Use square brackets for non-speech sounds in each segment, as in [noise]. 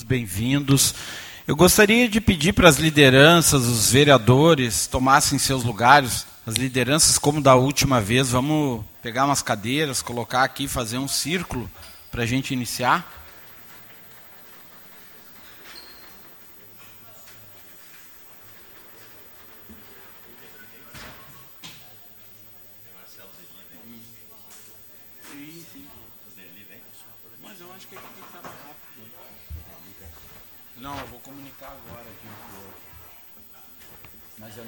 bem-vindos. Eu gostaria de pedir para as lideranças, os vereadores, tomassem seus lugares. As lideranças, como da última vez, vamos pegar umas cadeiras, colocar aqui, fazer um círculo para a gente iniciar. Não, eu vou comunicar agora aqui no povo. Mas eu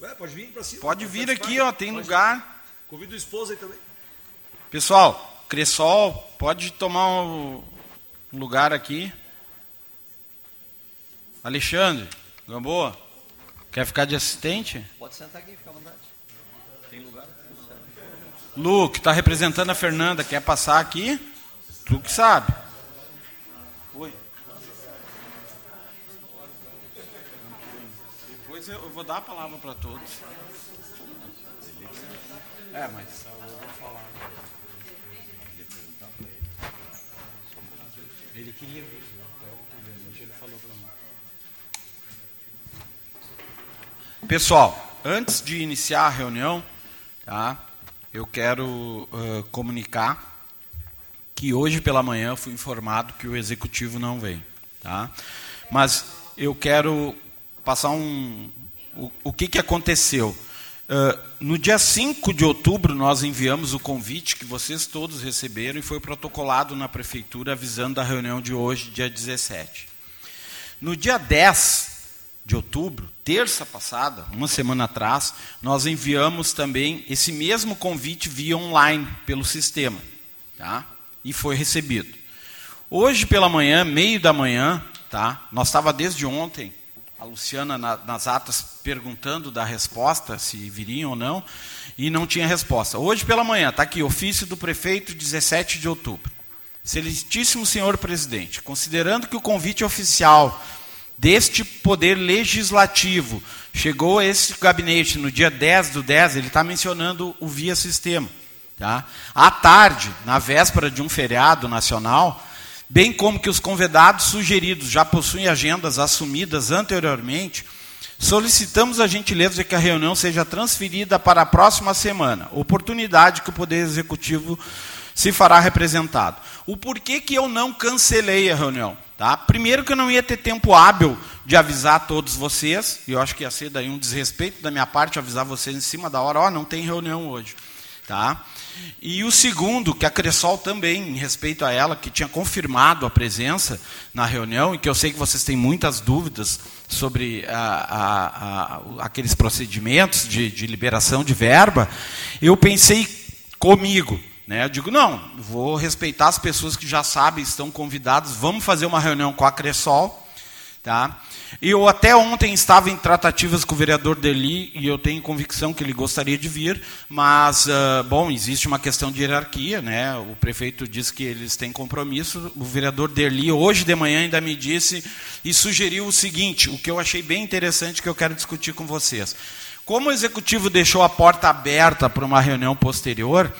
Ué, pode vir pra cima. pode vir aqui, ó, tem lugar. Convido o esposo aí também. Pessoal, Cressol, pode tomar um lugar aqui. Alexandre, Gamboa, quer ficar de assistente? Pode sentar aqui, fica à vontade. Tem lugar? Lu, que está representando a Fernanda, quer passar aqui? Tu que sabe. Depois eu vou dar a palavra para todos. É, mas eu vou falar. Ele queria vir, hoje ele falou para mim. Pessoal, antes de iniciar a reunião, tá? Eu quero uh, comunicar que hoje pela manhã eu fui informado que o executivo não vem, tá? Mas eu quero passar um o, que que aconteceu? Uh, no dia 5 de outubro, nós enviamos o convite que vocês todos receberam e foi protocolado na prefeitura avisando da reunião de hoje, dia 17. No dia 10 de outubro, terça passada, uma semana atrás, nós enviamos também esse mesmo convite via online pelo sistema, tá? E foi recebido. Hoje pela manhã, meio da manhã, tá? Nós estava desde ontem a Luciana na, nas atas perguntando da resposta se viriam ou não e não tinha resposta. Hoje pela manhã está aqui ofício do prefeito 17 de outubro. Excelentíssimo senhor presidente, considerando que o convite oficial deste poder legislativo chegou a esse gabinete no dia 10 do 10, ele está mencionando o via sistema. Tá? À tarde, na véspera de um feriado nacional, bem como que os convidados sugeridos já possuem agendas assumidas anteriormente, solicitamos a gentileza de que a reunião seja transferida para a próxima semana, oportunidade que o Poder Executivo se fará representado. O porquê que eu não cancelei a reunião? Tá? Primeiro que eu não ia ter tempo hábil de avisar todos vocês, e eu acho que ia ser daí um desrespeito da minha parte avisar vocês em cima da hora, ó, não tem reunião hoje. Tá? E o segundo, que a Cressol também, em respeito a ela, que tinha confirmado a presença na reunião, e que eu sei que vocês têm muitas dúvidas sobre a, a, a, aqueles procedimentos de, de liberação de verba, eu pensei comigo, né? Eu digo, não, vou respeitar as pessoas que já sabem, estão convidadas, vamos fazer uma reunião com a Cressol. Tá? Eu até ontem estava em tratativas com o vereador Deli e eu tenho convicção que ele gostaria de vir, mas, uh, bom, existe uma questão de hierarquia, né? o prefeito diz que eles têm compromisso, o vereador Deli hoje de manhã ainda me disse e sugeriu o seguinte, o que eu achei bem interessante que eu quero discutir com vocês. Como o executivo deixou a porta aberta para uma reunião posterior,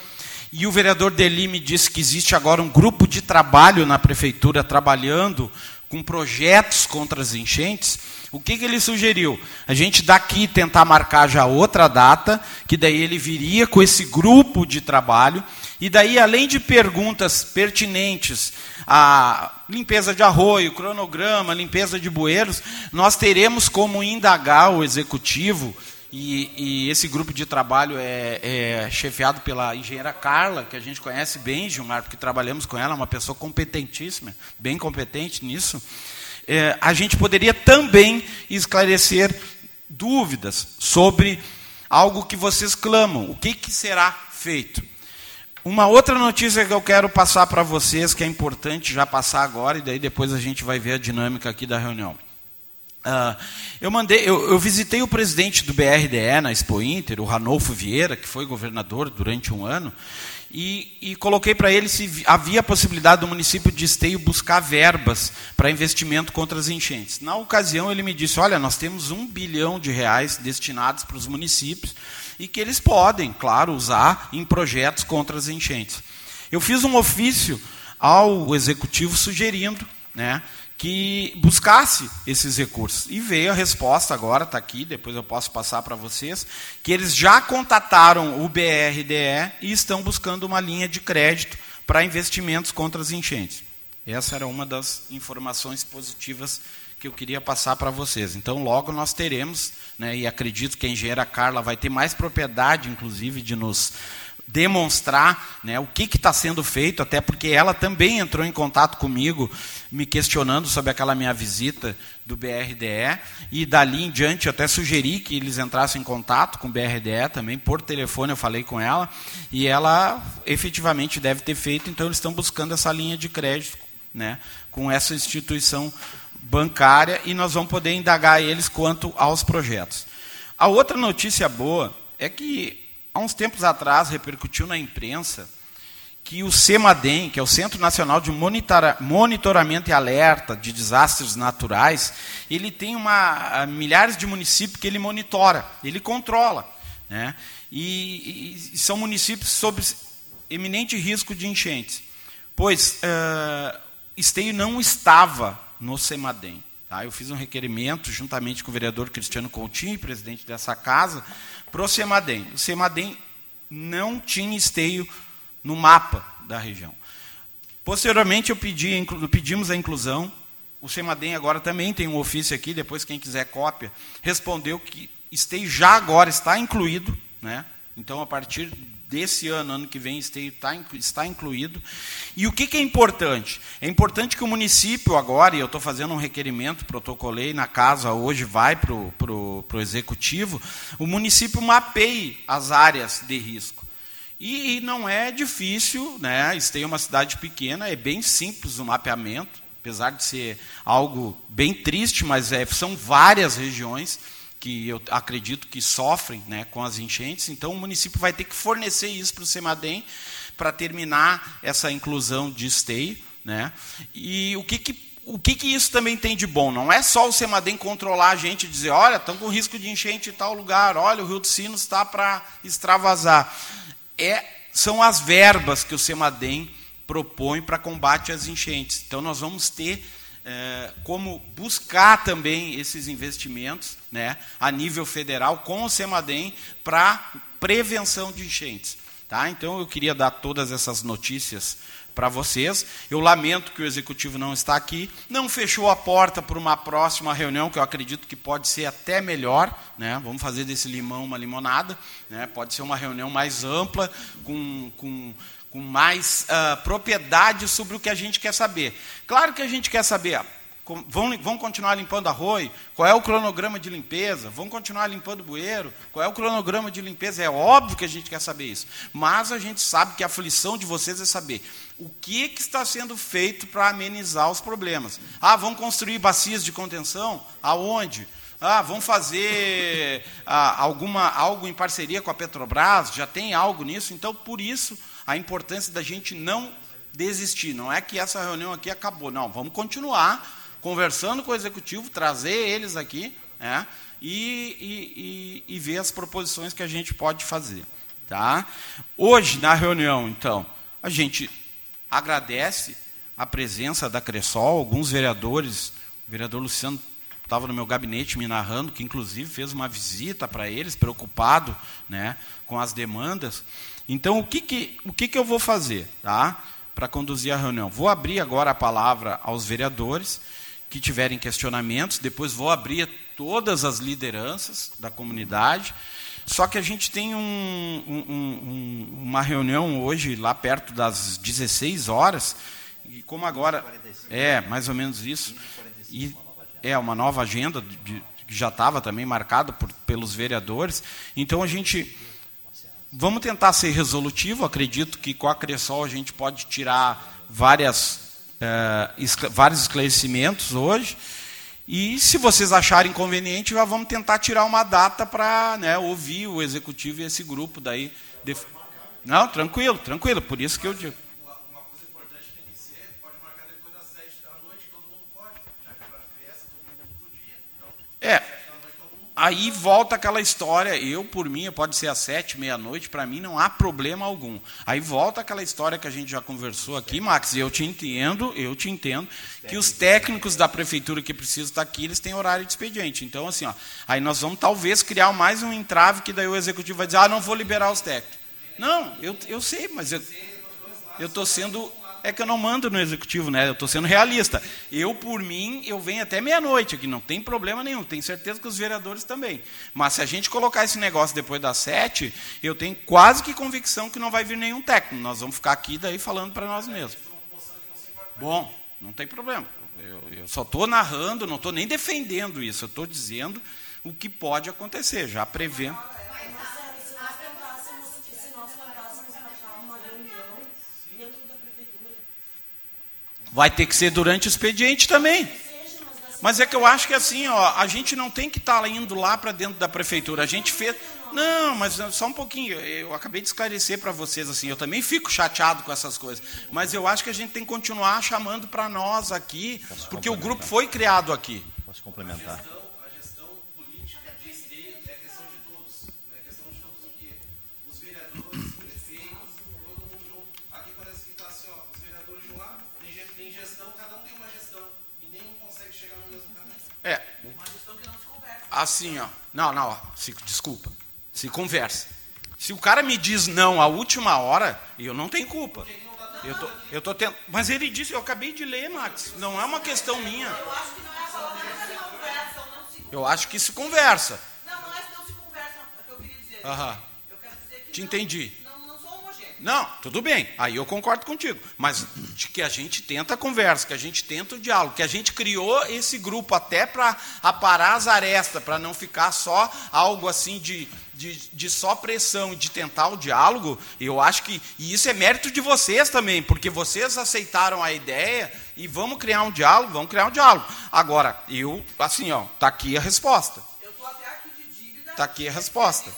e o vereador Deli me disse que existe agora um grupo de trabalho na prefeitura trabalhando com projetos contra as enchentes, o que, que ele sugeriu? A gente daqui tentar marcar já outra data, que daí ele viria com esse grupo de trabalho, E daí, além de perguntas pertinentes à limpeza de arroio, cronograma, limpeza de bueiros, nós teremos como indagar o executivo, e, e esse grupo de trabalho é, é, chefiado pela engenheira Carla, que a gente conhece bem, Gilmar, porque trabalhamos com ela, uma pessoa competentíssima, bem competente nisso. É, a gente poderia também esclarecer dúvidas sobre algo que vocês clamam, o que, que será feito. Uma outra notícia que eu quero passar para vocês, que é importante já passar agora, e daí depois a gente vai ver a dinâmica aqui da reunião. Uh, eu mandei, eu, eu, visitei o presidente do BRDE na Expo Inter, o Ranolfo Vieira, que foi governador durante um ano, e, e coloquei para ele se havia possibilidade do município de Esteio buscar verbas para investimento contra as enchentes. Na ocasião, ele me disse: Olha, nós temos um bilhão de reais destinados para os municípios e que eles podem, claro, usar em projetos contra as enchentes. Eu fiz um ofício ao executivo sugerindo né, que buscasse esses recursos. E veio a resposta agora, está aqui, depois eu posso passar para vocês, que eles já contataram o BRDE e estão buscando uma linha de crédito para investimentos contra as enchentes. Essa era uma das informações positivas que eu queria passar para vocês. Então, logo nós teremos, né, e acredito que a engenheira Carla vai ter mais propriedade, inclusive, de nos demonstrar né, o que está sendo feito, até porque ela também entrou em contato comigo, me questionando sobre aquela minha visita do BRDE, e dali em diante eu até sugeri que eles entrassem em contato com o BRDE também, por telefone eu falei com ela, e ela efetivamente deve ter feito, então eles estão buscando essa linha de crédito né, com essa instituição bancária, e nós vamos poder indagar eles quanto aos projetos. A outra notícia boa é que há uns tempos atrás repercutiu na imprensa que o CEMADEM, que é o Centro Nacional de Monitoramento e Alerta de Desastres Naturais, ele tem uma, milhares de municípios que ele monitora, ele controla. Né? E, e são municípios sob eminente risco de enchentes. Pois uh, Esteio não estava no CEMADEM. Tá? Eu fiz um requerimento, juntamente com o vereador Cristiano Coutinho, presidente dessa casa, para o CEMADEM. O CEMADEM não tinha esteio no mapa da região. Posteriormente, eu pedi, pedimos a inclusão. O CEMADEM agora também tem um ofício aqui, depois quem quiser cópia, respondeu que esteio já agora está incluído, né? Então, a partir desse ano, ano que vem, tá, está incluído. E o que, é importante? É importante que o município agora, e eu estou fazendo um requerimento, protocolei na casa, hoje vai para o executivo, o município mapeie as áreas de risco. E, e não é difícil, né? Esteio é uma cidade pequena, é bem simples o mapeamento, apesar de ser algo bem triste, mas é, são várias regiões que eu acredito que sofrem né, com as enchentes, então o município vai ter que fornecer isso para o CEMADEM para terminar essa inclusão de esteio. Né? E o que, que o que, que, isso também tem de bom? Não é só o CEMADEM controlar a gente e dizer, olha, estão com risco de enchente em tal lugar, olha, o Rio dos Sinos está para extravasar. É, são as verbas que o CEMADEM propõe para combate às enchentes. Então, nós vamos ter é, como buscar também esses investimentos né, a nível federal com o CEMADEM para prevenção de enchentes. Tá? Então eu queria dar todas essas notícias para vocês. Eu lamento que o executivo não está aqui, não fechou a porta para uma próxima reunião, que eu acredito que pode ser até melhor. Né? Vamos fazer desse limão uma limonada. Né? Pode ser uma reunião mais ampla, com, com com mais uh, propriedade sobre o que a gente quer saber. Claro que a gente quer saber, vão, vão continuar limpando arroio? Qual é o cronograma de limpeza? Vão continuar limpando bueiro? Qual é o cronograma de limpeza? É óbvio que a gente quer saber isso. Mas a gente sabe que a aflição de vocês é saber o que, que está sendo feito para amenizar os problemas. Ah, vão construir bacias de contenção? Aonde? Ah, vão fazer ah, alguma, algo em parceria com a Petrobras? Já tem algo nisso? Então, por isso a importância da gente não desistir. Não é que essa reunião aqui acabou, não. Vamos continuar conversando com o executivo, trazer eles aqui né, e, e, e, e ver as proposições que a gente pode fazer. Tá? Hoje, na reunião, então, a gente agradece a presença da Cressol, alguns vereadores, o vereador Luciano estava no meu gabinete me narrando, que inclusive fez uma visita para eles, preocupado né, com as demandas. Então, o que, que, o que, que eu vou fazer tá, para conduzir a reunião? Vou abrir agora a palavra aos vereadores que tiverem questionamentos, depois vou abrir todas as lideranças da comunidade. Só que a gente tem um, um, um, uma reunião hoje, lá perto das 16 horas, e como agora. É, mais ou menos isso. E é uma nova agenda que já estava também marcada por, pelos vereadores. Então a gente. Vamos tentar ser resolutivo. Acredito que com a Cressol a gente pode tirar várias, é, vários esclarecimentos hoje. E se vocês acharem conveniente, já vamos tentar tirar uma data para né, ouvir o executivo e esse grupo daí. De... Não, tranquilo, tranquilo. Por isso que eu digo. É. Aí volta aquela história, eu por mim, pode ser às sete, meia-noite, para mim não há problema algum. Aí volta aquela história que a gente já conversou aqui, Max, eu te entendo, eu te entendo, que os técnicos da prefeitura que precisam estar aqui, eles têm horário de expediente. Então, assim, ó, aí nós vamos talvez criar mais um entrave que daí o executivo vai dizer, ah, não vou liberar os técnicos. Não, eu, eu sei, mas eu estou sendo é que eu não mando no executivo, né? Eu estou sendo realista. Eu, por mim, eu venho até meia-noite aqui, não tem problema nenhum. Tenho certeza que os vereadores também. Mas se a gente colocar esse negócio depois das sete, eu tenho quase que convicção que não vai vir nenhum técnico. Nós vamos ficar aqui daí falando para nós mesmos. Bom, não tem problema. Eu, eu só estou narrando, não estou nem defendendo isso. Eu estou dizendo o que pode acontecer, já prevendo. Vai ter que ser durante o expediente também. Mas é que eu acho que assim, ó, a gente não tem que estar tá indo lá para dentro da prefeitura. A gente fez. Não, mas só um pouquinho. Eu acabei de esclarecer para vocês assim. Eu também fico chateado com essas coisas. Mas eu acho que a gente tem que continuar chamando para nós aqui, Posso porque o grupo foi criado aqui. Posso complementar? Assim, ó. Não, não, se, desculpa. Se conversa. Se o cara me diz não à última hora, eu não tenho culpa. Eu tô, eu tô tendo, mas ele disse, eu acabei de ler, Max. Não é uma questão minha. Eu acho que se conversa. Não, não é que não se conversa, é o que eu queria dizer. Aham. Eu quero dizer que Te entendi. Não, tudo bem, aí eu concordo contigo. Mas de que a gente tenta a conversa, que a gente tenta o diálogo, que a gente criou esse grupo até para aparar as arestas, para não ficar só algo assim de, de, de, só pressão e de tentar o diálogo, eu acho que. E isso é mérito de vocês também, porque vocês aceitaram a ideia e vamos criar um diálogo, vamos criar um diálogo. Agora, eu, assim, ó, tá aqui a resposta. Eu tô até aqui de dívida. Tá aqui a resposta.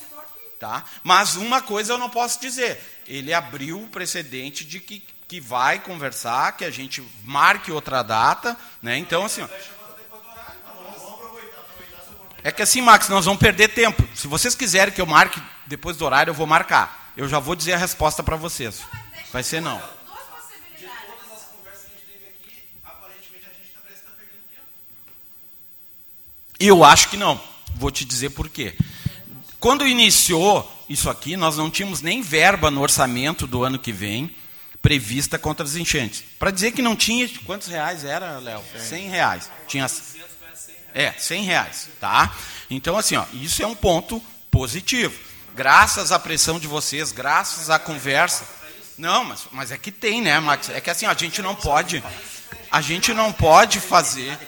Tá? Mas uma coisa eu não posso dizer ele abriu o precedente de que, que vai conversar, que a gente marque outra data. Né? Então, assim. Ó, é que assim, Max, nós vamos perder tempo. Se vocês quiserem que eu marque depois do horário, eu vou marcar. Eu já vou dizer a resposta para vocês. Vai ser não. Eu acho que não. Vou te dizer por quê. Quando iniciou isso aqui, nós não tínhamos nem verba no orçamento do ano que vem prevista contra as enchentes. Para dizer que não tinha, quantos reais era, Léo? 100 reais. Tinha, é, 100 reais, tá? Então, assim, ó, isso é um ponto positivo. Graças à pressão de vocês, graças à conversa. Não, mas, mas é que tem, né, Max? É que assim, a gente não pode, a gente não pode fazer,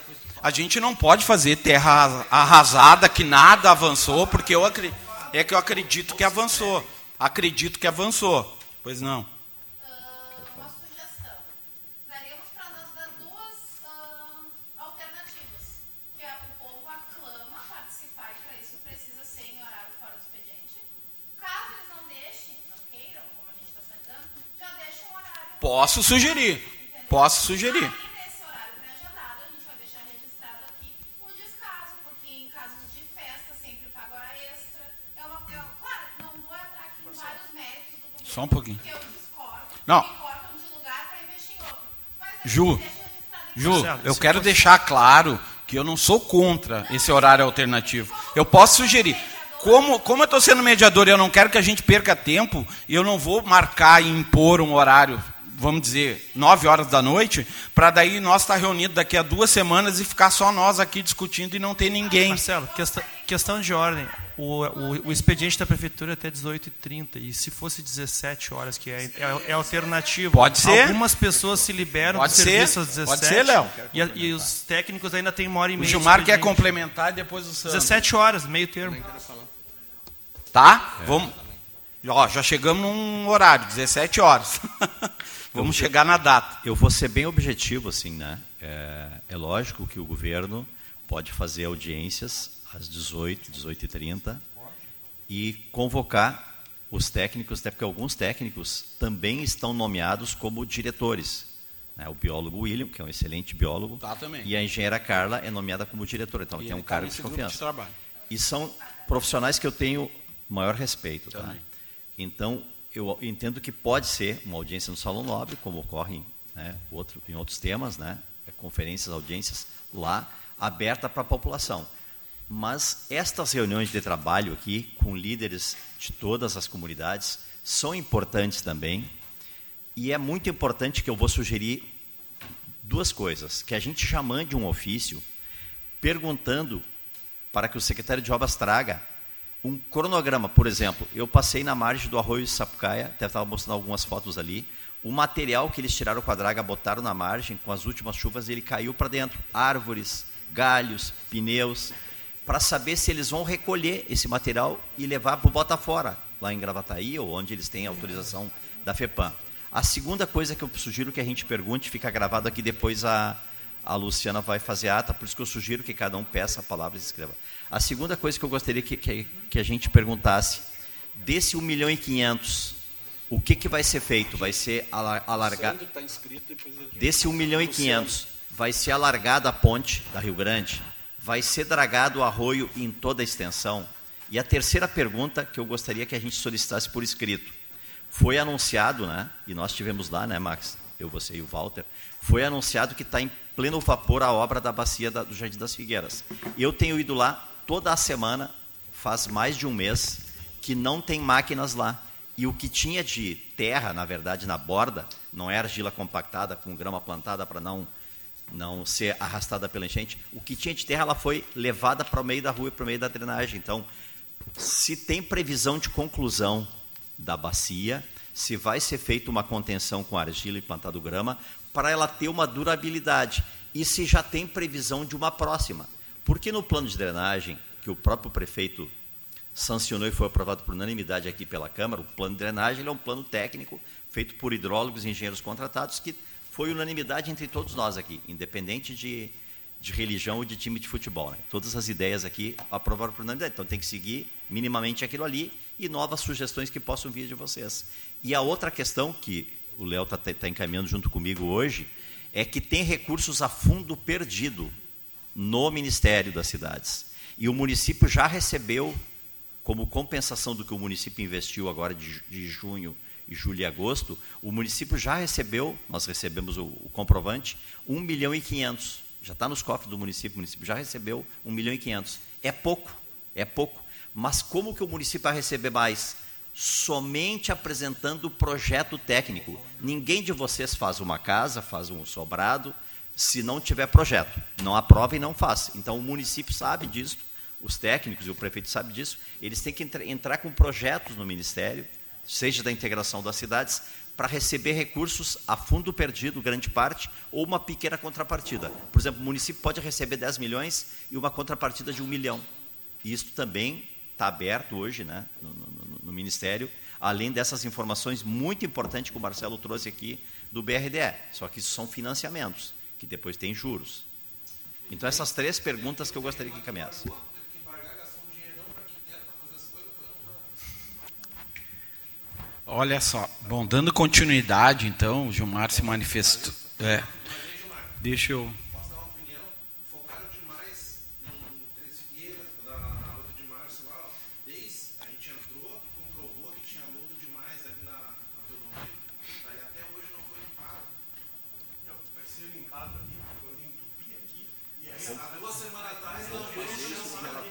a gente não pode fazer terra arrasada que nada avançou, porque eu acredito é que eu acredito que avançou. Acredito que avançou. Pois não. uma sugestão. Daríamos para Só um pouquinho. Não. Ju, Ju, eu quero deixar claro que eu não sou contra esse horário alternativo. Eu posso sugerir. Como, como eu estou sendo mediador e eu não quero que a gente perca tempo, eu não vou marcar e impor um horário vamos dizer, 9 horas da noite, para daí nós estar tá reunidos daqui a duas semanas e ficar só nós aqui discutindo e não ter ninguém. Marcelo, questão, questão de ordem. O, o, o, expediente da prefeitura é até 18h30. E se fosse 17 horas, que é, é, é alternativo. Pode ser. Algumas pessoas se liberam Pode do serviço às 17. Pode ser, Léo. E, e, os técnicos ainda têm uma hora e meia. O Gilmar quer complementar e depois o Sandro. 17 horas, meio termo. Tá? É. Vamos. Ó, já chegamos num horário, 17 horas. [laughs] Vamos chegar na data. Eu vou ser bem objetivo, assim, né? É, é lógico que o governo pode fazer audiências às 18, 18h30 e convocar os técnicos, até porque alguns técnicos também estão nomeados como diretores. Né? O biólogo William, que é um excelente biólogo, tá, e a engenheira Carla é nomeada como diretora, então e tem um tá cargo de confiança. De e são profissionais que eu tenho maior respeito. Tá? Então, eu entendo que pode ser uma audiência no Salão Nobre, como ocorre né, outro, em outros temas, né, conferências, audiências lá, aberta para a população. Mas estas reuniões de trabalho aqui, com líderes de todas as comunidades, são importantes também. E é muito importante que eu vou sugerir duas coisas: que a gente já mande um ofício perguntando para que o secretário de obras traga um cronograma, por exemplo, eu passei na margem do arroio Sapucaia, até estava mostrando algumas fotos ali, o material que eles tiraram com a draga, botaram na margem, com as últimas chuvas, ele caiu para dentro. Árvores, galhos, pneus, para saber se eles vão recolher esse material e levar para o Botafora, lá em Gravataí, ou onde eles têm autorização da FEPAM. A segunda coisa que eu sugiro que a gente pergunte, fica gravado aqui depois a, a Luciana vai fazer ata, por isso que eu sugiro que cada um peça a palavra e escreva. A segunda coisa que eu gostaria que, que, que a gente perguntasse, desse 1 milhão e 500, o que, que vai ser feito? Vai ser alargado... Tá desse 1 milhão e 500, vai ser alargada a ponte da Rio Grande? Vai ser dragado o arroio em toda a extensão? E a terceira pergunta que eu gostaria que a gente solicitasse por escrito. Foi anunciado, né? E nós tivemos lá, né, Max? Eu, você e o Walter. Foi anunciado que está em pleno vapor a obra da bacia da, do Jardim das Figueiras. Eu tenho ido lá toda a semana, faz mais de um mês, que não tem máquinas lá. E o que tinha de terra, na verdade, na borda, não é argila compactada com grama plantada para não não ser arrastada pela enchente. O que tinha de terra, ela foi levada para o meio da rua e para o meio da drenagem. Então, se tem previsão de conclusão da bacia, se vai ser feita uma contenção com argila e plantado grama, para ela ter uma durabilidade. E se já tem previsão de uma próxima. Porque no plano de drenagem, que o próprio prefeito sancionou e foi aprovado por unanimidade aqui pela Câmara, o plano de drenagem é um plano técnico feito por hidrólogos e engenheiros contratados que foi unanimidade entre todos nós aqui, independente de, de religião ou de time de futebol. Né? Todas as ideias aqui aprovaram por unanimidade. Então tem que seguir minimamente aquilo ali e novas sugestões que possam vir de vocês. E a outra questão que o Léo está tá encaminhando junto comigo hoje é que tem recursos a fundo perdido no Ministério das Cidades. E o município já recebeu, como compensação do que o município investiu agora de, de junho e julho e agosto, o município já recebeu, nós recebemos o, o comprovante, 1 milhão e 500. Já está nos cofres do município, o município já recebeu 1 milhão e 500. É pouco, é pouco. Mas como que o município vai receber mais? Somente apresentando o projeto técnico. Ninguém de vocês faz uma casa, faz um sobrado, se não tiver projeto. Não aprova e não faz. Então o município sabe disso, os técnicos e o prefeito sabe disso. Eles têm que entrar com projetos no ministério, seja da integração das cidades, para receber recursos a fundo perdido, grande parte, ou uma pequena contrapartida. Por exemplo, o município pode receber 10 milhões e uma contrapartida de 1 milhão. E isso também está aberto hoje né, no, no, no Ministério, além dessas informações muito importantes que o Marcelo trouxe aqui do BRDE. Só que isso são financiamentos que depois tem juros. Então, essas três perguntas que eu gostaria que caminhasse. Olha só, bom, dando continuidade, então, o Gilmar se manifestou. É, deixa eu.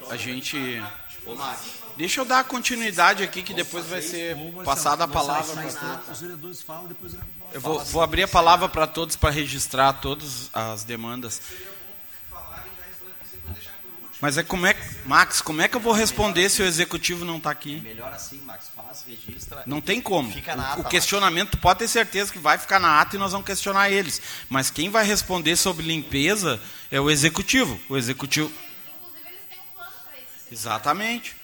a gente. Deixa eu dar continuidade aqui, que depois vai ser passada a palavra para todos. Os vereadores falam, depois eu vou, vou abrir a palavra para todos para registrar todas as demandas. Mas é como é Max, como é que eu vou responder se o executivo não está aqui? É melhor assim, Max, faz, registra. Não tem como. Ata, o, questionamento Max. pode ter certeza que vai ficar na ata e nós vamos questionar eles. Mas quem vai responder sobre limpeza é o executivo. O executivo. Inclusive eles têm um plano para isso. Exatamente.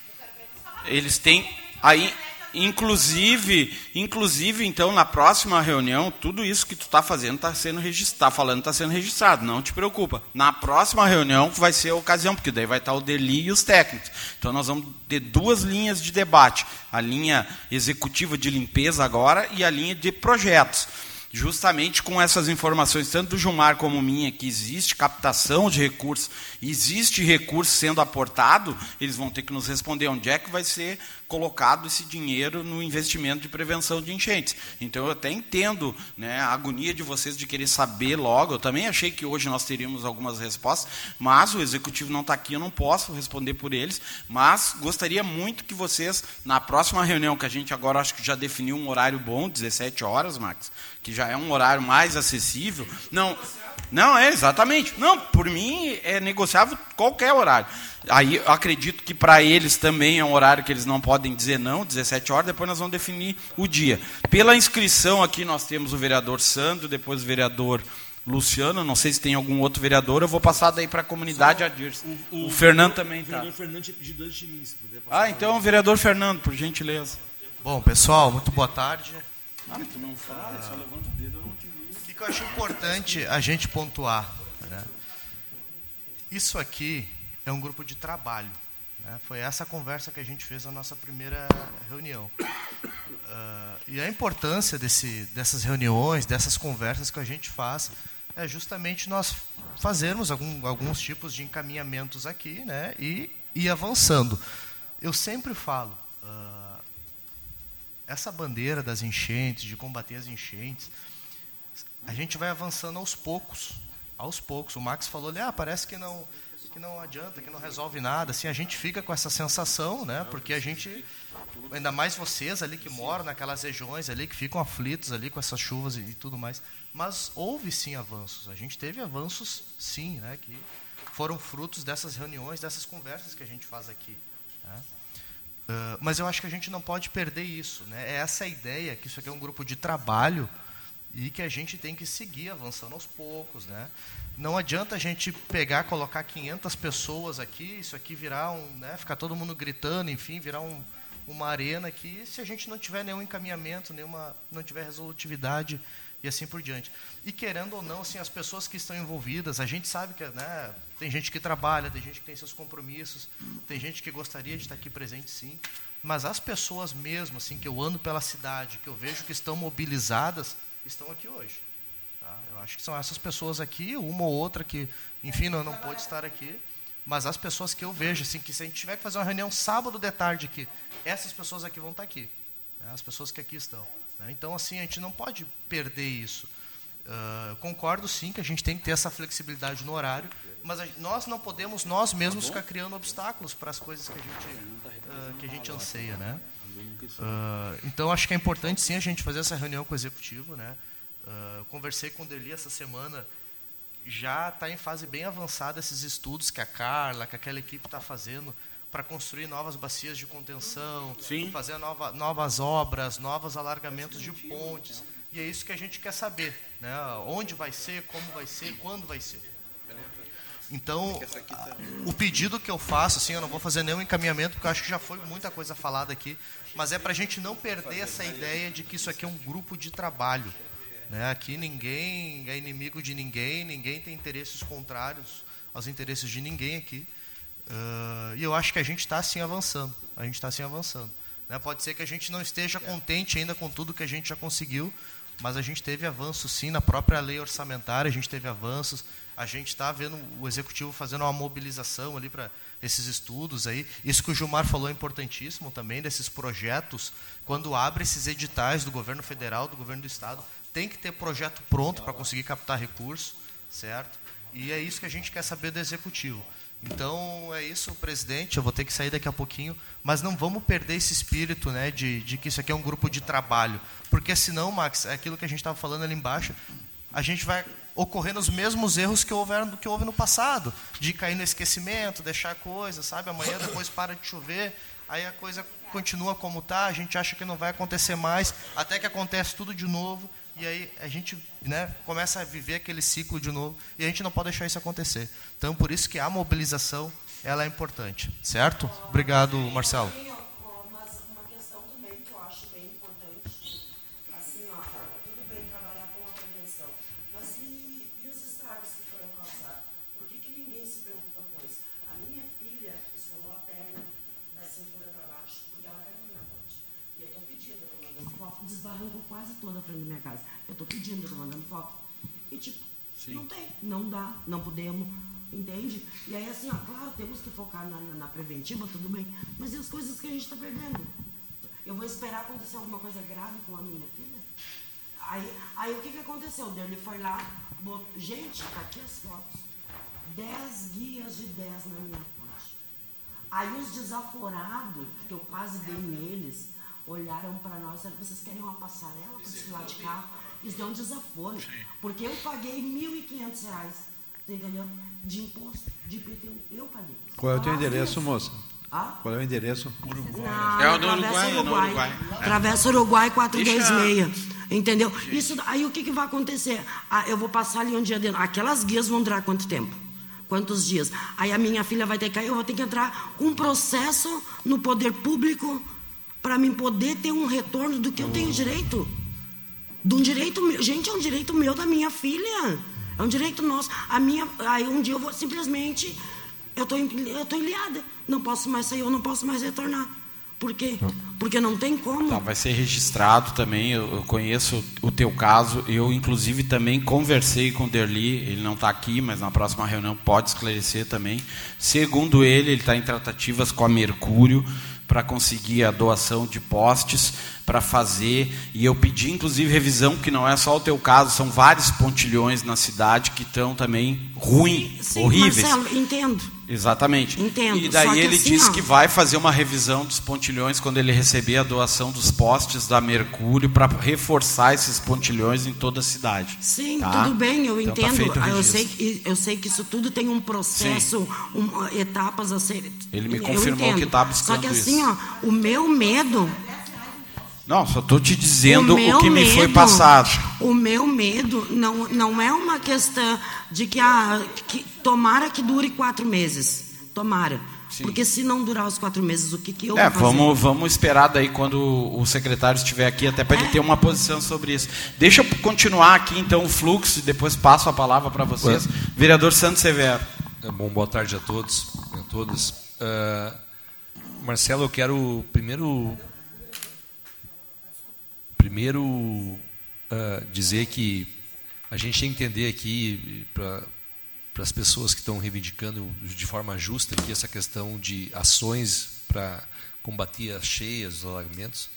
Eles têm aí Inclusive, inclusive, então, na próxima reunião, tudo isso que tu está fazendo está sendo registrado, tá falando está sendo registrado, não te preocupa. Na próxima reunião vai ser a ocasião, porque daí vai estar o Deli e os técnicos. Então nós vamos ter duas linhas de debate, a linha executiva de limpeza agora e a linha de projetos justamente com essas informações, tanto do Gilmar como minha, que existe captação de recursos, existe recurso sendo aportado, eles vão ter que nos responder onde é que vai ser colocado esse dinheiro no investimento de prevenção de enchentes. Então eu até entendo né, a agonia de vocês de querer saber logo. Eu também achei que hoje nós teríamos algumas respostas, mas o executivo não está aqui, eu não posso responder por eles. Mas gostaria muito que vocês, na próxima reunião, que a gente agora acho que já definiu um horário bom, 17 horas, Max, que já é um horário mais acessível. Não, não é exatamente. Não, por mim é negociável qualquer horário. Aí acredito que para eles também é um horário que eles não podem dizer não, 17 horas, depois nós vamos definir o dia. Pela inscrição aqui nós temos o vereador Sandro, depois o vereador Luciano, não sei se tem algum outro vereador, eu vou passar daí para a comunidade a O, o, o, Fernando também está. O vereador Fernando tinha pedido antes de mim, se puder passar. Ah, então o vereador Fernando, por gentileza. Bom, pessoal, muito boa tarde. Ah, tu não fala, só levanta o dedo, eu não te que eu acho importante a gente pontuar? Né? Isso aqui é um grupo de trabalho. Né? Foi essa conversa que a gente fez na nossa primeira reunião. Uh, e a importância desse, dessas reuniões, dessas conversas que a gente faz, é justamente nós fazermos algum, alguns tipos de encaminhamentos aqui né? e ir avançando. Eu sempre falo, uh, essa bandeira das enchentes, de combater as enchentes, a gente vai avançando aos poucos. Aos poucos. O Max falou ali, ah, parece que não que não adianta, que não resolve nada. Assim, a gente fica com essa sensação, né? Porque a gente, ainda mais vocês ali que moram naquelas regiões ali, que ficam aflitos ali com essas chuvas e, e tudo mais. Mas houve sim avanços. A gente teve avanços, sim, né? Que foram frutos dessas reuniões, dessas conversas que a gente faz aqui. Né? Uh, mas eu acho que a gente não pode perder isso. Né? É essa ideia, que isso aqui é um grupo de trabalho e que a gente tem que seguir avançando aos poucos, né? Não adianta a gente pegar, colocar 500 pessoas aqui, isso aqui virar um, né, ficar todo mundo gritando, enfim, virar um, uma arena aqui, se a gente não tiver nenhum encaminhamento, nenhuma, não tiver resolutividade e assim por diante. E querendo ou não, assim, as pessoas que estão envolvidas, a gente sabe que, né, tem gente que trabalha, tem gente que tem seus compromissos, tem gente que gostaria de estar aqui presente, sim, mas as pessoas mesmo, assim, que eu ando pela cidade, que eu vejo que estão mobilizadas, estão aqui hoje. Tá? Eu acho que são essas pessoas aqui, uma ou outra que, enfim, não, não pôde estar aqui, mas as pessoas que eu vejo, assim, que se a gente tiver que fazer uma reunião sábado de tarde aqui, essas pessoas aqui vão estar aqui, né? as pessoas que aqui estão. Né? Então, assim, a gente não pode perder isso. Uh, concordo sim que a gente tem que ter essa flexibilidade no horário, mas a, nós não podemos nós mesmos ficar criando obstáculos para as coisas que a gente, uh, que a gente anseia, né? Uh, então acho que é importante sim a gente fazer essa reunião com o executivo, né? Uh, conversei com o Deli essa semana, já está em fase bem avançada esses estudos que a Carla, que aquela equipe está fazendo para construir novas bacias de contenção, sim. fazer nova, novas obras, novos alargamentos de pontes. E é isso que a gente quer saber, né? Onde vai ser, como vai ser, quando vai ser. Então, o pedido que eu faço, assim, eu não vou fazer nenhum encaminhamento, porque eu acho que já foi muita coisa falada aqui, mas é para a gente não perder essa ideia de que isso aqui é um grupo de trabalho. Né? Aqui ninguém é inimigo de ninguém, ninguém tem interesses contrários aos interesses de ninguém aqui. Uh, e eu acho que a gente está assim avançando. A gente está assim avançando. Né? Pode ser que a gente não esteja contente ainda com tudo que a gente já conseguiu, mas a gente teve avanços sim na própria lei orçamentária, a gente teve avanços a gente está vendo o executivo fazendo uma mobilização ali para esses estudos aí. Isso que o Gilmar falou é importantíssimo também, desses projetos. Quando abre esses editais do governo federal, do governo do estado, tem que ter projeto pronto para conseguir captar recurso, certo? E é isso que a gente quer saber do executivo. Então é isso, presidente. Eu vou ter que sair daqui a pouquinho, mas não vamos perder esse espírito, né, de, de que isso aqui é um grupo de trabalho, porque senão, Max, é aquilo que a gente estava falando ali embaixo, a gente vai ocorrendo os mesmos erros que houveram que houve no passado, de cair no esquecimento, deixar coisa, sabe? Amanhã depois para de chover, aí a coisa continua como está, a gente acha que não vai acontecer mais, até que acontece tudo de novo, e aí a gente né, começa a viver aquele ciclo de novo, e a gente não pode deixar isso acontecer. Então, por isso que a mobilização ela é importante, certo? Obrigado, Marcelo. Não tem, não dá, não podemos, entende? E aí, assim, ó, claro, temos que focar na, na preventiva, tudo bem, mas e as coisas que a gente está perdendo? Eu vou esperar acontecer alguma coisa grave com a minha filha? Aí, aí o que, que aconteceu? Ele foi lá, botou, gente, tá aqui as fotos. 10 guias de 10 na minha ponte. Aí os desaforados, que eu quase dei neles, olharam para nós, vocês querem uma passarela para desfilar de carro? Isso é um desaforo. Sim. Porque eu paguei R$ 1.500, entendeu? De imposto, de IPTU. Eu paguei. Qual é o teu endereço, moça? Ah? Qual é o endereço? Uruguai. Na, é o do Uruguai, Uruguai. É Uruguai. Travessa Uruguai 426. Deixa... Entendeu? Isso, aí o que, que vai acontecer? Ah, eu vou passar ali um dia dentro. Aquelas guias vão durar quanto tempo? Quantos dias? Aí a minha filha vai ter que. Eu vou ter que entrar com um processo no poder público para mim poder ter um retorno do que eu tenho direito de um direito meu. Gente, é um direito meu da minha filha. É um direito nosso. A minha, aí um dia eu vou simplesmente. Eu estou eu tô ilhada. Não posso mais sair, eu não posso mais retornar. Por quê? Porque não tem como. Tá, vai ser registrado também. Eu, eu, conheço o teu caso. Eu, inclusive, também conversei com o Derli. Ele não está aqui, mas na próxima reunião pode esclarecer também. Segundo ele, ele está em tratativas com a Mercúrio para conseguir a doação de postes para fazer. E eu pedi, inclusive, revisão, que não é só o teu caso, são vários pontilhões na cidade que estão também ruins, horríveis. Marcelo, entendo. Exatamente. Entendo. E daí ele assim, disse ó, que vai fazer uma revisão dos pontilhões quando ele receber a doação dos postes da Mercúrio para reforçar esses pontilhões em toda a cidade. Sim, tá? tudo bem, eu então, tá entendo. Tá eu, sei, eu sei que isso tudo tem um processo, um, etapas a ser. Ele me confirmou que está buscando isso. Só que assim, isso. ó, o meu medo não, só estou te dizendo o, o que me foi passado. O meu medo não, não é uma questão de que, ah, que tomara que dure quatro meses. Tomara. Sim. Porque se não durar os quatro meses, o que, que eu é, vou fazer? Vamos, vamos esperar daí quando o secretário estiver aqui, até para é. ele ter uma posição sobre isso. Deixa eu continuar aqui então o fluxo e depois passo a palavra para vocês. Vereador Santos Severo. É, bom, boa tarde a todos e a todas. Uh, Marcelo, eu quero primeiro Primeiro, uh, dizer que a gente tem que entender aqui, para as pessoas que estão reivindicando de forma justa aqui essa questão de ações para combater as cheias, os alagamentos,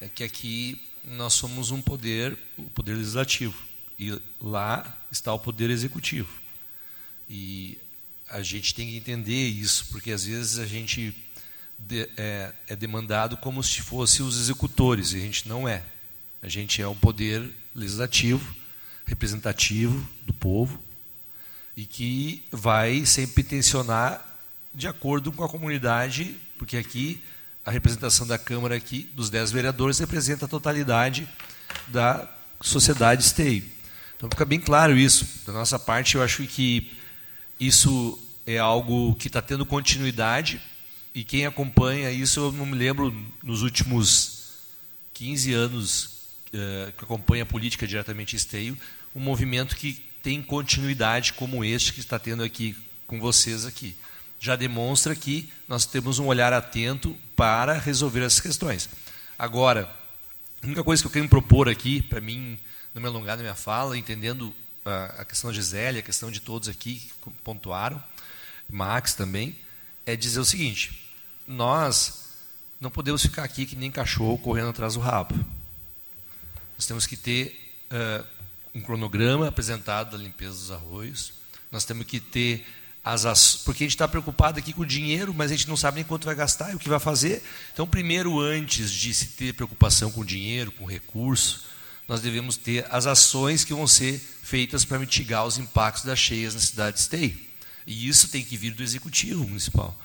é que aqui nós somos um poder, o poder legislativo, e lá está o poder executivo. E a gente tem que entender isso, porque às vezes a gente de, é, é demandado como se fosse os executores, e a gente não é. A gente é um poder legislativo, representativo do povo, e que vai sempre tensionar de acordo com a comunidade, porque aqui a representação da Câmara aqui, dos dez vereadores, representa a totalidade da sociedade esteio. Então fica bem claro isso. Da nossa parte, eu acho que isso é algo que está tendo continuidade, e quem acompanha isso, eu não me lembro nos últimos 15 anos uh, que acompanha a política diretamente esteio, um movimento que tem continuidade como este que está tendo aqui com vocês aqui. Já demonstra que nós temos um olhar atento para resolver essas questões. Agora, a única coisa que eu quero propor aqui, para mim não me alongar na minha fala, entendendo a, a questão da Gisele, a questão de todos aqui que pontuaram, Max também, é dizer o seguinte: nós não podemos ficar aqui que nem cachorro correndo atrás do rabo. Nós temos que ter uh, um cronograma apresentado da limpeza dos arroios, nós temos que ter as, porque a gente está preocupado aqui com o dinheiro, mas a gente não sabe nem quanto vai gastar e o que vai fazer. Então, primeiro, antes de se ter preocupação com dinheiro, com recurso, nós devemos ter as ações que vão ser feitas para mitigar os impactos das cheias na cidade de Esteio. E isso tem que vir do executivo municipal.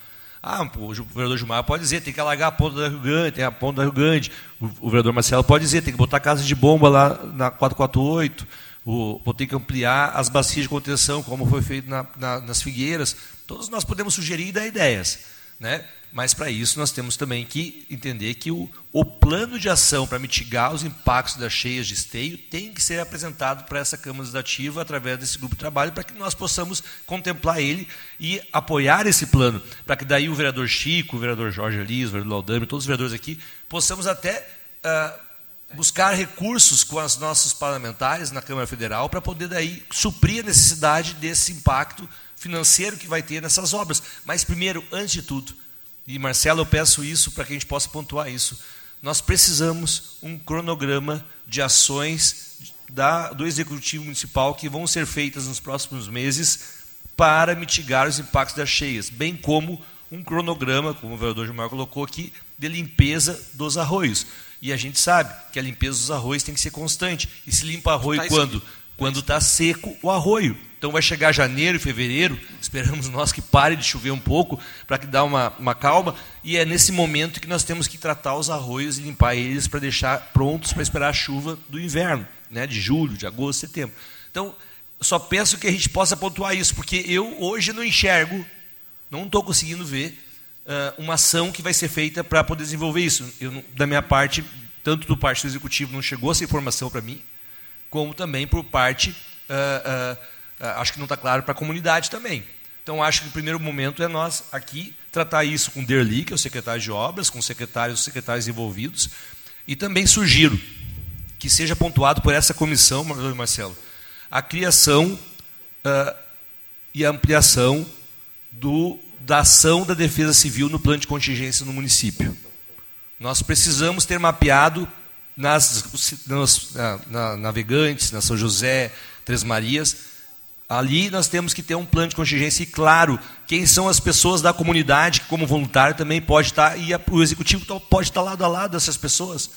Ah, o vereador Gilmar pode dizer, tem que alagar a ponta da Rio Grande, tem a ponta da Rio Grande. O, vereador Marcelo pode dizer, tem que botar casa de bomba lá na 448 o, ter que ampliar as bacias de contenção, como foi feito na, na, nas figueiras. Todos nós podemos sugerir e dar ideias. Né? Mas para isso nós temos também que entender que o, o plano de ação para mitigar os impactos das cheias de esteio tem que ser apresentado para essa Câmara Legislativa através desse grupo de trabalho para que nós possamos contemplar ele e apoiar esse plano, para que daí o vereador Chico, o vereador Jorge Elias, o vereador Laudame, todos os vereadores aqui, possamos até uh, buscar recursos com os nossos parlamentares na Câmara Federal para poder daí suprir a necessidade desse impacto financeiro que vai ter nessas obras. Mas primeiro, antes de tudo, e Marcelo, eu peço isso para que a gente possa pontuar isso, nós precisamos um cronograma de ações da, do Executivo Municipal que vão ser feitas nos próximos meses para mitigar os impactos das cheias, bem como um cronograma, como o vereador Gilmar colocou aqui, de limpeza dos arroios. E a gente sabe que a limpeza dos arroios tem que ser constante. E se limpa arroio tá quando? Quando está seco o arroio. Então vai chegar janeiro e fevereiro, esperamos nós que pare de chover um pouco, para que dá uma, uma calma, e é nesse momento que nós temos que tratar os arroios e limpar eles para deixar prontos para esperar a chuva do inverno, né, de julho, de agosto, setembro. Então, só peço que a gente possa pontuar isso, porque eu hoje não enxergo, não estou conseguindo ver uh, uma ação que vai ser feita para poder desenvolver isso. Eu, da minha parte, tanto do parte do executivo não chegou essa informação para mim, como também por parte, uh, uh, acho que não está claro para a comunidade também. Então, acho que o primeiro momento é nós aqui tratar isso com o Derli, que é o secretário de obras, com os secretários, os secretários envolvidos, e também sugiro que seja pontuado por essa comissão, Marcelo, a criação e a ampliação do da ação da Defesa Civil no plano de contingência no município. Nós precisamos ter mapeado nas, nas na, na, navegantes, na São José, Três Marias, ali nós temos que ter um plano de contingência e claro quem são as pessoas da comunidade que como voluntário também pode estar e o executivo pode estar lado a lado dessas pessoas.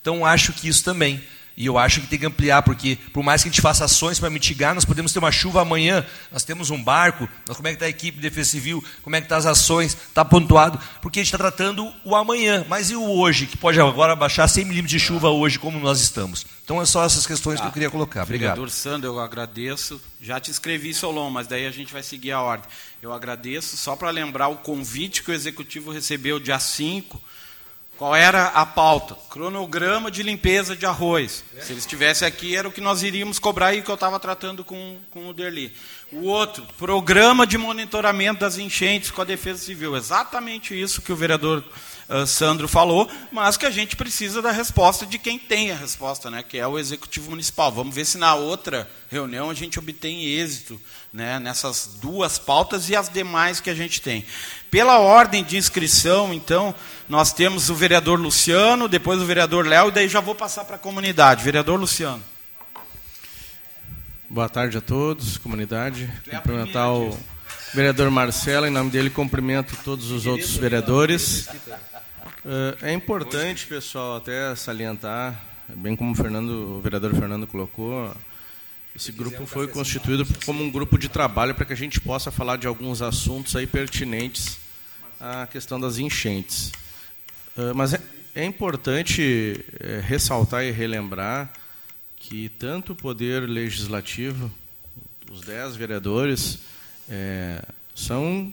Então acho que isso também e eu acho que tem que ampliar, porque por mais que a gente faça ações para mitigar, nós podemos ter uma chuva amanhã, nós temos um barco, nós, como é que está a equipe de defesa civil, como é que estão tá as ações, está pontuado, porque a gente está tratando o amanhã, mas e o hoje, que pode agora baixar 100 milímetros de chuva hoje, como nós estamos. Então é só essas questões que eu tá. queria colocar. Obrigado. Vereador Sandro, eu agradeço. Já te escrevi, Solon, mas daí a gente vai seguir a ordem. Eu agradeço, só para lembrar o convite que o Executivo recebeu dia 5, qual era a pauta? Cronograma de limpeza de arroz. Se eles estivessem aqui, era o que nós iríamos cobrar e que eu estava tratando com, com o Derli. O outro, programa de monitoramento das enchentes com a Defesa Civil. Exatamente isso que o vereador uh, Sandro falou, mas que a gente precisa da resposta de quem tem a resposta, né, que é o Executivo Municipal. Vamos ver se na outra reunião a gente obtém êxito né, nessas duas pautas e as demais que a gente tem. Pela ordem de inscrição, então, nós temos o vereador Luciano, depois o vereador Léo, e daí já vou passar para a comunidade. Vereador Luciano. Boa tarde a todos, comunidade. É Cumprimentar o vereador Marcelo, em nome dele cumprimento todos os outros vereadores. É importante, pessoal, até salientar, bem como o, Fernando, o vereador Fernando colocou, esse grupo foi constituído como um grupo de trabalho para que a gente possa falar de alguns assuntos aí pertinentes à questão das enchentes. Ah, mas é, é importante é, ressaltar e relembrar que tanto o Poder Legislativo, os dez vereadores, é, são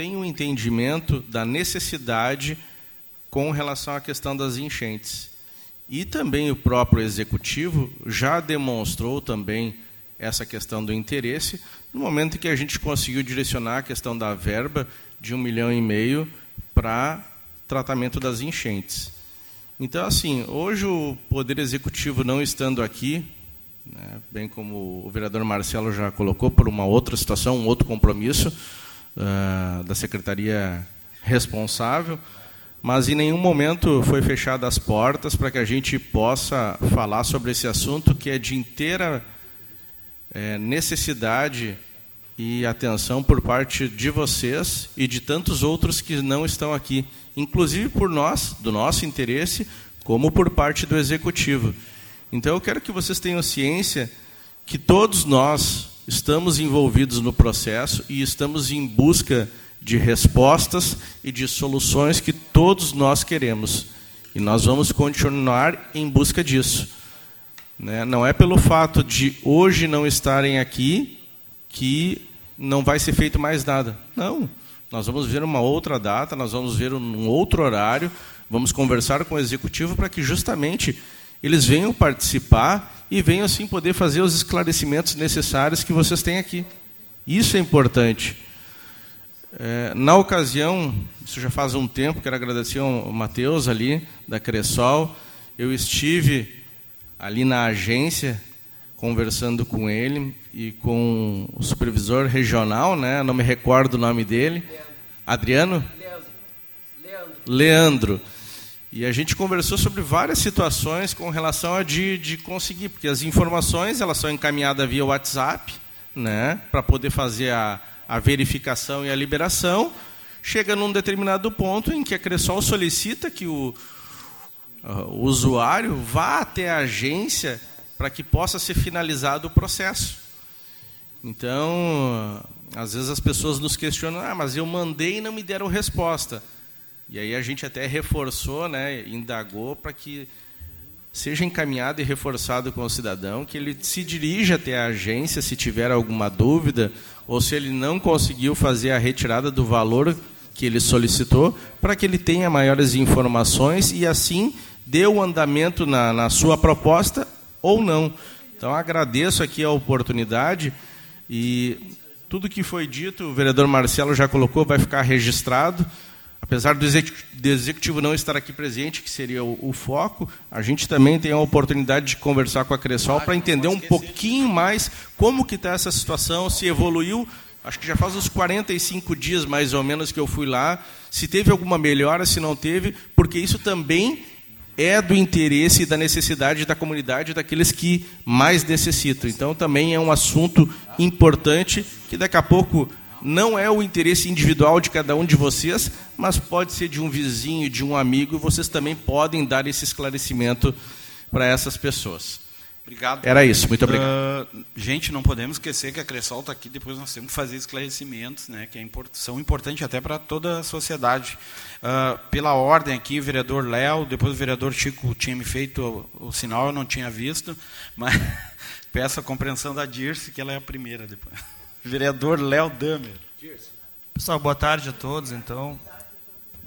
têm um entendimento da necessidade com relação à questão das enchentes. E também o próprio executivo já demonstrou também essa questão do interesse no momento em que a gente conseguiu direcionar a questão da verba de um milhão e meio para tratamento das enchentes. Então, assim, hoje o Poder Executivo não estando aqui, né, bem como o vereador Marcelo já colocou, por uma outra situação, um outro compromisso uh, da Secretaria responsável, mas em nenhum momento foi fechada as portas para que a gente possa falar sobre esse assunto que é de inteira é, necessidade e atenção por parte de vocês e de tantos outros que não estão aqui, inclusive por nós, do nosso interesse, como por parte do executivo. Então eu quero que vocês tenham ciência que todos nós estamos envolvidos no processo e estamos em busca de respostas e de soluções que todos nós queremos. E nós vamos continuar em busca disso. Né? Não é pelo fato de hoje não estarem aqui que não vai ser feito mais nada. Não. Nós vamos ver uma outra data, nós vamos ver um outro horário, vamos conversar com o executivo para que justamente eles venham participar e venham assim poder fazer os esclarecimentos necessários que vocês têm aqui. Isso é importante. É, na ocasião, isso já faz um tempo, quero agradecer ao Matheus ali, da Cressol. Eu estive ali na agência conversando com ele e com o supervisor regional, né? Não me recordo o nome dele. Adriano? Leandro. Leandro. E a gente conversou sobre várias situações com relação a de, de conseguir, porque as informações elas são encaminhadas via WhatsApp, né? Para poder fazer a, a verificação e a liberação. Chega num determinado ponto em que a Cressol solicita que o, o usuário vá até a agência para que possa ser finalizado o processo. Então, às vezes as pessoas nos questionam: ah, mas eu mandei e não me deram resposta. E aí a gente até reforçou, né, indagou para que seja encaminhado e reforçado com o cidadão, que ele se dirija até a agência se tiver alguma dúvida, ou se ele não conseguiu fazer a retirada do valor que ele solicitou, para que ele tenha maiores informações e assim dê o andamento na, na sua proposta ou não. Então agradeço aqui a oportunidade e tudo que foi dito, o vereador Marcelo já colocou, vai ficar registrado. Apesar do executivo não estar aqui presente, que seria o, o foco, a gente também tem a oportunidade de conversar com a Cressol para entender um pouquinho mais como que está essa situação, se evoluiu. Acho que já faz uns 45 dias, mais ou menos, que eu fui lá. Se teve alguma melhora, se não teve, porque isso também é do interesse e da necessidade da comunidade, daqueles que mais necessitam. Então, também é um assunto importante que daqui a pouco não é o interesse individual de cada um de vocês, mas pode ser de um vizinho, de um amigo, e vocês também podem dar esse esclarecimento para essas pessoas. Obrigado. Era isso, muito obrigado. Uh, gente, não podemos esquecer que a Cressol está aqui, depois nós temos que fazer esclarecimentos, né, que é import são importantes até para toda a sociedade. Uh, pela ordem aqui, o vereador Léo, depois o vereador Chico tinha me feito o, o sinal, eu não tinha visto, [laughs] mas peço a compreensão da Dirce, que ela é a primeira depois. Vereador Léo Damer. Pessoal, boa tarde a todos, então.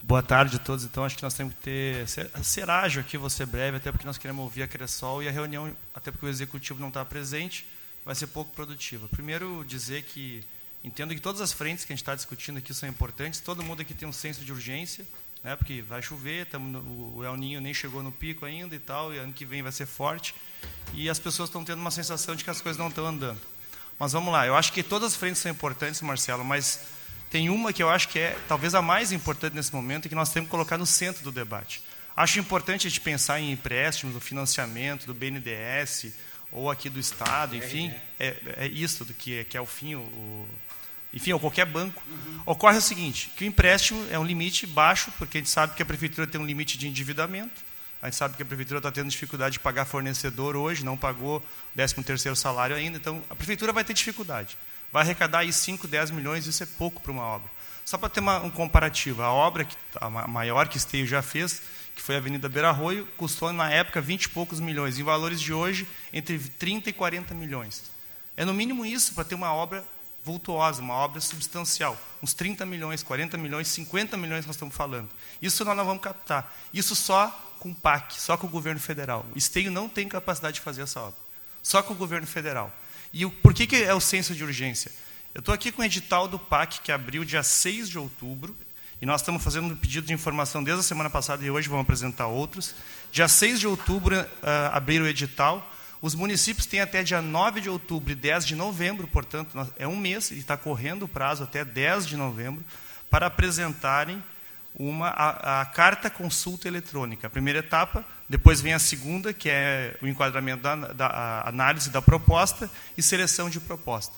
Boa tarde a todos. Então, acho que nós temos que ter ser, ser ágil aqui, vou ser breve, até porque nós queremos ouvir a Cressol e a reunião, até porque o executivo não está presente, vai ser pouco produtiva. Primeiro, dizer que entendo que todas as frentes que a gente está discutindo aqui são importantes. Todo mundo aqui tem um senso de urgência, né? Porque vai chover, tamo o El Ninho nem chegou no pico ainda e tal, e ano que vem vai ser forte. E as pessoas estão tendo uma sensação de que as coisas não estão andando. Mas vamos lá. Eu acho que todas as frentes são importantes, Marcelo, mas tem uma que eu acho que é talvez a mais importante nesse momento e que nós temos que colocar no centro do debate. Acho importante a gente pensar em empréstimos, no financiamento do BNDES ou aqui do Estado, enfim, é, é isso do que é, que é o fim, o, enfim, ou qualquer banco. Uhum. Ocorre o seguinte, que o empréstimo é um limite baixo, porque a gente sabe que a prefeitura tem um limite de endividamento, a gente sabe que a prefeitura está tendo dificuldade de pagar fornecedor hoje, não pagou o 13 terceiro salário ainda, então a prefeitura vai ter dificuldade vai arrecadar aí 5, 10 milhões, isso é pouco para uma obra. Só para ter uma, um comparativo, a obra que, a maior que Esteio já fez, que foi a Avenida Beira Arroio, custou na época 20 e poucos milhões. Em valores de hoje, entre 30 e 40 milhões. É no mínimo isso para ter uma obra vultuosa, uma obra substancial. Uns 30 milhões, 40 milhões, 50 milhões nós estamos falando. Isso nós não vamos captar. Isso só com o PAC, só com o governo federal. O Esteio não tem capacidade de fazer essa obra. Só com o governo federal. E o, por que, que é o senso de urgência? Eu estou aqui com o edital do PAC que abriu dia 6 de outubro, e nós estamos fazendo um pedido de informação desde a semana passada e hoje vamos apresentar outros. Dia 6 de outubro uh, abriram o edital. Os municípios têm até dia 9 de outubro e 10 de novembro, portanto, é um mês, e está correndo o prazo até 10 de novembro, para apresentarem uma, a, a, carta consulta eletrônica. A primeira etapa, depois vem a segunda, que é o enquadramento da, da análise da proposta e seleção de proposta.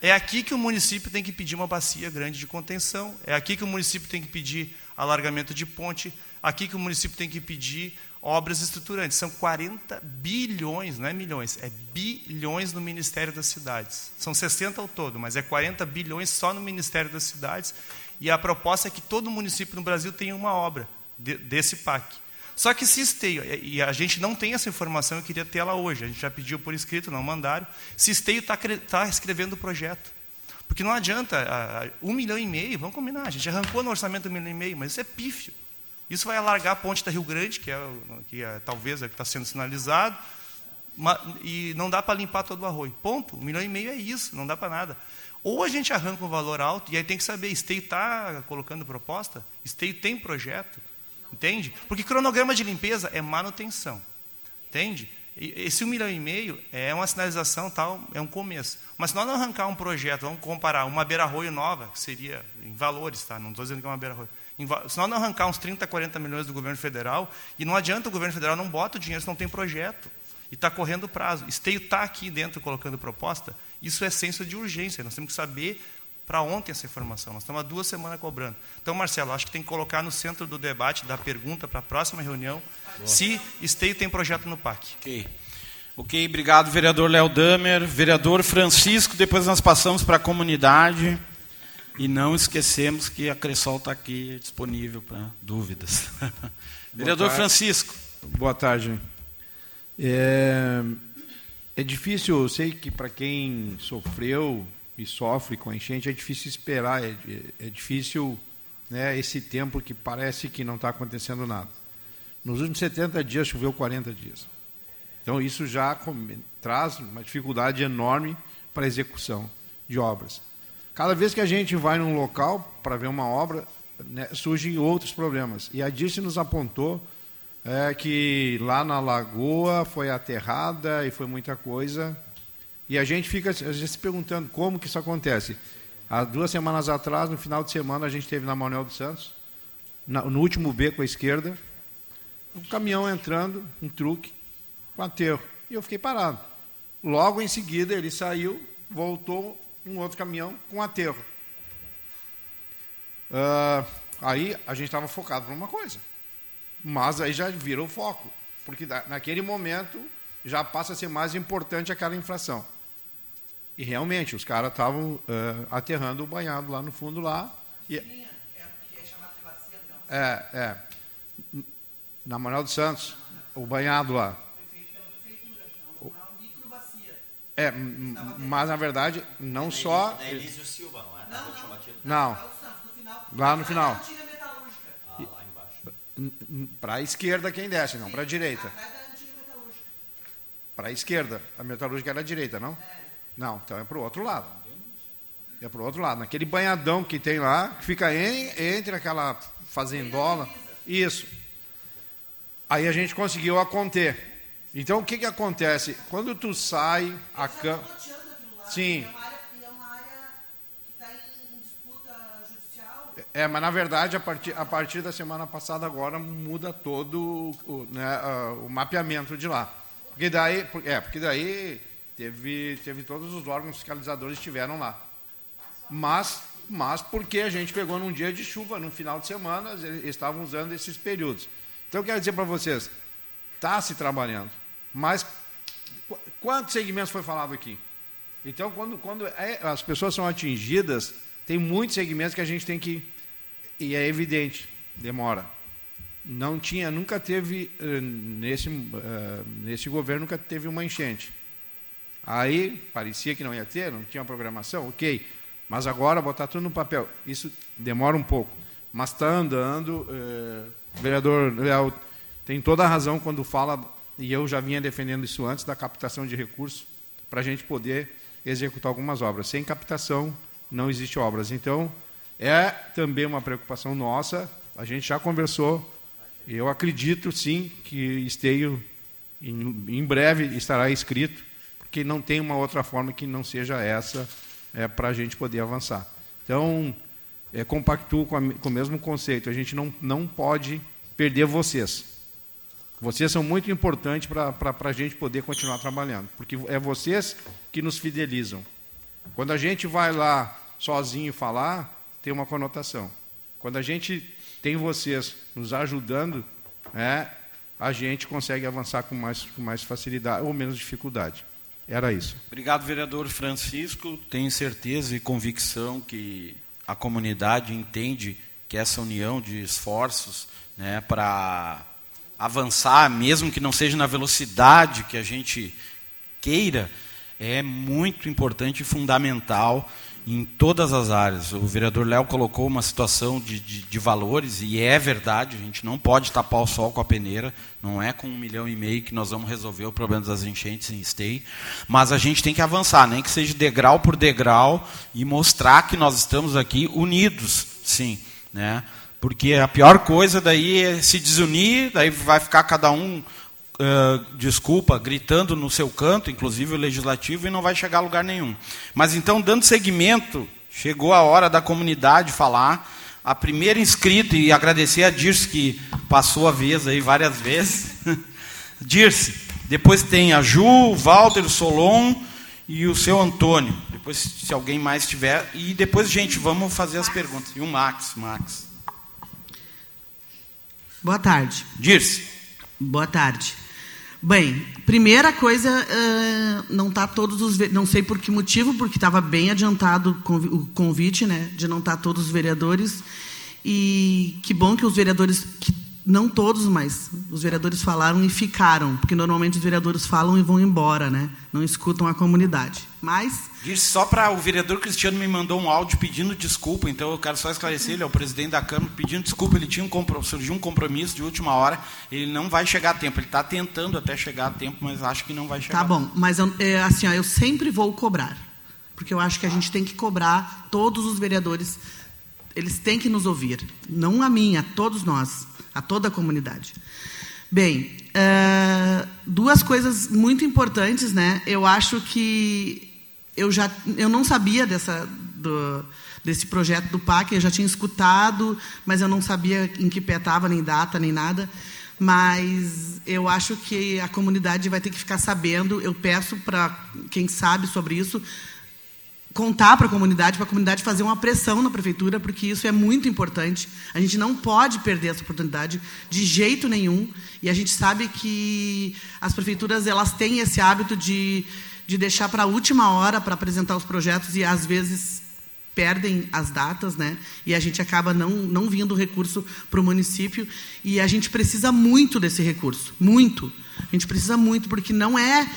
É aqui que o município tem que pedir uma bacia grande de contenção, é aqui que o município tem que pedir alargamento de ponte, aqui que o município tem que pedir obras estruturantes. São 40 bilhões, não é milhões, é bilhões no Ministério das Cidades. São 60 ao todo, mas é 40 bilhões só no Ministério das Cidades. E a proposta é que todo município no Brasil tenha uma obra de, desse PAC. Só que se esteio, e a gente não tem essa informação, eu queria ter ela hoje, a gente já pediu por escrito, não mandaram, se esteio está tá escrevendo o projeto. Porque não adianta, um milhão e meio, vamos combinar, a gente arrancou no orçamento um milhão e meio, mas isso é pífio. Isso vai alargar a ponte da Rio Grande, que, é, que é, talvez é que está sendo sinalizado, e não dá para limpar todo o arroio. Ponto. Um milhão e meio é isso, não dá para nada. Ou a gente arranca um valor alto, e aí tem que saber, Esteio está colocando proposta? Esteio tem projeto? Entende? Porque cronograma de limpeza é manutenção. Entende? Esse um milhão e meio é uma sinalização tal, é um começo. Mas se nós não arrancar um projeto, vamos comparar uma beira-arroio nova, que seria em valores, tá? não estou dizendo que é uma beira-arroio. Se nós não arrancar uns 30, 40 milhões do governo federal, e não adianta o governo federal não bota o dinheiro se não tem projeto. E está correndo prazo. Esteio está aqui dentro colocando proposta, isso é senso de urgência. Nós temos que saber para ontem essa informação. Nós estamos há duas semanas cobrando. Então, Marcelo, acho que tem que colocar no centro do debate, da pergunta para a próxima reunião, Boa. se Esteio tem projeto no PAC. Ok. Ok, obrigado, vereador Léo Damer. Vereador Francisco, depois nós passamos para a comunidade. E não esquecemos que a Cressol está aqui disponível para dúvidas. [laughs] vereador Francisco. Boa tarde. É, é difícil, eu sei que para quem sofreu e sofre com a enchente, é difícil esperar, é, é difícil né, esse tempo que parece que não está acontecendo nada. Nos últimos 70 dias choveu 40 dias. Então isso já traz uma dificuldade enorme para a execução de obras. Cada vez que a gente vai num local para ver uma obra, né, surgem outros problemas. E a Dirce nos apontou é, que lá na lagoa foi aterrada e foi muita coisa e a gente fica se perguntando como que isso acontece. Há duas semanas atrás, no final de semana, a gente teve na Manuel dos Santos, no último beco à esquerda, um caminhão entrando, um truque, com aterro. E eu fiquei parado. Logo em seguida, ele saiu, voltou um outro caminhão com aterro. Uh, aí a gente estava focado para uma coisa. Mas aí já virou o foco. Porque naquele momento já passa a ser mais importante aquela infração. E realmente, os caras estavam uh, aterrando o banhado lá no fundo lá. E... É, é. Na Manuel dos Santos, o banhado lá. É, mas na verdade, não só. Na Elísio Silva, não é? Não. Lá no final. Para a esquerda quem desce, não, para a direita. Para a esquerda. A metalúrgica era a direita, não? É. Não, então é para o outro lado. É para o outro lado. Naquele banhadão que tem lá, que fica em, entre aquela fazendola. Isso. Aí a gente conseguiu a conter. Então o que, que acontece? Quando tu sai a cama. Sim. É, mas na verdade, a partir, a partir da semana passada agora muda todo o, né, o mapeamento de lá. Porque daí, é, porque daí Teve, teve todos os órgãos fiscalizadores estiveram lá. Mas, mas porque a gente pegou num dia de chuva, no final de semana, eles estavam usando esses períodos. Então, eu quero dizer para vocês, está se trabalhando. Mas quantos segmentos foi falado aqui? Então, quando, quando é, as pessoas são atingidas, tem muitos segmentos que a gente tem que. E é evidente, demora. Não tinha, nunca teve, eh, nesse, uh, nesse governo, nunca teve uma enchente. Aí parecia que não ia ter, não tinha programação, ok. Mas agora botar tudo no papel, isso demora um pouco. Mas está andando. Eh, vereador Léo tem toda a razão quando fala, e eu já vinha defendendo isso antes, da captação de recursos, para a gente poder executar algumas obras. Sem captação, não existe obras. Então, é também uma preocupação nossa. A gente já conversou. Eu acredito, sim, que Esteio, em, em breve, estará escrito porque não tem uma outra forma que não seja essa é, para a gente poder avançar. Então, é, compactuo com, a, com o mesmo conceito. A gente não, não pode perder vocês. Vocês são muito importantes para a gente poder continuar trabalhando, porque é vocês que nos fidelizam. Quando a gente vai lá sozinho falar, tem uma conotação. Quando a gente tem vocês nos ajudando, é, a gente consegue avançar com mais, com mais facilidade ou menos dificuldade. Era isso. Obrigado, vereador Francisco. Tenho certeza e convicção que a comunidade entende que essa união de esforços né, para avançar, mesmo que não seja na velocidade que a gente queira, é muito importante e fundamental em todas as áreas. O vereador Léo colocou uma situação de, de, de, valores, e é verdade, a gente não pode tapar o sol com a peneira, não é com um milhão e meio que nós vamos resolver o problema das enchentes em Esteio, mas a gente tem que avançar, nem que seja degrau por degrau, e mostrar que nós estamos aqui unidos, sim. Né? Porque a pior coisa daí é se desunir, daí vai ficar cada um uh, desculpa, gritando no seu canto, inclusive o legislativo, e não vai chegar a lugar nenhum. Mas então, dando seguimento, chegou a hora da comunidade falar. A primeira inscrita, e agradecer a Dirce, que passou a vez aí várias vezes. [laughs] Dirce, depois tem a Ju, o Walter, o Solon e o seu Antônio. Depois, se alguém mais tiver. E depois, gente, vamos fazer as perguntas. E o Max, Max. Boa tarde. Dirce. Boa tarde. Bem, primeira coisa, uh, não tá todos os, não sei por que motivo, porque estava bem adiantado o convite, né, de não estar tá todos os vereadores. E que bom que os vereadores, que não todos, mas os vereadores falaram e ficaram, porque normalmente os vereadores falam e vão embora, né? Não escutam a comunidade. Mas só para o vereador Cristiano me mandou um áudio pedindo desculpa, então eu quero só esclarecer, ele é o presidente da Câmara, pedindo desculpa, ele tinha um surgiu um compromisso de última hora, ele não vai chegar a tempo, ele está tentando até chegar a tempo, mas acho que não vai chegar. Tá bom, mas eu, é, assim, ó, eu sempre vou cobrar, porque eu acho que a gente tem que cobrar todos os vereadores, eles têm que nos ouvir, não a mim, a todos nós, a toda a comunidade. Bem, uh, duas coisas muito importantes, né? Eu acho que eu já eu não sabia dessa do, desse projeto do PAC, eu já tinha escutado, mas eu não sabia em que pé estava, nem data, nem nada. Mas eu acho que a comunidade vai ter que ficar sabendo. Eu peço para quem sabe sobre isso contar para a comunidade, para a comunidade fazer uma pressão na prefeitura, porque isso é muito importante. A gente não pode perder essa oportunidade de jeito nenhum. E a gente sabe que as prefeituras elas têm esse hábito de de deixar para a última hora para apresentar os projetos e às vezes perdem as datas, né? E a gente acaba não, não vindo recurso para o município e a gente precisa muito desse recurso, muito. A gente precisa muito porque não é.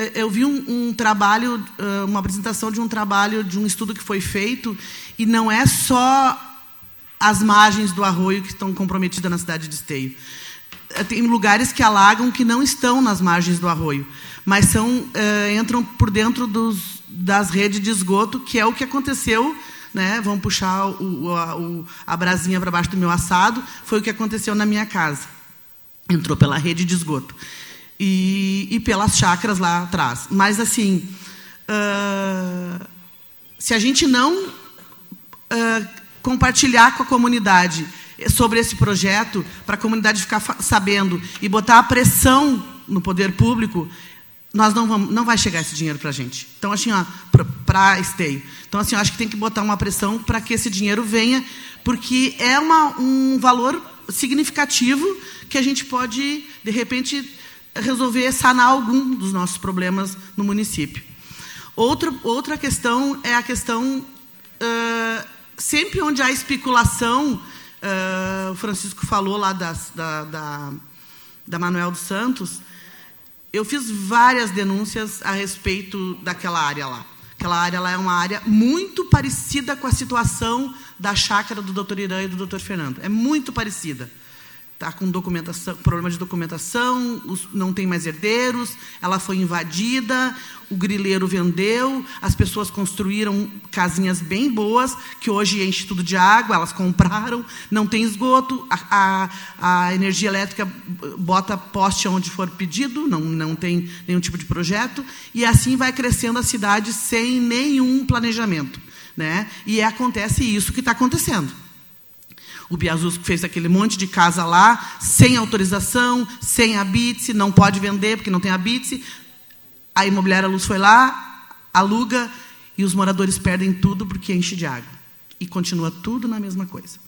É eu vi um, um trabalho, uma apresentação de um trabalho de um estudo que foi feito e não é só as margens do arroio que estão comprometidas na cidade de Esteio. Tem lugares que alagam que não estão nas margens do arroio mas são, entram por dentro dos, das redes de esgoto, que é o que aconteceu. Né? Puxar o, a, a brasinha para baixo do meu assado. Foi o que aconteceu na minha casa. Entrou pela rede de esgoto. E, e pelas chácaras lá atrás. Mas, assim, uh, se a gente não uh, compartilhar com a comunidade sobre esse projeto, para a comunidade ficar sabendo e botar a pressão no poder público, nós não vamos, não vai chegar esse dinheiro para a gente. Então, assim, para esteio. Então, assim, acho que tem que botar uma pressão para que esse dinheiro venha, porque é uma, um valor significativo que a gente pode, de repente, resolver, sanar algum dos nossos problemas no município. Outra, outra questão é a questão, uh, sempre onde há especulação, uh, o Francisco falou lá das, da, da, da Manuel dos Santos, eu fiz várias denúncias a respeito daquela área lá. Aquela área lá é uma área muito parecida com a situação da chácara do Dr. Irã e do Dr. Fernando. É muito parecida está com documentação, problema de documentação, não tem mais herdeiros, ela foi invadida, o grileiro vendeu, as pessoas construíram casinhas bem boas, que hoje enche tudo de água, elas compraram, não tem esgoto, a, a, a energia elétrica bota poste onde for pedido, não, não tem nenhum tipo de projeto, e assim vai crescendo a cidade sem nenhum planejamento. Né? E acontece isso que está acontecendo. O Biazus fez aquele monte de casa lá, sem autorização, sem habite, não pode vender porque não tem habite. A imobiliária Luz foi lá, aluga E os moradores perdem tudo porque enche de água. E continua tudo na mesma coisa.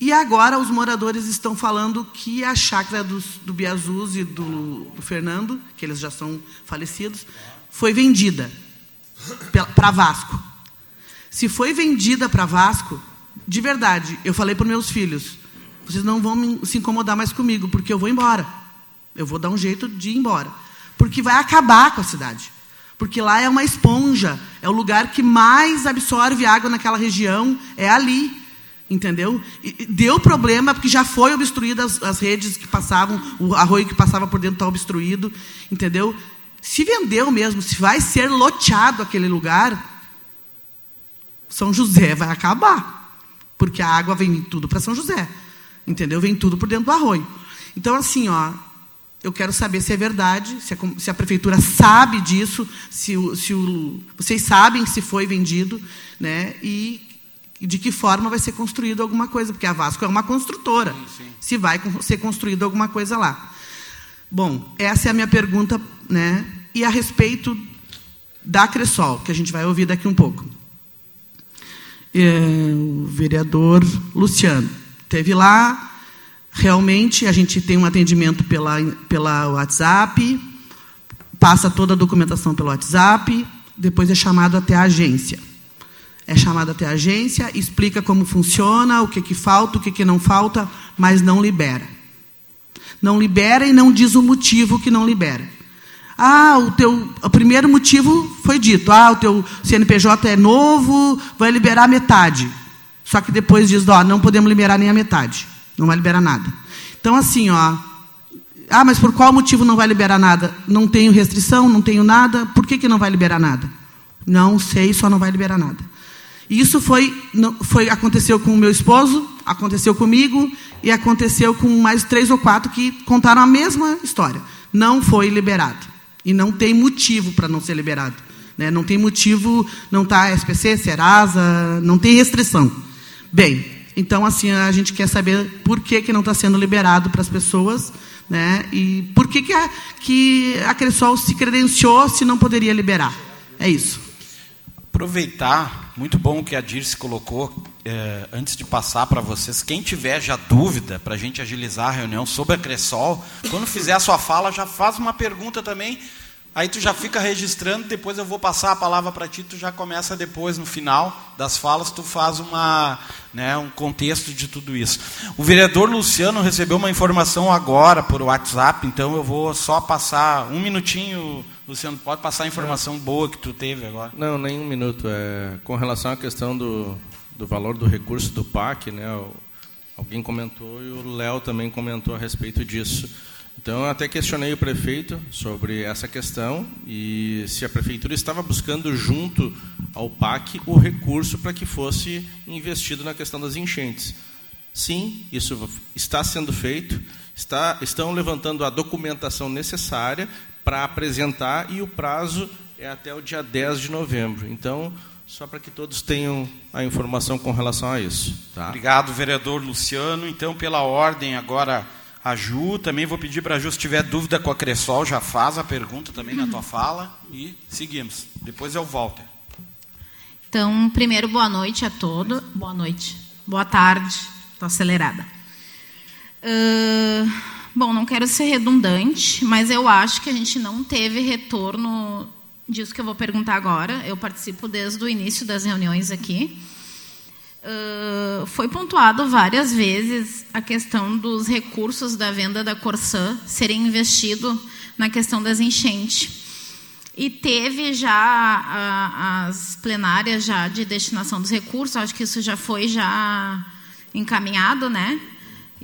E agora os moradores estão falando que a chácara do, do Biazuz e do, do Fernando, que eles já são falecidos, foi vendida para Vasco. Se foi vendida para Vasco, de verdade, eu falei para meus filhos: vocês não vão se incomodar mais comigo, porque eu vou embora. Eu vou dar um jeito de ir embora. Porque vai acabar com a cidade. Porque lá é uma esponja, é o lugar que mais absorve água naquela região, é ali. Entendeu? E deu problema, porque já foi obstruída as, as, redes que passavam, o arroio que passava por dentro está obstruído. Entendeu? Se vendeu mesmo, se vai ser loteado aquele lugar, São José vai acabar. Porque a água vem tudo para São José. Entendeu? Vem tudo por dentro do arroio. Então, assim, ó, eu quero saber se é verdade, se a, se a prefeitura sabe disso, se, o, se o, vocês sabem se foi vendido, né? E, de que forma vai ser construído alguma coisa, porque a Vasco é uma construtora. Sim, sim. Se vai ser construído alguma coisa lá. Bom, essa é a minha pergunta, né? E a respeito da Cressol, que a gente vai ouvir daqui um pouco. É, o vereador Luciano teve lá, Realmente, a gente tem um atendimento pela, pela WhatsApp, passa toda a documentação pelo WhatsApp, depois é chamado até a agência. É chamado até a agência, explica como funciona, o que, que falta, o que, que não falta, mas não libera. Não libera e não diz o motivo que não libera. Ah, o teu o primeiro motivo foi dito. Ah, o teu CNPJ é novo, vai liberar metade. Só que depois diz, ó, não podemos liberar nem a metade. Não vai liberar nada. Então, assim, ó. Ah, mas por qual motivo não vai liberar nada? Não tenho restrição, não tenho nada. Por que, que não vai liberar nada? Não sei, só não vai liberar nada. Isso foi, foi aconteceu com o meu esposo, aconteceu comigo e aconteceu com mais três ou quatro que contaram a mesma história. Não foi liberado. E não tem motivo para não ser liberado. Né? Não tem motivo, não está SPC, Serasa, não tem restrição. Bem, então, assim, a gente quer saber por que, que não está sendo liberado para as pessoas, né? E por que, que, a, que a Cressol se credenciou se não poderia liberar. É isso. Aproveitar, muito bom que a Dirce colocou, é, antes de passar para vocês, quem tiver já dúvida, para a gente agilizar a reunião sobre a Cressol, quando fizer a sua fala, já faz uma pergunta também, Aí tu já fica registrando, depois eu vou passar a palavra para ti, tu já começa depois, no final das falas, tu faz uma, né, um contexto de tudo isso. O vereador Luciano recebeu uma informação agora por WhatsApp, então eu vou só passar um minutinho, Luciano, pode passar a informação boa que tu teve agora. Não, nem um minuto. É, com relação à questão do, do valor do recurso do PAC, né, alguém comentou e o Léo também comentou a respeito disso. Então, eu até questionei o prefeito sobre essa questão e se a prefeitura estava buscando, junto ao PAC, o recurso para que fosse investido na questão das enchentes. Sim, isso está sendo feito, está, estão levantando a documentação necessária para apresentar e o prazo é até o dia 10 de novembro. Então, só para que todos tenham a informação com relação a isso. Tá? Obrigado, vereador Luciano. Então, pela ordem, agora a Ju, também vou pedir para a Ju, se tiver dúvida com a Cressol, já faz a pergunta também na tua fala e seguimos. Depois eu volto. Então, primeiro, boa noite a todos. Boa noite. Boa tarde. Estou acelerada. Uh, bom, não quero ser redundante, mas eu acho que a gente não teve retorno disso que eu vou perguntar agora. Eu participo desde o início das reuniões aqui. Uh, foi pontuado várias vezes a questão dos recursos da venda da Corsã serem investidos na questão das enchentes. E teve já a, as plenárias já de destinação dos recursos, acho que isso já foi já encaminhado, né?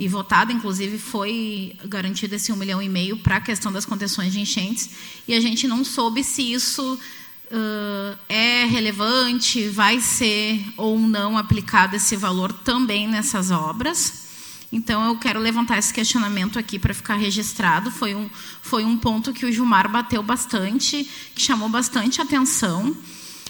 E votado, inclusive foi garantido esse um milhão e meio para a questão das contenções de enchentes. E a gente não soube se isso uh, é relevante, vai ser ou não aplicado esse valor também nessas obras. Então, eu quero levantar esse questionamento aqui para ficar registrado. Foi um, foi um ponto que o Gilmar bateu bastante, que chamou bastante atenção,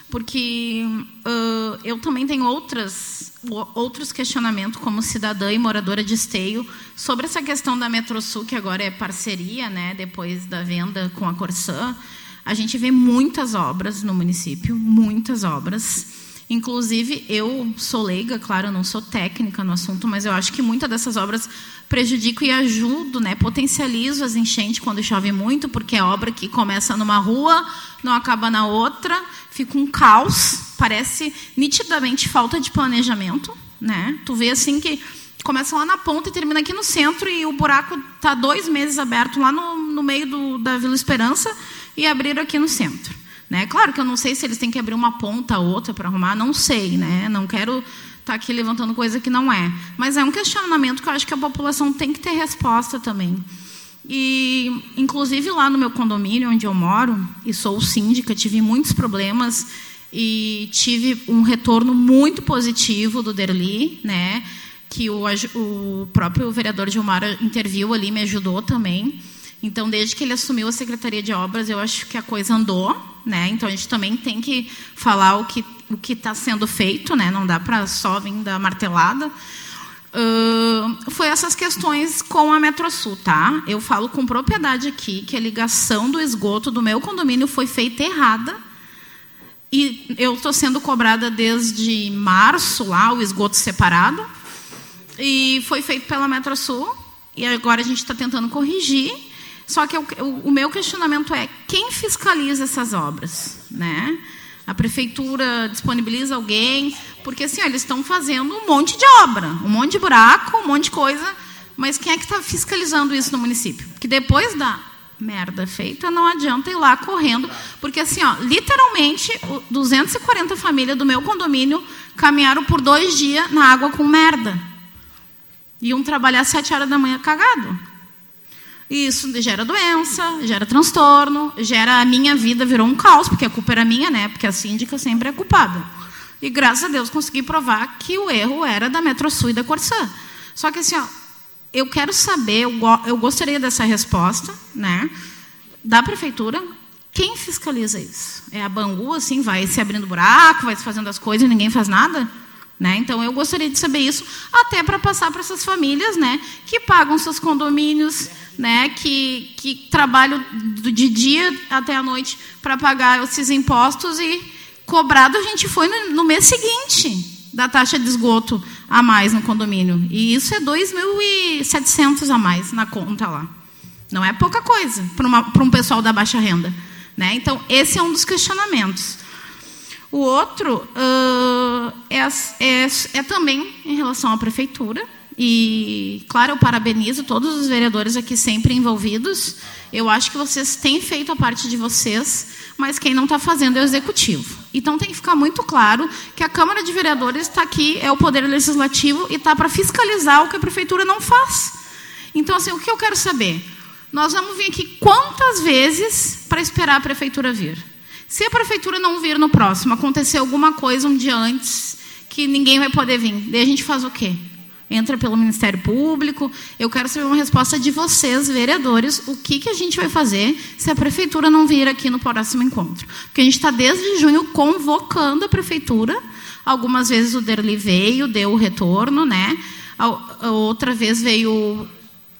porque uh, eu também tenho outras, outros questionamentos como cidadã e moradora de Esteio sobre essa questão da Metrosul, que agora é parceria, né, depois da venda com a Corsã. A gente vê muitas obras no município, muitas obras. Inclusive, eu sou leiga, claro, não sou técnica no assunto, mas eu acho que muitas dessas obras prejudico e ajudo, né, potencializo as enchentes quando chove muito, porque é obra que começa numa rua, não acaba na outra, fica um caos, parece nitidamente falta de planejamento, né? Tu vê assim que começa lá na ponta e termina aqui no centro e o buraco está dois meses aberto lá no, no meio do, da Vila Esperança e abriram aqui no centro. Né? Claro que eu não sei se eles têm que abrir uma ponta ou outra para arrumar, não sei, né? Não quero estar tá aqui levantando coisa que não é. Mas é um questionamento que eu acho que a população tem que ter resposta também. E, inclusive, lá no meu condomínio, onde eu moro, e sou síndica, tive muitos problemas e tive um retorno muito positivo do Derli, né? que o, o próprio vereador Gilmar interviu ali, me ajudou também. Então, desde que ele assumiu a Secretaria de Obras, eu acho que a coisa andou, né? Então, a gente também tem que falar o que o que está sendo feito, né? Não dá para só vir da martelada. Uh, foi essas questões com a Metrosul, tá? Eu falo com propriedade aqui que a ligação do esgoto do meu condomínio foi feita errada. E eu estou sendo cobrada desde março lá, o esgoto separado. E foi feito pela Metrosul. E agora a gente está tentando corrigir. Só que o, o, meu questionamento é quem fiscaliza essas obras, né? A prefeitura disponibiliza alguém, porque assim, eles estão fazendo um monte de obra, um monte de buraco, um monte de coisa, mas quem é que está fiscalizando isso no município? Porque depois da merda feita, não adianta ir lá correndo, porque assim, ó, literalmente, 240 famílias do meu condomínio caminharam por dois dias na água com merda. Iam trabalhar às sete horas da manhã cagado. Isso gera doença, gera transtorno, gera a minha vida virou um caos, porque a culpa era minha, né? Porque a síndica sempre é culpada. E graças a Deus consegui provar que o erro era da Metrosul e da Corsã. Só que assim, ó, eu quero saber, eu, go eu gostaria dessa resposta, né? Da prefeitura, quem fiscaliza isso? É a Bangu, assim, vai se abrindo buraco, vai se fazendo as coisas e ninguém faz nada? Né? Então, eu gostaria de saber isso, até para passar para essas famílias né, que pagam seus condomínios, né, que, que trabalham de dia até a noite para pagar esses impostos e cobrado a gente foi no, no, mês seguinte da taxa de esgoto a mais no condomínio. E isso é 2.700 a mais na conta lá. Não é pouca coisa para um pessoal da baixa renda. Né? Então, esse é um dos questionamentos. O outro uh, é, é, é também em relação à prefeitura. E, claro, eu parabenizo todos os vereadores aqui sempre envolvidos. Eu acho que vocês têm feito a parte de vocês, mas quem não está fazendo é o executivo. Então tem que ficar muito claro que a Câmara de Vereadores está aqui, é o Poder Legislativo, e está para fiscalizar o que a Prefeitura não faz. Então, assim, o que eu quero saber? Nós vamos vir aqui quantas vezes para esperar a Prefeitura vir? Se a prefeitura não vir no próximo, acontecer alguma coisa um dia antes que ninguém vai poder vir, daí a gente faz o quê? Entra pelo Ministério Público. Eu quero saber uma resposta de vocês, vereadores, o que, que a gente vai fazer se a prefeitura não vir aqui no próximo encontro? Porque a gente está desde junho convocando a prefeitura. Algumas vezes o Derli veio, deu o retorno, né? Outra vez veio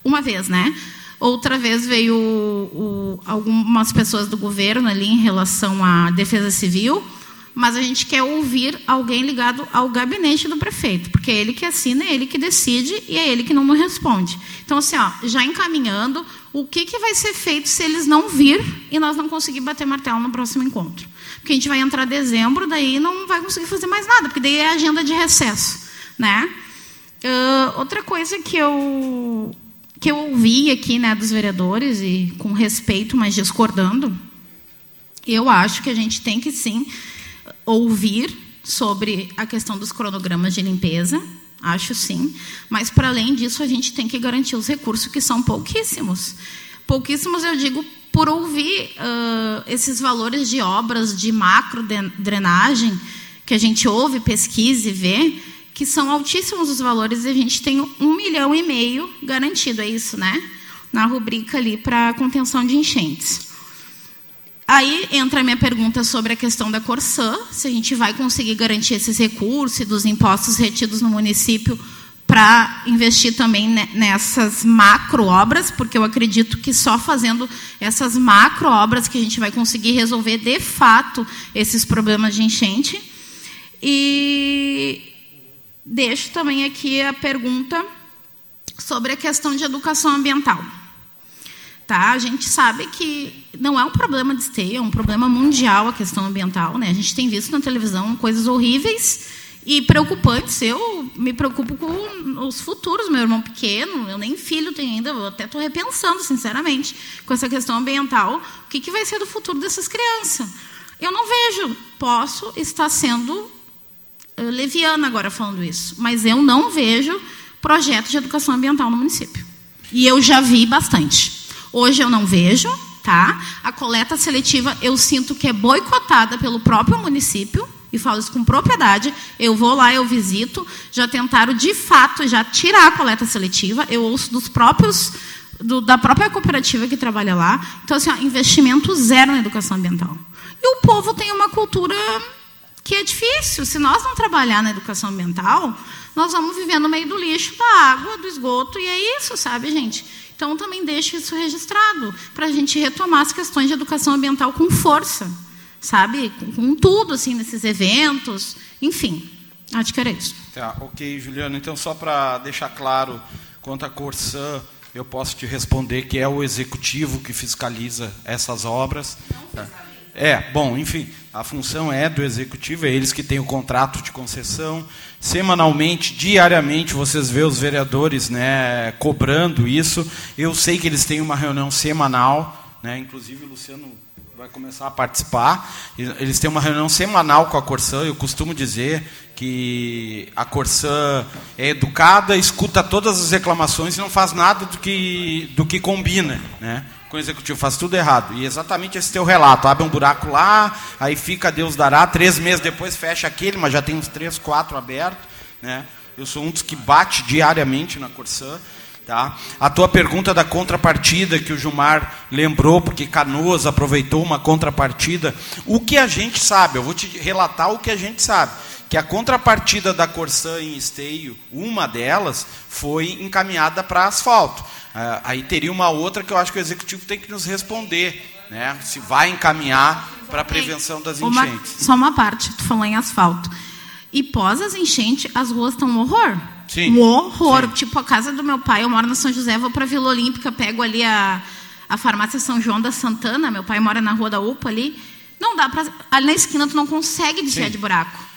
uma vez, né? Outra vez veio o, o, algumas pessoas do governo ali em relação à defesa civil, mas a gente quer ouvir alguém ligado ao gabinete do prefeito, porque é ele que assina, é ele que decide e é ele que não nos responde. Então, assim, ó, já encaminhando, o que, que vai ser feito se eles não vir e nós não conseguir bater martelo no próximo encontro? Porque a gente vai entrar em dezembro, daí não vai conseguir fazer mais nada, porque daí é agenda de recesso, né? Uh, outra coisa que eu que eu ouvi aqui né, dos vereadores, e com respeito, mas discordando, eu acho que a gente tem que sim ouvir sobre a questão dos cronogramas de limpeza, acho sim, mas para além disso a gente tem que garantir os recursos que são pouquíssimos. Pouquíssimos eu digo por ouvir uh, esses valores de obras de macro drenagem que a gente ouve, pesquisa e vê, que são altíssimos os valores e a gente tem um milhão e meio garantido, é isso, né? Na rubrica ali para contenção de enchentes. Aí entra a minha pergunta sobre a questão da Corsã, se a gente vai conseguir garantir esses recursos e dos impostos retidos no município para investir também nessas macro obras, porque eu acredito que só fazendo essas macro obras que a gente vai conseguir resolver de fato esses problemas de enchente. E deixo também aqui a pergunta sobre a questão de educação ambiental. Tá? A gente sabe que não é um problema de esteio, é um problema mundial a questão ambiental. Né? A gente tem visto na televisão coisas horríveis e preocupantes. Eu me preocupo com os futuros, meu irmão pequeno, eu nem filho tenho ainda, eu até estou repensando, sinceramente, com essa questão ambiental, o que, que vai ser do futuro dessas crianças. Eu não vejo, posso estar sendo leviana agora falando isso, mas eu não vejo projeto de educação ambiental no município. E eu já vi bastante. Hoje eu não vejo, tá? A coleta seletiva eu sinto que é boicotada pelo próprio município e falo isso com propriedade. Eu vou lá, eu visito. Já tentaram, de fato, já tirar a coleta seletiva. Eu ouço dos próprios do, da própria cooperativa que trabalha lá. Então, assim, ó, investimento zero na educação ambiental. E o povo tem uma cultura que é difícil. Se nós não trabalhar na educação ambiental, nós vamos viver no meio do lixo, da água, do esgoto, e é isso, sabe, gente? Então, também deixe isso registrado, para a gente retomar as questões de educação ambiental com força sabe? Com, com tudo, assim, nesses eventos. Enfim, acho que era isso. Tá, ok, Juliano. Então, só para deixar claro, quanto à Corsã, eu posso te responder que é o executivo que fiscaliza essas obras. Tá. É, bom, enfim, a função é do executivo, é eles que têm o contrato de concessão. Semanalmente, diariamente, vocês vê os vereadores né, cobrando isso. Eu sei que eles têm uma reunião semanal, né, inclusive o Luciano vai começar a participar. Eles têm uma reunião semanal com a Corsã. Eu costumo dizer que a Corsã é educada, escuta todas as reclamações e não faz nada do que, do que combina. Né? Com o executivo, faz tudo errado. E exatamente esse teu relato. Abre um buraco lá, aí fica Deus dará, três meses depois fecha aquele, mas já tem uns três, quatro abertos. Né? Eu sou um dos que bate diariamente na Corsã. Tá? A tua pergunta da contrapartida que o Gilmar lembrou, porque Canoas aproveitou uma contrapartida. O que a gente sabe, eu vou te relatar o que a gente sabe, que a contrapartida da Corsã em Esteio, uma delas, foi encaminhada para asfalto. Uh, aí teria uma outra que eu acho que o executivo tem que nos responder, né? se vai encaminhar para a prevenção das enchentes. Uma, só uma parte, tu falou em asfalto. E pós as enchentes, as ruas estão um horror. Sim. Um horror. Sim. Tipo, a casa do meu pai, eu moro na São José, vou para a Vila Olímpica, pego ali a, a farmácia São João da Santana, meu pai mora na rua da UPA ali. Não dá para. Ali na esquina tu não consegue desviar Sim. de buraco.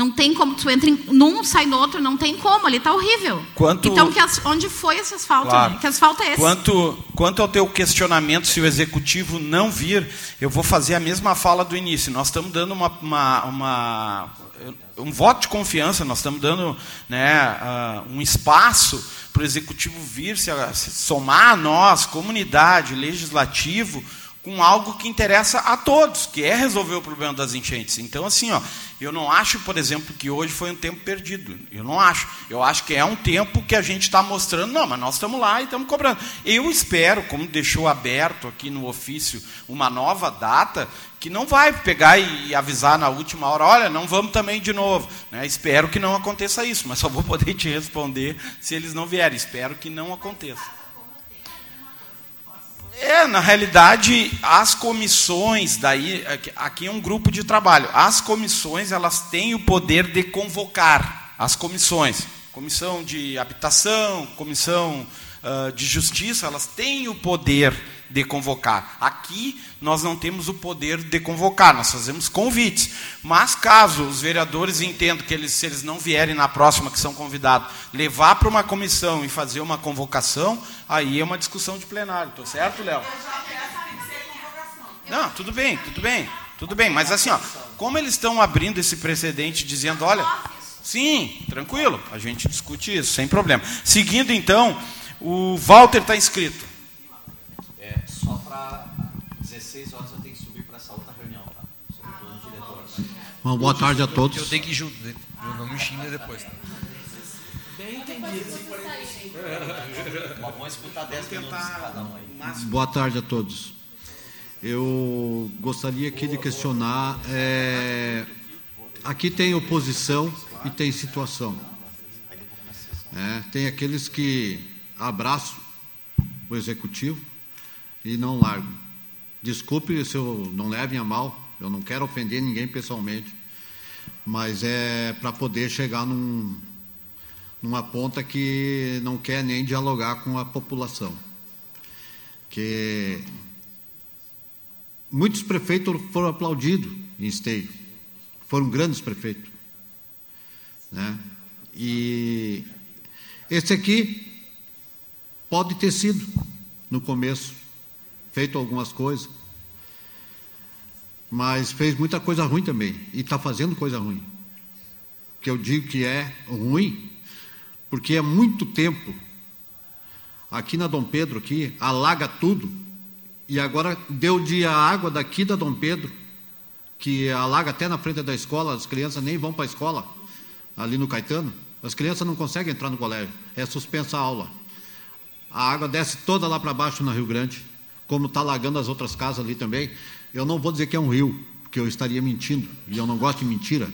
Não tem como, tu entra em num, sai no outro, não tem como, ali está horrível. Quanto, então, as, onde foi esse asfalto? Claro. Né? Que asfalto é esse? Quanto, quanto ao teu questionamento, se o executivo não vir, eu vou fazer a mesma fala do início. Nós estamos dando uma, uma, uma um voto de confiança, nós estamos dando né, uh, um espaço para o executivo vir se, se somar a nós, comunidade, legislativo, com algo que interessa a todos, que é resolver o problema das enchentes. Então, assim, ó, eu não acho, por exemplo, que hoje foi um tempo perdido. Eu não acho. Eu acho que é um tempo que a gente está mostrando, não, mas nós estamos lá e estamos cobrando. Eu espero, como deixou aberto aqui no ofício, uma nova data, que não vai pegar e avisar na última hora, olha, não vamos também de novo. Né? Espero que não aconteça isso, mas só vou poder te responder se eles não vierem. Espero que não aconteça. É, na realidade, as comissões, daí, aqui é um grupo de trabalho. As comissões, elas têm o poder de convocar as comissões. Comissão de habitação, comissão uh, de justiça, elas têm o poder de convocar. Aqui nós não temos o poder de convocar, nós fazemos convites. Mas caso os vereadores entendam que eles, se eles não vierem na próxima que são convidados, levar para uma comissão e fazer uma convocação, aí é uma discussão de plenário. Estou certo, Léo? Não, tudo bem, tudo bem, tudo bem. Mas assim, ó, como eles estão abrindo esse precedente dizendo, olha, sim, tranquilo, a gente discute isso, sem problema. Seguindo então, o Walter está inscrito. É, só para 16 horas eu tenho que subir para essa outra reunião, tá? Sobre o plano diretor. Bom, boa tarde a todos. Eu tenho que ir eu não me xinga depois. Tá? Bem entendido. Mas vamos escutar 10 minutos cada um aí. Boa tarde a todos. Eu gostaria aqui de questionar. É, aqui tem oposição e tem situação. Né? Tem aqueles que abraçam o executivo e não largam. Desculpe se eu não levem a mal, eu não quero ofender ninguém pessoalmente, mas é para poder chegar num, numa ponta que não quer nem dialogar com a população. Que muitos prefeitos foram aplaudidos em Esteio, foram grandes prefeitos. Né? E esse aqui pode ter sido, no começo, feito algumas coisas, mas fez muita coisa ruim também, e está fazendo coisa ruim. Que eu digo que é ruim, porque é muito tempo, aqui na Dom Pedro, aqui, alaga tudo, e agora deu de a água daqui da Dom Pedro, que alaga até na frente da escola, as crianças nem vão para a escola, ali no Caetano, as crianças não conseguem entrar no colégio, é suspensa a aula. A água desce toda lá para baixo na Rio Grande, como está alagando as outras casas ali também. Eu não vou dizer que é um rio, porque eu estaria mentindo, e eu não gosto de mentira.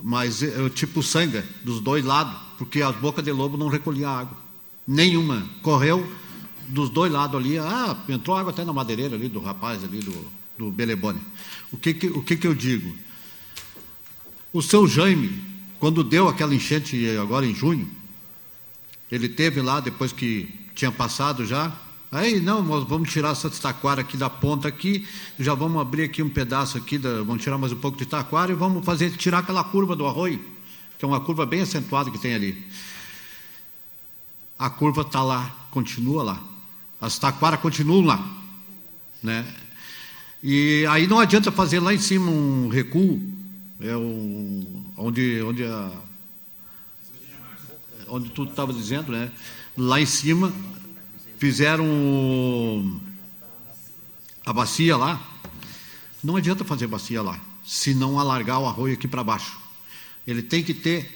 Mas eu tipo sangue dos dois lados, porque as bocas de lobo não recolhiam água. Nenhuma. Correu dos dois lados ali. Ah, entrou água até na madeireira ali do rapaz ali do, do Belebone. O que, que, o que, que eu digo? O seu Jaime, quando deu aquela enchente agora em junho, ele teve lá depois que tinha passado já. Aí, não, nós vamos tirar essa taquara aqui da ponta aqui, já vamos abrir aqui um pedaço aqui, da, vamos tirar mais um pouco de taquara e vamos fazer tirar aquela curva do arroio, que é uma curva bem acentuada que tem ali. A curva está lá, continua lá. As taquaras continuam lá. Né? E aí não adianta fazer lá em cima um recuo, é um, onde, onde, a, onde tu estava dizendo, né? Lá em cima fizeram a bacia lá. Não adianta fazer bacia lá, se não alargar o arroio aqui para baixo. Ele tem que ter,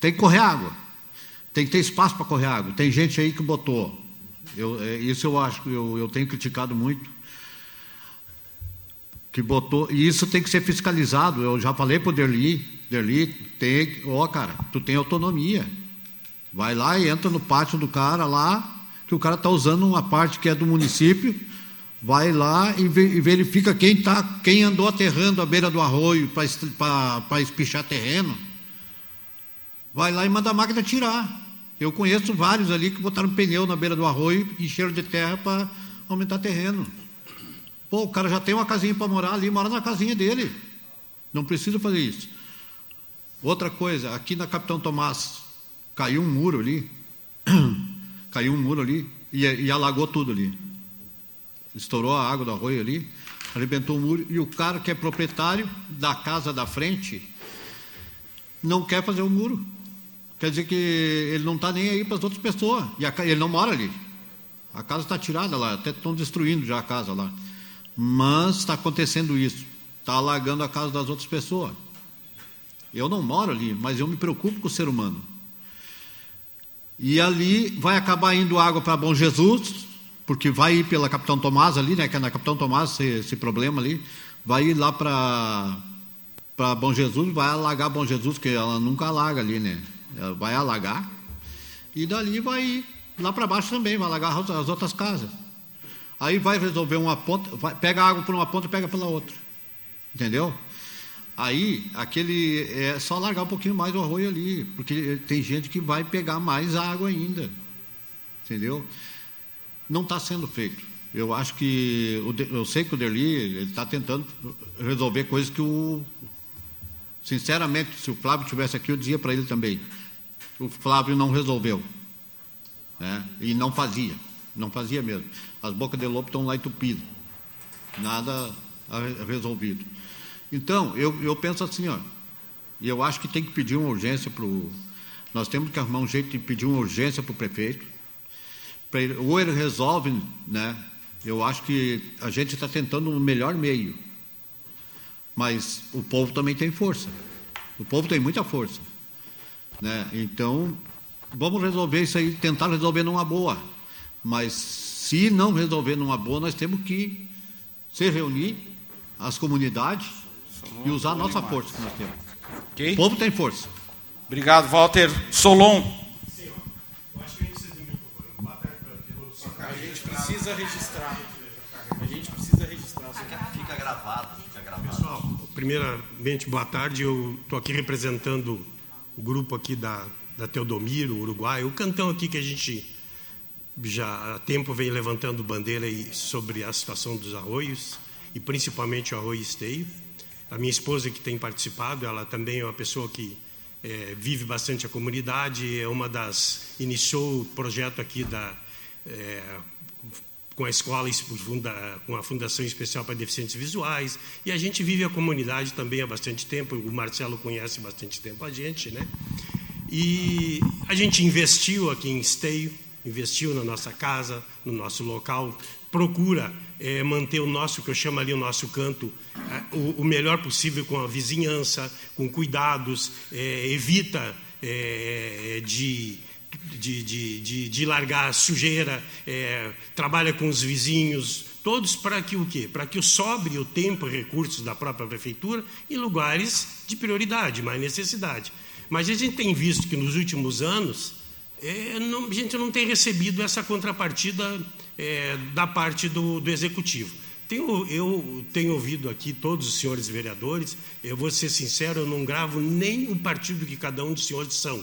tem que correr água, tem que ter espaço para correr água. Tem gente aí que botou, eu, é, isso eu acho, eu, eu tenho criticado muito que botou, e isso tem que ser fiscalizado. Eu já falei para o Derli, Derli, tem, ó, cara, tu tem autonomia. Vai lá e entra no pátio do cara lá, que o cara está usando uma parte que é do município, vai lá e, verifica quem tá, quem andou aterrando à beira do arroio para espichar terreno. Vai lá e manda a máquina tirar. Eu conheço vários ali que botaram pneu na beira do arroio e encheram de terra para aumentar terreno. Pô, o cara já tem uma casinha para morar ali, mora na casinha dele. Não precisa fazer isso. Outra coisa, aqui na Capitão Tomás, caiu um muro ali, [clears throat] caiu um muro ali e, e alagou tudo ali. Estourou a água do arroio ali, arrebentou o muro, e o cara que é proprietário da casa da frente não quer fazer o muro. Quer dizer que ele não está nem aí para as outras pessoas. E a, ele não mora ali. A casa está tirada lá, até estão destruindo já a casa lá. Mas está acontecendo isso. Está alagando a casa das outras pessoas. Eu não moro ali, mas eu me preocupo com o ser humano. E ali vai acabar indo água para Bom Jesus, porque vai ir pela Capitão Tomás ali, né? Que é na Capitão Tomás esse, esse problema ali. Vai ir lá para para Bom Jesus, vai alagar Bom Jesus, que ela nunca alaga ali, né? Ela vai alagar. E dali vai ir lá para baixo também, vai alagar as outras casas. Aí vai resolver uma ponta, vai, pega água por uma ponta e pega pela outra. Entendeu? Aí, aquele. É só largar um pouquinho mais o arroio ali, porque tem gente que vai pegar mais água ainda. Entendeu? Não está sendo feito. Eu acho que. Eu sei que o Derli está tentando resolver coisas que o. Sinceramente, se o Flávio tivesse aqui, eu dizia para ele também. O Flávio não resolveu. Né? E não fazia. Não fazia mesmo. As bocas de lobo estão lá entupidas. Nada resolvido. Então, eu, eu penso assim, ó, e eu acho que tem que pedir uma urgência para o. Nós temos que arrumar um jeito de pedir uma urgência para o prefeito. Ele, ou ele resolve, né? Eu acho que a gente está tentando o melhor meio. Mas o povo também tem força. O povo tem muita força. Né? Então, vamos resolver isso aí, tentar resolver numa boa. Mas se não resolver numa boa, nós temos que se reunir, as comunidades, e usar a nossa força que nós temos. Okay. O povo tem força. Obrigado, Walter. Solon. A gente precisa registrar. A gente precisa registrar. Fica gravado. Fica gravado. Pessoal, primeiramente, boa tarde. Eu estou aqui representando o grupo aqui da, da Teodomiro, Uruguai. O cantão aqui que a gente já há tempo vem levantando bandeira sobre a situação dos arroios e principalmente o arroio esteio. A minha esposa que tem participado, ela também é uma pessoa que é, vive bastante a comunidade, é uma das iniciou o projeto aqui da é, com a escola com a Fundação Especial para Deficientes Visuais e a gente vive a comunidade também há bastante tempo. O Marcelo conhece bastante tempo a gente, né? E a gente investiu aqui em Esteio, investiu na nossa casa, no nosso local, procura é, manter o nosso, que eu chamo ali o nosso canto, é, o, o, melhor possível com a vizinhança, com cuidados, é, evita de, de, de, de, de largar sujeira, trabalha com os vizinhos, todos para que o quê? Para que sobre o tempo e recursos da própria prefeitura em lugares de prioridade, mais necessidade. Mas a gente tem visto que nos últimos anos é, não, a gente não tem recebido essa contrapartida é, da parte do, do executivo. Tenho, eu tenho ouvido aqui todos os senhores vereadores, eu vou ser sincero, eu não gravo nem o partido que cada um dos senhores são,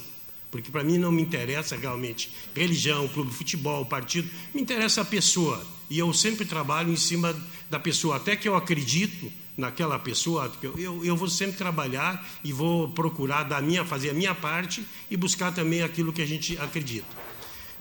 porque para mim não me interessa realmente religião, clube de futebol, partido, me interessa a pessoa. E eu sempre trabalho em cima da pessoa, até que eu acredito naquela pessoa, eu, eu, vou sempre trabalhar e vou procurar da minha, fazer a minha parte e buscar também aquilo que a gente acredita.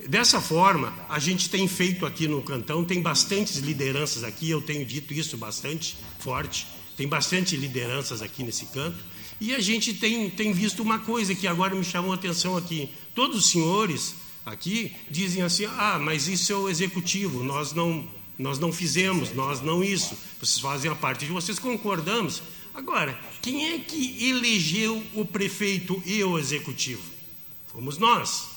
Dessa forma, a gente tem feito aqui no Cantão, tem bastantes lideranças aqui, eu tenho dito isso bastante forte, tem bastante lideranças aqui nesse canto, e a gente tem, tem visto uma coisa que agora me chamou a atenção aqui. Todos os senhores aqui dizem assim: ah, mas isso é o executivo, nós não, nós não fizemos, nós não isso, vocês fazem a parte de vocês, concordamos. Agora, quem é que elegeu o prefeito e o executivo? Fomos nós.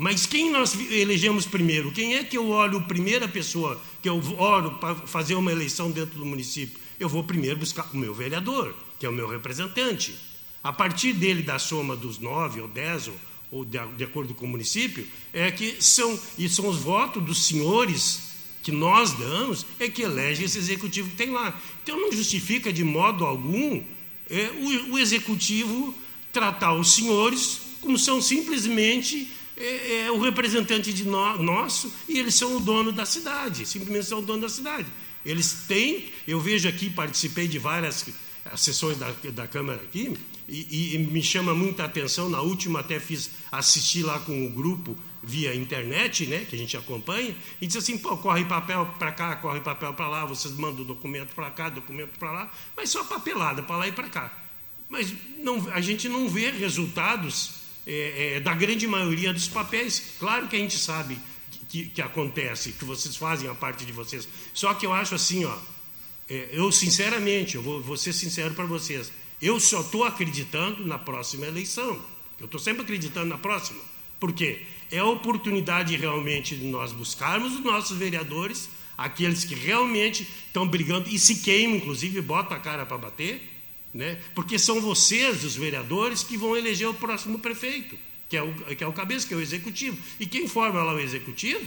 Mas quem nós elegemos primeiro? Quem é que eu olho, primeira pessoa que eu olho para fazer uma eleição dentro do município? Eu vou primeiro buscar o meu vereador, que é o meu representante. A partir dele, da soma dos nove ou dez, ou, ou de, de acordo com o município, é que são, e são os votos dos senhores que nós damos, é que elege esse executivo que tem lá. Então não justifica de modo algum é, o, o executivo tratar os senhores como são simplesmente é, é o representante de no, nosso e eles são o dono da cidade, simplesmente são o dono da cidade. Eles têm, eu vejo aqui, participei de várias sessões da, da Câmara aqui, e, e, me chama muita atenção, na última até fiz assistir lá com o grupo via internet, né, que a gente acompanha, e diz assim, pô, corre papel para cá, corre papel para lá, vocês mandam documento para cá, documento para lá, mas só papelada para lá e para cá. Mas não, a gente não vê resultados é, é, da grande maioria dos papéis. Claro que a gente sabe que, que, acontece, que vocês fazem a parte de vocês. Só que eu acho assim, ó, é, eu sinceramente, eu vou, vou ser sincero para vocês, eu só estou acreditando na próxima eleição. Eu estou sempre acreditando na próxima. Por quê? É a oportunidade realmente de nós buscarmos os nossos vereadores, aqueles que realmente estão brigando e se queimam, inclusive, botam a cara para bater, né? Porque são vocês, os vereadores, que vão eleger o próximo prefeito, que é o, que é o cabeça, que é o executivo. E quem forma lá o executivo?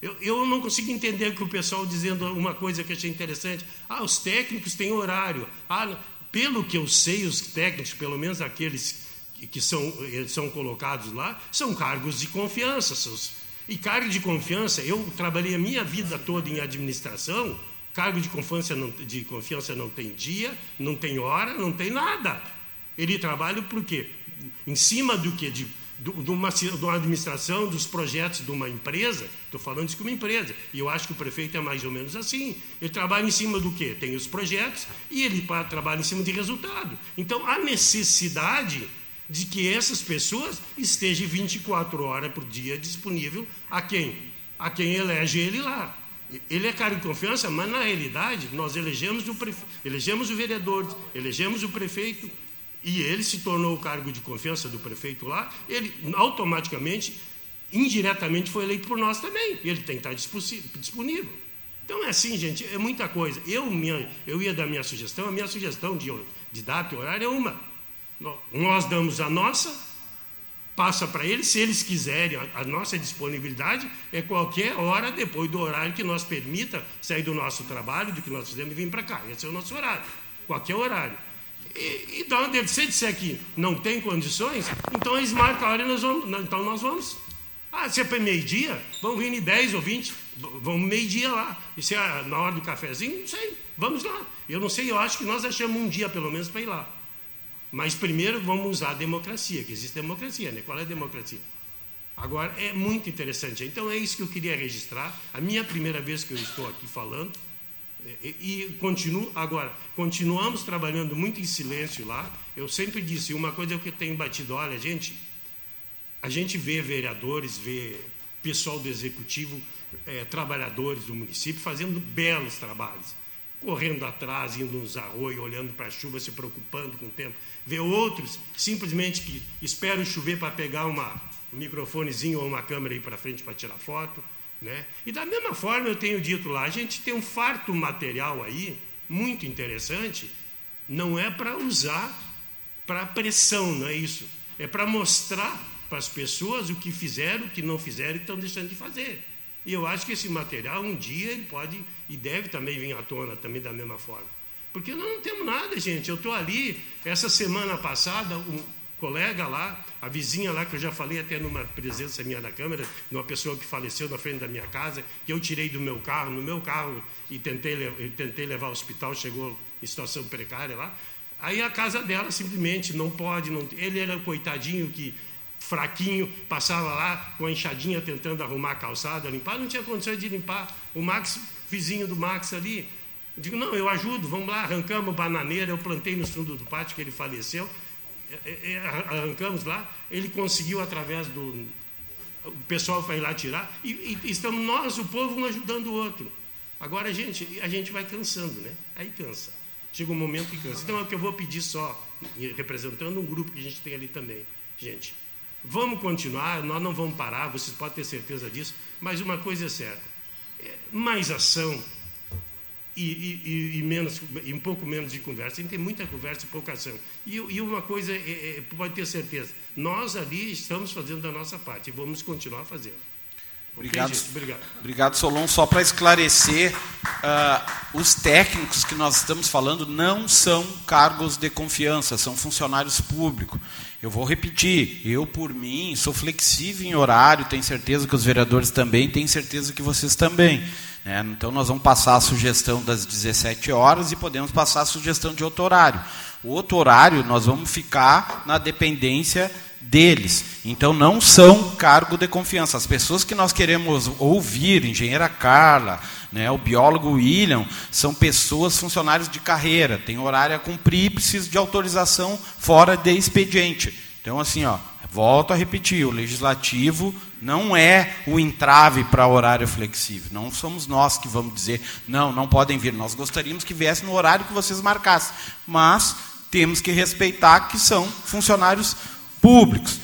Eu, eu não consigo entender que o pessoal dizendo uma coisa que achei interessante. Ah, os técnicos têm horário. Ah, pelo que eu sei, os técnicos, pelo menos aqueles que, são, são colocados lá, são cargos de confiança. Seus, e cargo de confiança, eu trabalhei a minha vida toda em administração, Cargo de confiança, não, de confiança não tem dia, não tem hora, não tem nada. Ele trabalha por quê? Em cima do quê? De, de, uma, de uma administração, dos projetos de uma empresa. Estou falando isso como empresa. E eu acho que o prefeito é mais ou menos assim. Ele trabalha em cima do quê? Tem os projetos e ele trabalha em cima de resultado. Então, há necessidade de que essas pessoas estejam 24 horas por dia disponível a quem? A quem elege ele lá. Ele é cargo de confiança, mas na realidade nós elegemos o, prefe... elegemos o vereador, elegemos o prefeito e ele se tornou o cargo de confiança do prefeito lá, ele automaticamente, indiretamente foi eleito por nós também. Ele tem que estar disponível. Então é assim, gente, é muita coisa. Eu, minha, eu ia dar minha sugestão, a minha sugestão de, de data e horário é uma. Nós damos a nossa, passa para eles, se eles quiserem, a, a, nossa disponibilidade é qualquer hora depois do horário que nós permita sair do nosso trabalho, do que nós fizemos e vir para cá. Esse é o nosso horário, qualquer horário. E, então, se disser que não tem condições, então eles marcam a hora e nós vamos. Então nós vamos. Ah, se é para meio-dia, vamos vir em 10 ou 20, vamos meio-dia lá. E se é na hora do cafezinho, não sei, vamos lá. Eu não sei, eu acho que nós achamos um dia pelo menos para ir lá. Mas primeiro vamos usar a democracia, que existe democracia, né? Qual é a democracia? Agora, é muito interessante. Então, é isso que eu queria registrar. A minha primeira vez que eu estou aqui falando. E, e continuo, agora, continuamos trabalhando muito em silêncio lá. Eu sempre disse, uma coisa que eu tenho batido, olha, gente, a gente vê vereadores, vê pessoal do executivo, é, trabalhadores do município fazendo belos trabalhos correndo atrás, indo nos arroios, olhando para a chuva, se preocupando com o tempo. Vê outros simplesmente que esperam chover para pegar uma, um microfonezinho ou uma câmera aí para frente para tirar foto. Né? E da mesma forma eu tenho dito lá, a gente tem um farto material aí, muito interessante, não é para usar para pressão, não é isso. É para mostrar para as pessoas o que fizeram, o que não fizeram e estão deixando de fazer. E eu acho que esse material, um dia, ele pode e deve também vir à tona também da mesma forma. Porque nós não temos nada, gente. Eu estou ali, essa semana passada, um colega lá, a vizinha lá, que eu já falei até numa presença minha da Câmara, de uma pessoa que faleceu na frente da minha casa, que eu tirei do meu carro, no meu carro, e tentei, tentei levar ao hospital, chegou em situação precária lá. Aí a casa dela simplesmente não pode, não, ele era coitadinho que fraquinho, passava lá com a enxadinha tentando arrumar a calçada, limpar, não tinha condições de limpar. O Max, vizinho do Max ali, digo, não, eu ajudo, vamos lá, arrancamos bananeira, eu plantei no fundo do pátio que ele faleceu, é, é, é, arrancamos lá, ele conseguiu através do. O pessoal foi lá tirar, e, e estamos nós, o povo, um ajudando o outro. Agora a gente, a gente vai cansando, né? Aí cansa. Chega um momento que cansa. Então é o que eu vou pedir só, representando um grupo que a gente tem ali também. Gente, Vamos continuar, nós não vamos parar, vocês podem ter certeza disso, mas uma coisa é certa: é mais ação e, e, e, menos, e um pouco menos de conversa. A gente tem muita conversa e pouca ação. E, e uma coisa é, é, pode ter certeza: nós ali estamos fazendo a nossa parte e vamos continuar fazendo. Obrigado, okay, obrigado. obrigado, Solon. Só para esclarecer, uh, os técnicos que nós estamos falando não são cargos de confiança, são funcionários públicos. Eu vou repetir, eu por mim sou flexível em horário, tenho certeza que os vereadores também, tenho certeza que vocês também. Né? Então nós vamos passar a sugestão das 17 horas e podemos passar a sugestão de outro horário. O outro horário nós vamos ficar na dependência deles. Então não são cargo de confiança. As pessoas que nós queremos ouvir, engenheira Carla, né, o biólogo William, são pessoas funcionários de carreira, tem horário a cumprir, precisa de autorização fora de expediente. Então assim, ó, volto a repetir, o legislativo não é o entrave para horário flexível. Não somos nós que vamos dizer, não, não podem vir. Nós gostaríamos que viesse no horário que vocês marcassem, mas temos que respeitar que são funcionários públicos.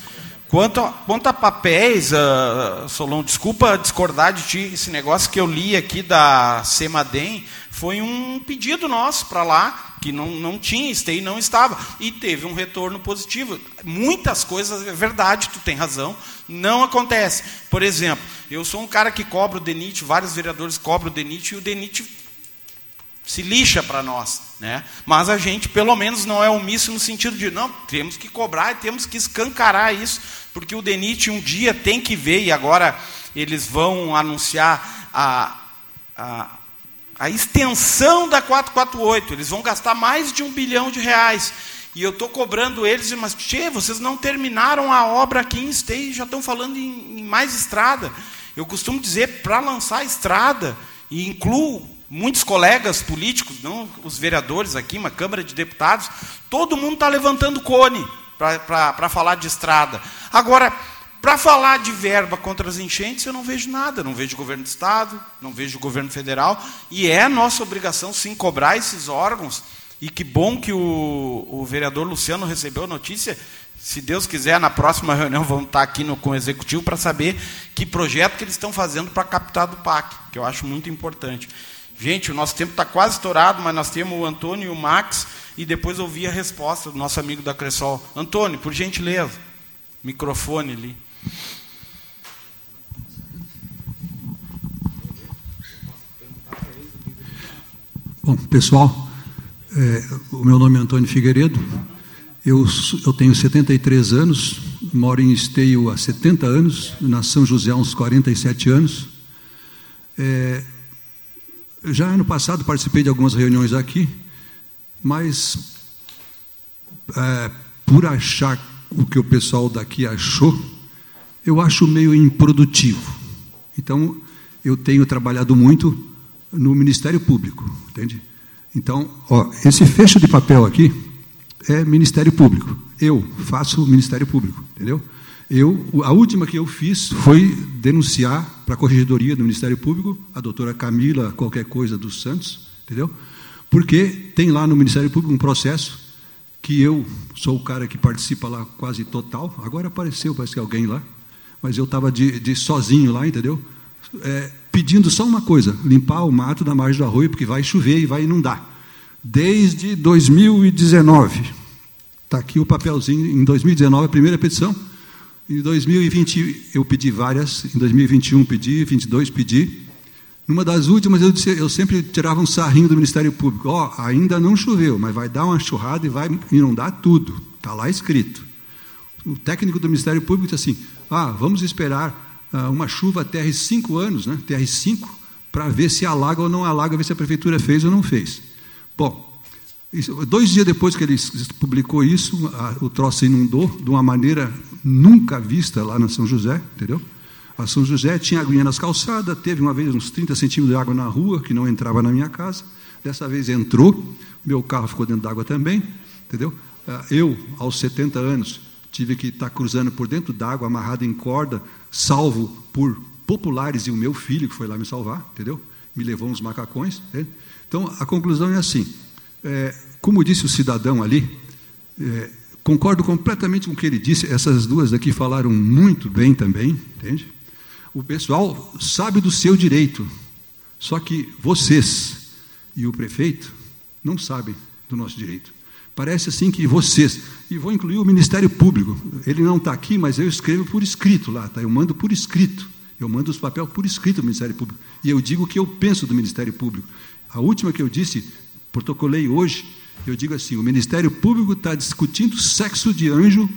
Quanto a, quanto a papéis, uh, Solon, desculpa discordar de ti, esse negócio que eu li aqui da Semadem foi um pedido nosso para lá, que não, não tinha, STEI não estava, e teve um retorno positivo. Muitas coisas, é verdade, tu tem razão, não acontece. Por exemplo, eu sou um cara que cobra o DENIT, vários vereadores cobram o DENIT, e o DENIT se lixa para nós. Né? Mas a gente, pelo menos, não é omisso no sentido de, não, temos que cobrar e temos que escancarar isso, porque o DENIT um dia tem que ver, e agora eles vão anunciar a, a, a extensão da 448, eles vão gastar mais de um bilhão de reais. E eu estou cobrando eles, mas, tchê, vocês não terminaram a obra aqui em Esteio, já estão falando em, em mais estrada. Eu costumo dizer, para lançar estrada, e incluo muitos colegas políticos, não os vereadores aqui, uma Câmara de Deputados, todo mundo está levantando cone para falar de estrada. Agora, para falar de verba contra as enchentes, eu não vejo nada. Não vejo governo do Estado, não vejo governo federal. E é nossa obrigação, sim, cobrar esses órgãos. E que bom que o, o vereador Luciano recebeu a notícia. Se Deus quiser, na próxima reunião vamos estar aqui no, com o executivo para saber que projeto que eles estão fazendo para captar do PAC, que eu acho muito importante. Gente, o nosso tempo está quase estourado, mas nós temos o Antônio e o Max. e depois ouvi a resposta do nosso amigo da Cressol. Antônio, por gentileza, microfone ali. Bom, pessoal, é, o meu nome é Antônio Figueiredo, eu, eu tenho 73 anos, moro em Esteio há 70 anos, na São José há uns 47 anos. É, já ano passado participei de algumas reuniões aqui, mas é, por achar o que o pessoal daqui achou, eu acho meio improdutivo. Então, eu tenho trabalhado muito no Ministério Público, entende? Então, ó, esse fecho de papel aqui é Ministério Público. Eu faço Ministério Público, entendeu? Eu, a última que eu fiz foi denunciar para a Corregedoria do Ministério Público a doutora Camila qualquer coisa dos Santos, entendeu? Porque tem lá no Ministério Público um processo que eu sou o cara que participa lá quase total. Agora apareceu, parece que alguém lá, mas eu estava de, de, sozinho lá, entendeu? É, pedindo só uma coisa: limpar o mato da margem do arroio, porque vai chover e vai inundar desde 2019. Está aqui o papelzinho, em 2019, a primeira petição. Em 2020 eu pedi várias, em 2021 pedi, 22 pedi. Numa das últimas eu, disse, eu sempre tirava um sarrinho do Ministério Público. Ó, oh, ainda não choveu, mas vai dar uma churrada e vai inundar tudo. Está lá escrito. O técnico do Ministério Público disse assim: ah, vamos esperar ah, uma chuva até cinco anos, né? TR5, para ver se alaga ou não alaga, ver se a prefeitura fez ou não fez. Bom, isso, dois dias depois que ele publicou isso, a, o troço inundou de uma maneira nunca vista lá na São José, entendeu? A São José tinha aguinha nas calçadas, teve uma vez uns 30 centímetros de água na rua, que não entrava na minha casa. Dessa vez entrou, meu carro ficou dentro d'água também, entendeu? Ah, eu, aos 70 anos, tive que estar cruzando por dentro d'água, amarrado em corda, salvo por populares e o meu filho, que foi lá me salvar, entendeu? Me levou uns macacões, entendeu? Então, a conclusão é assim: é, como disse o cidadão ali, é, concordo completamente com o que ele disse, essas duas aqui falaram muito bem também, entende? O pessoal sabe do seu direito, só que vocês e o prefeito não sabem do nosso direito. Parece assim que vocês, e vou incluir o Ministério Público, ele não está aqui, mas eu escrevo por escrito lá, tá? eu mando por escrito, eu mando os papéis por escrito do Ministério Público, e eu digo o que eu penso do Ministério Público. A última que eu disse, protocolei hoje, eu digo assim: o Ministério Público está discutindo sexo de anjo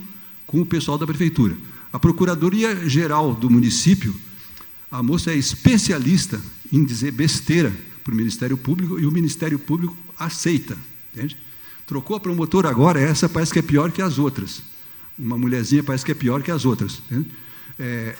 com o pessoal da prefeitura. A Procuradoria Geral do município, a moça é especialista em dizer besteira para o Ministério Público e o Ministério Público aceita. Entende? Trocou a promotora agora, essa parece que é pior que as outras. Uma mulherzinha parece que é pior que as outras. Está é,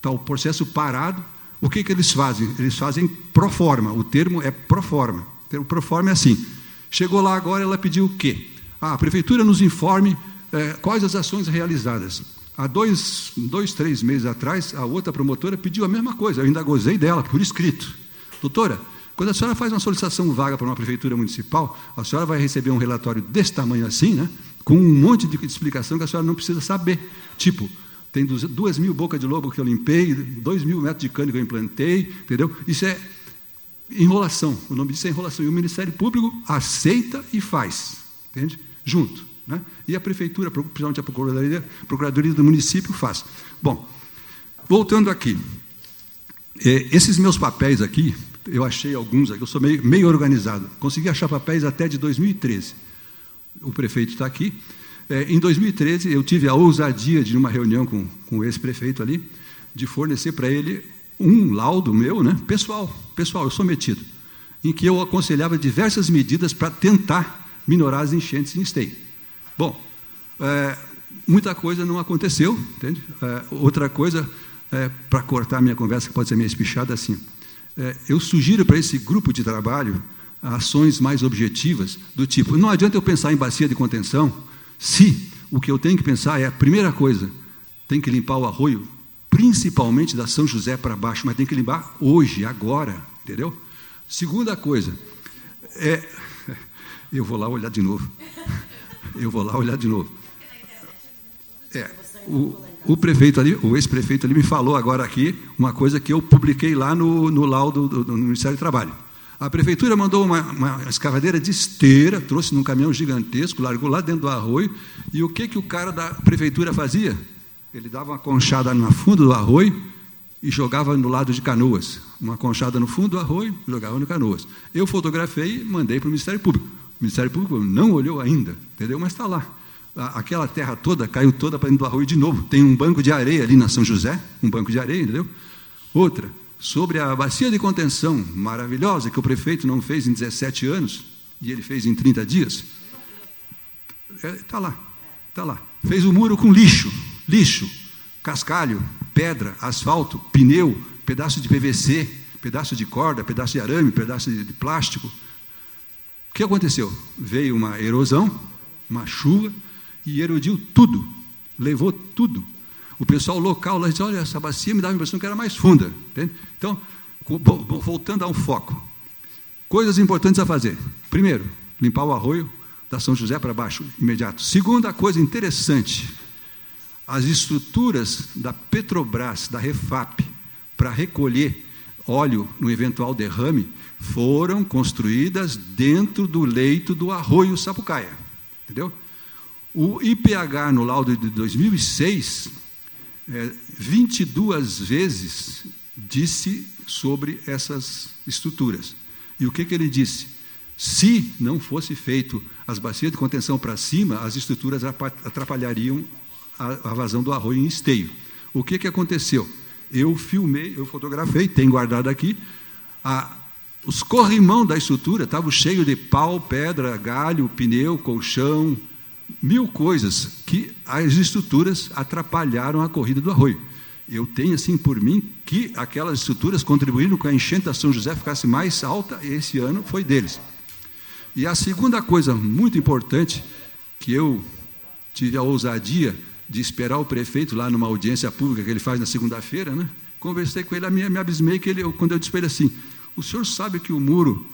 tá o processo parado, o que, que eles fazem? Eles fazem pro forma, o termo é pro forma. O pro forma é assim. Chegou lá agora, ela pediu o quê? Ah, a prefeitura nos informe é, quais as ações realizadas. Há dois, dois, três meses atrás, a outra promotora pediu a mesma coisa, eu ainda gozei dela, por escrito. Doutora, quando a senhora faz uma solicitação vaga para uma prefeitura municipal, a senhora vai receber um relatório desse tamanho assim, né? com um monte de explicação que a senhora não precisa saber. Tipo, tem duas mil bocas de lobo que eu limpei, dois mil metros de cano que eu implantei, entendeu? Isso é enrolação, o nome disso é enrolação. E o Ministério Público aceita e faz, entende? Junto. Né? E a Prefeitura, principalmente a Procuradoria, Procuradoria do município, faz. Bom, voltando aqui. É, esses meus papéis aqui, eu achei alguns aqui, eu sou meio, meio organizado. Consegui achar papéis até de 2013. O prefeito está aqui. É, em 2013, eu tive a ousadia de, uma reunião com, com ex-prefeito ali, de fornecer para ele um laudo meu, né, pessoal, pessoal, eu sou metido, em que eu aconselhava diversas medidas para tentar minorar as enchentes em Esteio. Bom, é, muita coisa não aconteceu, entende? É, outra coisa, é, para cortar minha conversa, que pode ser meio espichada, assim, é, eu sugiro para esse grupo de trabalho ações mais objetivas, do tipo, não adianta eu pensar em bacia de contenção, se o que eu tenho que pensar é a primeira coisa, tem que limpar o arroio, principalmente da São José para baixo, mas tem que limpar hoje, agora, entendeu? Segunda coisa, é, [laughs] eu vou lá olhar de novo. [laughs] Eu vou lá olhar de novo. É, o, o prefeito ali, o ex-prefeito ali me falou agora aqui uma coisa que eu publiquei lá no, no laudo do, do Ministério do Trabalho. A prefeitura mandou uma, uma, escavadeira de esteira, trouxe num caminhão gigantesco, largou lá dentro do arroio, e o que, que o cara da prefeitura fazia? Ele dava uma conchada no fundo do arroio e jogava no lado de canoas. Uma conchada no fundo do arroio, jogava no canoas. Eu fotografei e mandei para o Ministério Público. O Ministério Público não olhou ainda, entendeu? Mas está lá. Aquela terra toda caiu toda para dentro do arroio de novo. Tem um banco de areia ali na São José, um banco de areia, entendeu? Outra, sobre a bacia de contenção maravilhosa que o prefeito não fez em 17 anos e ele fez em 30 dias. Está é, tá lá, está lá. Fez o muro com lixo, lixo, cascalho, pedra, asfalto, pneu, pedaço de PVC, pedaço de corda, pedaço de arame, pedaço de plástico. O que aconteceu? Veio uma erosão, uma chuva e erodiu tudo, levou tudo. O pessoal local lá disse: olha, essa bacia me dava a impressão que era mais funda. Entende? Então, voltando ao foco. Coisas importantes a fazer. Primeiro, limpar o arroio da São José para baixo, imediato. Segunda coisa interessante, as estruturas da Petrobras, da Refap, para recolher óleo no eventual derrame, foram construídas dentro do leito do arroio Sapucaia. Entendeu? O IPH no laudo de 2006 é, 22 vezes disse sobre essas estruturas. E o que, que ele disse? Se não fosse feito as bacias de contenção para cima, as estruturas atrapalhariam a, a vazão do arroio em esteio. O que, que aconteceu? Eu filmei, eu fotografei, tem guardado aqui, a, os corrimão da estrutura estavam cheios de pau, pedra, galho, pneu, colchão, mil coisas que as estruturas atrapalharam a corrida do arroio. Eu tenho assim por mim que aquelas estruturas contribuíram com a enchente da São José ficasse mais alta, e esse ano foi deles. E a segunda coisa muito importante que eu tive a ousadia de esperar o prefeito lá numa audiência pública que ele faz na segunda-feira, né? Conversei com ele, me, me abismei que ele, quando eu disse para ele assim: "O senhor sabe que o muro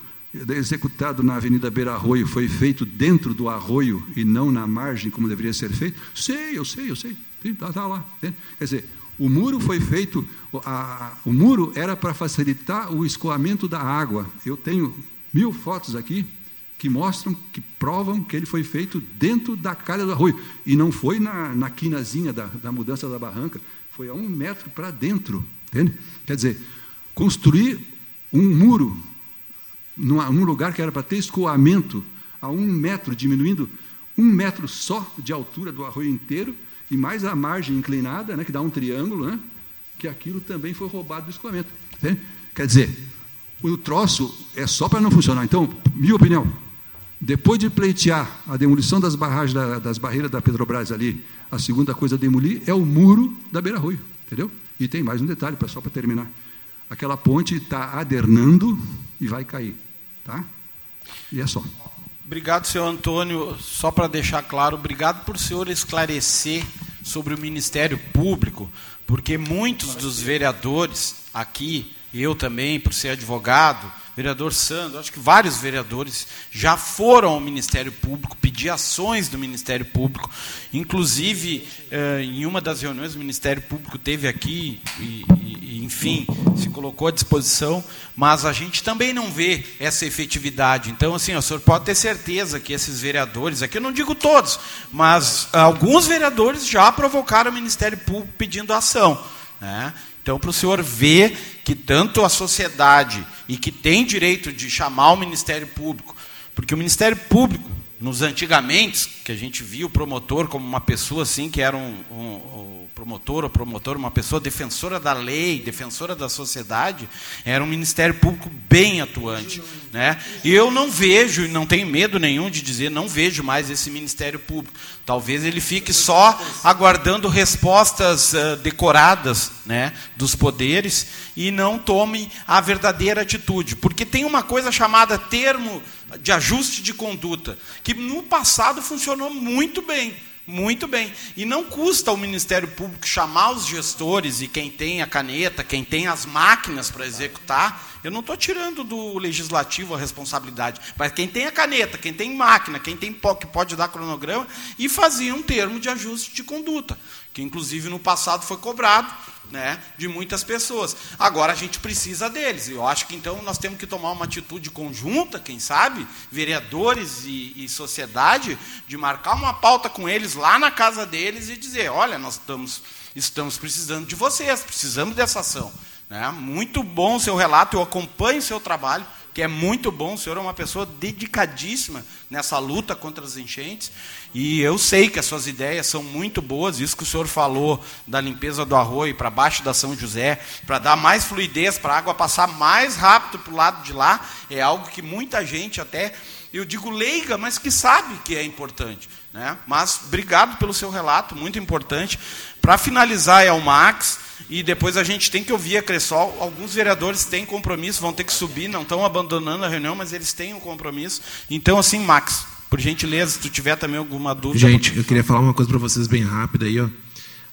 executado na Avenida Beira Arroio foi feito dentro do arroio e não na margem, como deveria ser feito? Sei, eu sei, eu sei. Está tá lá. Quer dizer, o muro foi feito, a, o muro era para facilitar o escoamento da água. Eu tenho mil fotos aqui que mostram, que provam que ele foi feito dentro da calha do arroio. E não foi na, na quinazinha da, da mudança da barranca, foi a um metro para dentro. Entende? Quer dizer, construir um muro num lugar que era para ter escoamento a um metro, diminuindo um metro só de altura do arroio inteiro, e mais a margem inclinada, né, que dá um triângulo, né, que aquilo também foi roubado do escoamento. Entende? Quer dizer, o troço é só para não funcionar. Então, minha opinião, depois de pleitear a demolição das barragens, da, das barreiras da Petrobras ali, a segunda coisa a demolir é o muro da beira-arroio, entendeu? E tem mais um detalhe, só para terminar. Aquela ponte está adernando e vai cair. Tá? E é só. Obrigado, senhor Antônio. Só para deixar claro, obrigado por o senhor esclarecer sobre o Ministério Público, porque muitos dos vereadores aqui, eu também, por ser advogado, vereador Sandro, acho que vários vereadores já foram ao Ministério Público pedir ações do Ministério Público. Inclusive, eh, em uma das reuniões, o Ministério Público teve aqui e, e, enfim, se colocou à disposição, mas a gente também não vê essa efetividade. Então, assim, o senhor pode ter certeza que esses vereadores, aqui eu não digo todos, mas alguns vereadores já provocaram o Ministério Público pedindo ação. Né? Então, para o senhor ver que tanto a sociedade e que tem direito de chamar o Ministério Público, porque o Ministério Público, nos antigamente, que a gente via o promotor como uma pessoa assim, que era um, um, um promotor ou promotor, uma pessoa defensora da lei, defensora da sociedade, era um Ministério Público bem atuante. Né? E eu não vejo, e não tenho medo nenhum de dizer, não vejo mais esse Ministério Público. Talvez ele fique só aguardando respostas uh, decoradas né, dos poderes e não tome a verdadeira atitude. Porque tem uma coisa chamada termo de ajuste de conduta, que no passado funcionou muito bem. Muito bem. E não custa ao Ministério Público chamar os gestores e quem tem a caneta, quem tem as máquinas para executar. Eu não estou tirando do legislativo a responsabilidade, mas quem tem a caneta, quem tem máquina, quem tem que pode dar cronograma, e fazia um termo de ajuste de conduta, que inclusive no passado foi cobrado né, de muitas pessoas. Agora a gente precisa deles. Eu acho que então nós temos que tomar uma atitude conjunta, quem sabe, vereadores e, e sociedade, de marcar uma pauta com eles lá na casa deles e dizer: olha, nós estamos, estamos precisando de vocês, precisamos dessa ação. Né? Muito bom o seu relato, eu acompanho o seu trabalho que é muito bom. O senhor é uma pessoa dedicadíssima nessa luta contra as enchentes. E eu sei que as suas ideias são muito boas. Isso que o senhor falou da limpeza do arroio para baixo da São José, para dar mais fluidez, para a água passar mais rápido para o lado de lá, é algo que muita gente até, eu digo leiga, mas que sabe que é importante. Né? Mas obrigado pelo seu relato, muito importante. Para finalizar, é o Max. E depois a gente tem que ouvir a Cressol. Alguns vereadores têm compromisso, vão ter que subir, não estão abandonando a reunião, mas eles têm um compromisso. Então, assim, Max, por gentileza, se tu tiver também alguma dúvida. Gente, eu queria falar uma coisa para vocês bem rápida aí, ó.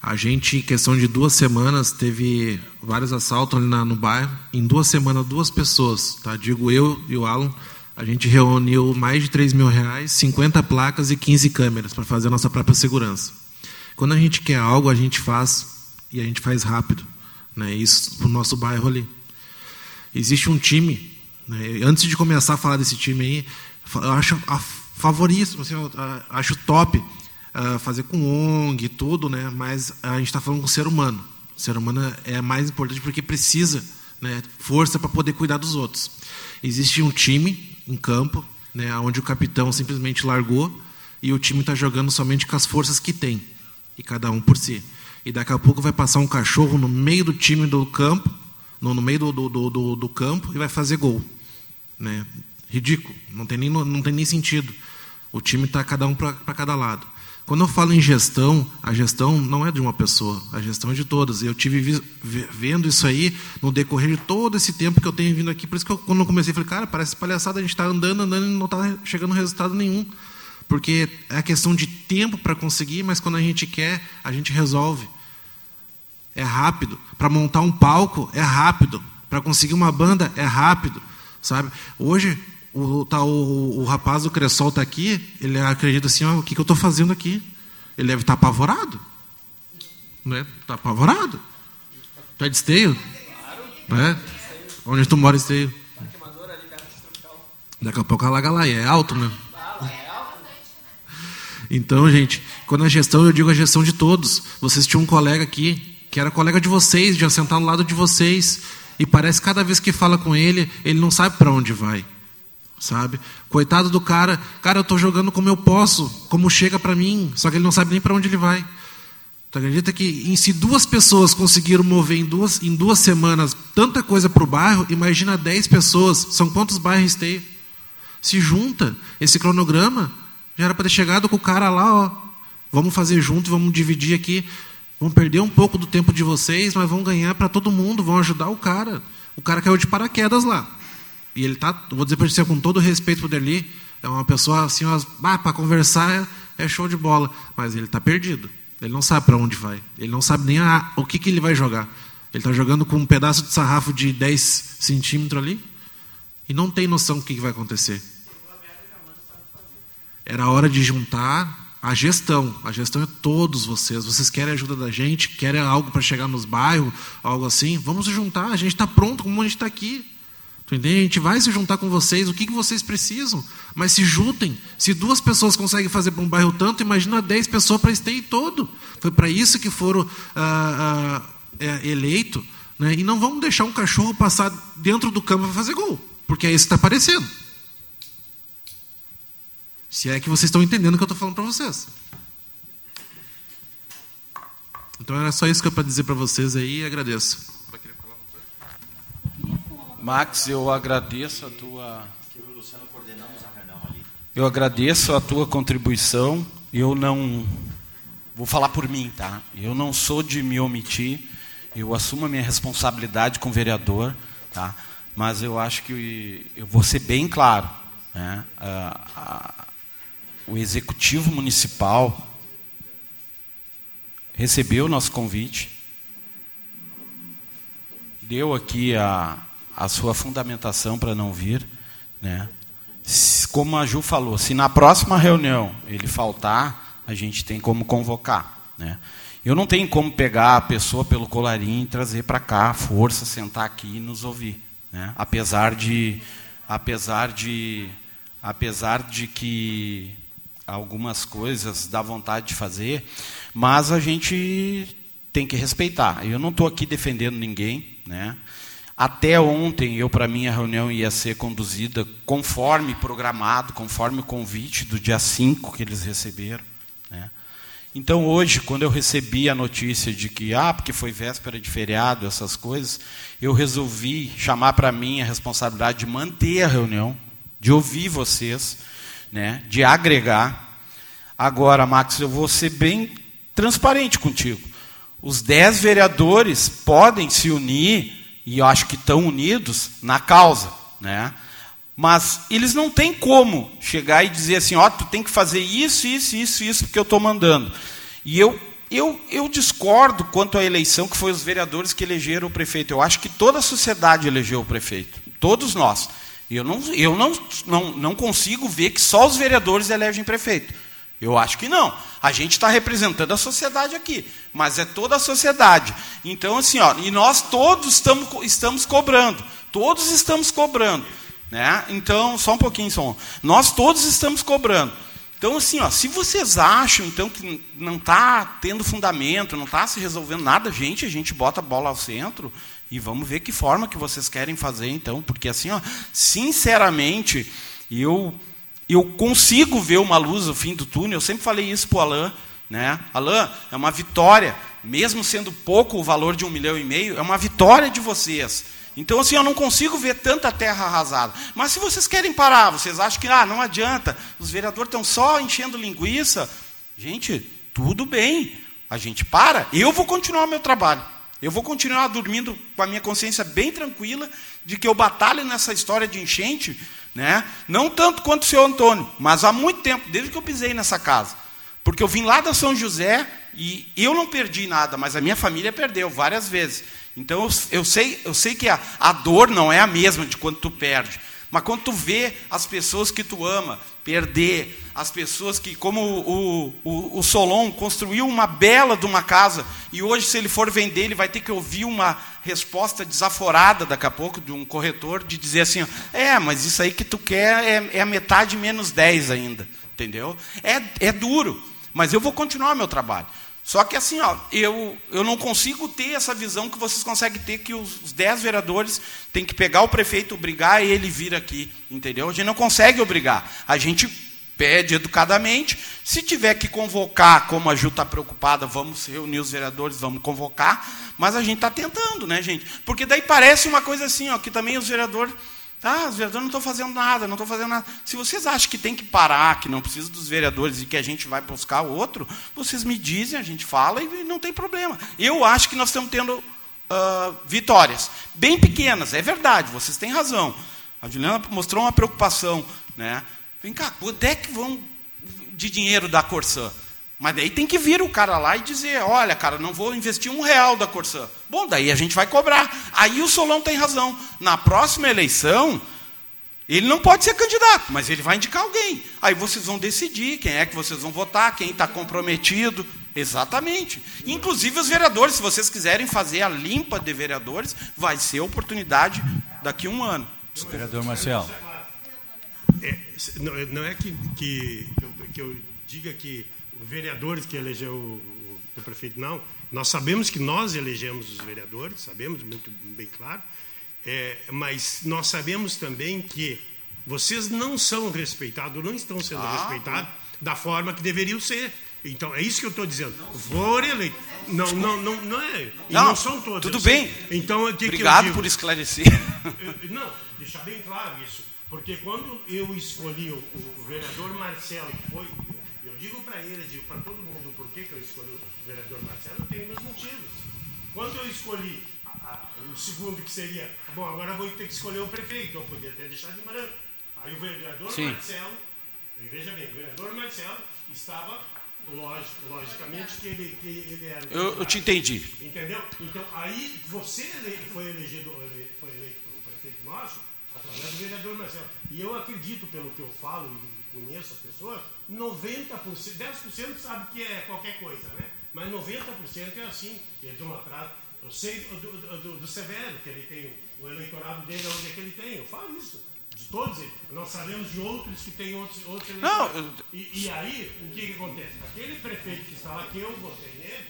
A gente, em questão de duas semanas, teve vários assaltos ali na, no bairro. Em duas semanas, duas pessoas, tá? Digo eu e o Alan, a gente reuniu mais de 3 mil reais, 50 placas e 15 câmeras para fazer a nossa própria segurança. Quando a gente quer algo, a gente faz e a gente faz rápido. Né? Isso para o nosso bairro ali. Existe um time, né? antes de começar a falar desse time aí, eu acho a favorito, assim, eu acho top uh, fazer com ONG e tudo, né? mas a gente está falando com o ser humano. O ser humano é mais importante porque precisa né, força para poder cuidar dos outros. Existe um time em campo, né, onde o capitão simplesmente largou e o time está jogando somente com as forças que tem, e cada um por si e daqui a pouco vai passar um cachorro no meio do time do campo, no, no meio do, do, do, do, campo, e vai fazer gol. Né? Ridículo, não tem nem, não tem nem sentido. O time está cada um para cada lado. Quando eu falo em gestão, a gestão não é de uma pessoa, a gestão é de todas. Eu tive vendo isso aí no decorrer de todo esse tempo que eu tenho vindo aqui. Por isso que eu, quando eu comecei, falei, cara, parece palhaçada, a gente está andando, andando e não está chegando resultado nenhum porque é questão de tempo para conseguir, mas quando a gente quer, a gente resolve. É rápido. Para montar um palco, é rápido. Para conseguir uma banda, é rápido. Sabe? Hoje, o, tá, o, o rapaz do Cressol está aqui, ele acredita assim: oh, o que, que eu estou fazendo aqui? Ele deve estar tá apavorado. Né? Está apavorado. Tu é de esteio? Né? Onde tu mora, esteio? Daqui a pouco a Lagalaia é alto mesmo. Então, gente, quando a gestão, eu digo a gestão de todos. Vocês tinham um colega aqui, que era colega de vocês, de sentar ao lado de vocês, e parece que cada vez que fala com ele, ele não sabe para onde vai. Sabe? Coitado do cara, cara, eu estou jogando como eu posso, como chega para mim, só que ele não sabe nem para onde ele vai. Tu acredita que se duas pessoas conseguiram mover em duas, em duas semanas tanta coisa para o bairro, imagina dez pessoas, são quantos bairros tem? Se junta esse cronograma, já era para ter chegado com o cara lá, ó. Vamos fazer junto, vamos dividir aqui. Vamos perder um pouco do tempo de vocês, mas vão ganhar para todo mundo, vão ajudar o cara. O cara caiu de paraquedas lá. E ele tá, vou dizer para você com todo respeito pro Derli, é uma pessoa assim, ah, para conversar é, é, show de bola, mas ele está perdido. Ele não sabe para onde vai. Ele não sabe nem a, o que, que ele vai jogar. Ele está jogando com um pedaço de sarrafo de 10 centímetros ali e não tem noção do que, que vai acontecer. Era hora de juntar a gestão. A gestão é todos vocês. Vocês querem ajuda da gente, querem algo para chegar nos bairros, algo assim. Vamos juntar. A gente está pronto, como a gente está aqui. Tu entende? A gente vai se juntar com vocês. O que, que vocês precisam? Mas se juntem. Se duas pessoas conseguem fazer para um bairro tanto, imagina dez pessoas para esteio todo. Foi para isso que foram ah, ah, é, eleitos. Né? E não vamos deixar um cachorro passar dentro do campo para fazer gol. Porque é isso que está aparecendo. Se é que vocês estão entendendo o que eu estou falando para vocês. Então era só isso que eu para dizer para vocês aí e agradeço. Max, eu agradeço a tua. Eu agradeço a tua contribuição. Eu não. Vou falar por mim, tá? Eu não sou de me omitir. Eu assumo a minha responsabilidade com o vereador, tá? Mas eu acho que eu vou ser bem claro. Né? A, o executivo municipal recebeu o nosso convite, deu aqui a, a sua fundamentação para não vir, né? Como a Ju falou, se na próxima reunião ele faltar, a gente tem como convocar, né? Eu não tenho como pegar a pessoa pelo colarinho e trazer para cá, força, sentar aqui e nos ouvir. Né? Apesar de. Apesar de. Apesar de que algumas coisas dá vontade de fazer, mas a gente tem que respeitar. Eu não estou aqui defendendo ninguém, né? Até ontem, eu para mim a reunião ia ser conduzida conforme programado, conforme o convite do dia 5 que eles receberam. Né? Então hoje, quando eu recebi a notícia de que, ah, porque foi véspera de feriado, essas coisas, eu resolvi chamar para mim a responsabilidade de manter a reunião, de ouvir vocês, né, de agregar. Agora, Max, eu vou ser bem transparente contigo. Os dez vereadores podem se unir e eu acho que estão unidos na causa, né? Mas eles não têm como chegar e dizer assim, ó, oh, tu tem que fazer isso, isso, isso, isso, porque eu estou mandando. E eu, eu, eu discordo quanto à eleição que foi os vereadores que elegeram o prefeito. Eu acho que toda a sociedade elegeu o prefeito, todos nós. Eu não, eu não, não, não consigo ver que só os vereadores elegem prefeito. Eu acho que não. A gente está representando a sociedade aqui, mas é toda a sociedade. Então, assim, ó, e nós todos estamos, estamos cobrando. Todos estamos cobrando. Né? Então, só um pouquinho, som. Nós todos estamos cobrando. Então, assim, ó, se vocês acham então que não está tendo fundamento, não está se resolvendo nada, gente, a gente bota a bola ao centro e vamos ver que forma que vocês querem fazer, então, porque assim, ó, sinceramente, eu eu consigo ver uma luz no fim do túnel. Eu sempre falei isso para o Alain. Né? Alain, é uma vitória, mesmo sendo pouco o valor de um milhão e meio, é uma vitória de vocês. Então, assim, eu não consigo ver tanta terra arrasada. Mas se vocês querem parar, vocês acham que ah, não adianta, os vereadores estão só enchendo linguiça. Gente, tudo bem, a gente para. Eu vou continuar o meu trabalho. Eu vou continuar dormindo com a minha consciência bem tranquila de que eu batalho nessa história de enchente, né? Não tanto quanto o senhor Antônio, mas há muito tempo, desde que eu pisei nessa casa. Porque eu vim lá da São José e eu não perdi nada, mas a minha família perdeu várias vezes. Então eu, eu sei, eu sei que a, a dor não é a mesma de quando tu perde. Mas quando tu vê as pessoas que tu ama perder, as pessoas que, como o, o, o, Solon construiu uma bela de uma casa, e hoje, se ele for vender, ele vai ter que ouvir uma resposta desaforada daqui a pouco de um corretor, de dizer assim: é, mas isso aí que tu quer é, é a metade menos 10 ainda. Entendeu? É, é duro, mas eu vou continuar meu trabalho. Só que assim, ó, eu, eu não consigo ter essa visão que vocês conseguem ter que os, os dez vereadores têm que pegar o prefeito, obrigar ele vir aqui, entendeu? A gente não consegue obrigar. A gente pede educadamente. Se tiver que convocar, como a Ju está preocupada, vamos reunir os vereadores, vamos convocar. Mas a gente está tentando, né, gente? Porque daí parece uma coisa assim, ó, que também os vereadores ah, os vereadores não estão fazendo nada, não estão fazendo nada. Se vocês acham que tem que parar, que não precisa dos vereadores e que a gente vai buscar outro, vocês me dizem, a gente fala e não tem problema. Eu acho que nós estamos tendo uh, vitórias. Bem pequenas, é verdade, vocês têm razão. A Juliana mostrou uma preocupação. Né? Vem cá, quanto é que vão de dinheiro da Corsã? Mas daí tem que vir o cara lá e dizer, olha, cara, não vou investir um real da Corsã. Bom, daí a gente vai cobrar. Aí o Solon tem razão. Na próxima eleição, ele não pode ser candidato, mas ele vai indicar alguém. Aí vocês vão decidir quem é que vocês vão votar, quem está comprometido. Exatamente. Inclusive os vereadores, se vocês quiserem fazer a limpa de vereadores, vai ser oportunidade daqui a um ano. Vereador Marcelo. É, não, não, é que, que, que, eu, que eu diga que vereadores que elegeu o, o prefeito, não. Nós sabemos que nós elegemos os vereadores, sabemos muito bem claro, é, mas nós sabemos também que vocês não são respeitados, não estão sendo ah, respeitados da forma que deveriam ser. Então, é isso que eu estou dizendo. For eleito. Não, não, não, não é. E não, não são todos. Tudo bem. Então, o que Obrigado por esclarecer. Não, deixar bem claro isso. Porque quando eu escolhi o, o vereador Marcelo, que foi digo para ele, digo para todo mundo por que, que eu escolhi o vereador Marcelo, eu tenho meus motivos. Quando eu escolhi a, a, o segundo, que seria, bom, agora vou ter que escolher o prefeito, eu podia ter deixado em branco. Aí o vereador Sim. Marcelo, veja bem, o vereador Marcelo estava, lógico, logicamente, que ele, que ele era. Eu, eu, te entendi. Entendeu? Então, aí você foi elegido, foi eleito o prefeito nosso do vereador Marcelo. E eu acredito, pelo que eu falo e conheço as pessoas, 90%, 10% sabe que é qualquer coisa, né? Mas 90% é assim. Eles vão atrás. Eu sei do, do, do, do Severo, que ele tem o eleitorado dele, onde é que ele tem. Eu falo isso. De todos eles. Nós sabemos de outros que têm outros, outros eleitores. E, e, aí, o que, que acontece? Aquele prefeito que está lá, que eu votei nele,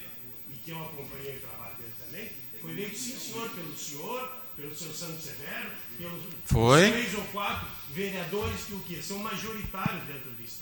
e que eu acompanhei o trabalho dele também, foi eleito, sim, senhor, pelo senhor, pelo seu Santo Severo, pelos foi. três ou quatro vereadores que o quê? São majoritários dentro do Estado.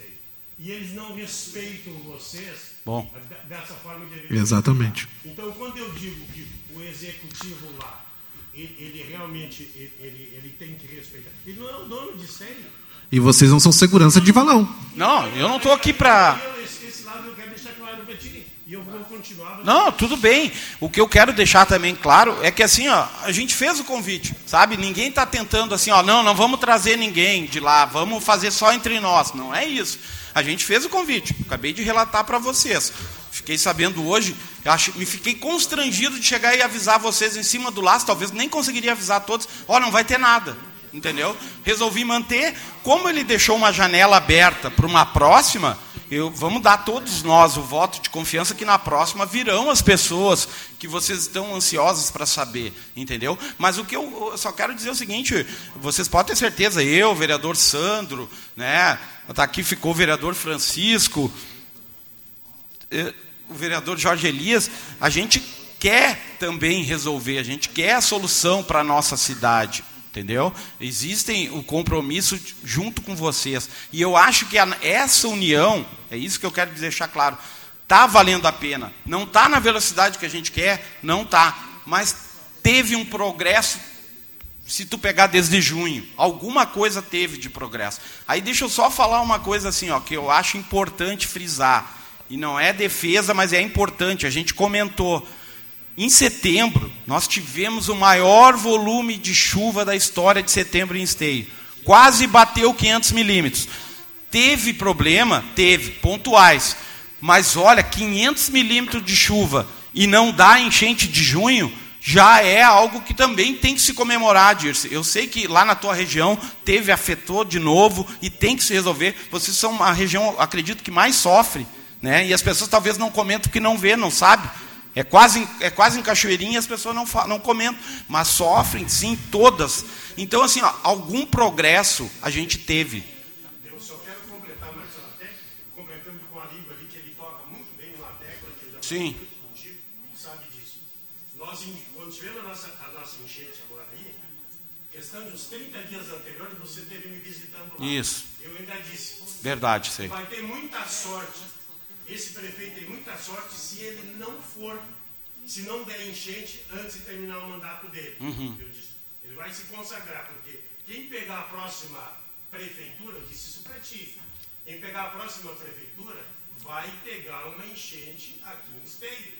E eles não respeitam vocês Bom. dessa forma de Exatamente. Então, quando eu digo que o executivo lá ele, ele realmente ele, ele, tem que respeitar. Ele não é o dono de série. E vocês não são segurança de valão. Não, eu não estou aqui para. Esse, esse lado eu quero deixar claro para ti. E eu vou continuar. Não, tudo bem. O que eu quero deixar também claro é que assim, ó, a gente fez o convite, sabe? Ninguém está tentando assim, ó, não, não vamos trazer ninguém de lá, vamos fazer só entre nós. Não é isso. A gente fez o convite. Acabei de relatar para vocês. Fiquei sabendo hoje, acho, me fiquei constrangido de chegar e avisar vocês em cima do laço, talvez nem conseguiria avisar todos, ó, oh, não vai ter nada. Entendeu? Resolvi manter, como ele deixou uma janela aberta para uma próxima, eu, vamos dar todos nós o voto de confiança que na próxima virão as pessoas que vocês estão ansiosos para saber, entendeu? Mas o que eu, eu, só quero dizer é o seguinte: vocês podem ter certeza, eu, vereador Sandro, né? Tá aqui ficou o vereador Francisco. Eh, o vereador Jorge Elias, a gente quer também resolver, a gente quer a solução para a nossa cidade. Entendeu? Existem o compromisso junto com vocês. E eu acho que essa união, é isso que eu quero deixar claro, está valendo a pena. Não está na velocidade que a gente quer, não está. Mas teve um progresso, se tu pegar desde junho. Alguma coisa teve de progresso. Aí deixa eu só falar uma coisa assim, ó, que eu acho importante frisar e não é defesa, mas é importante. A gente comentou. Em setembro, nós tivemos o maior volume de chuva da história de setembro em Esteio. Quase bateu 500 milímetros. Teve problema? Teve, pontuais. Mas olha, 500 milímetros de chuva e não dá enchente de junho, já é algo que também tem que se comemorar, Dirce. Eu sei que lá na tua região teve, afetou de novo e tem que se resolver. Vocês são a região, acredito, que mais sofre né? E as pessoas talvez não comentam que não vê, não sabe. É quase, é quase em cachoeirinha e as pessoas não, não comentam, mas sofrem sim todas. Então, assim, ó, algum progresso a gente teve. Eu só quero completar, Marcelo, até completando com a língua ali, que ele toca muito bem numa tecla, que eu já sim. contigo, sabe disso. Nós, quando tivemos a nossa, a nossa enchente agora aí, questão dos 30 dias anteriores, você teve me visitando lá. Isso. Eu ainda disse. Verdade, sei. Vai ter muita sorte esse prefeito tem muita sorte se ele não for, se não der enchente antes de terminar o mandato dele. Uhum. Eu disse, ele vai se consagrar, porque quem pegar a próxima prefeitura, eu disse isso para ti, quem pegar a próxima prefeitura vai pegar uma enchente aqui em Esteio.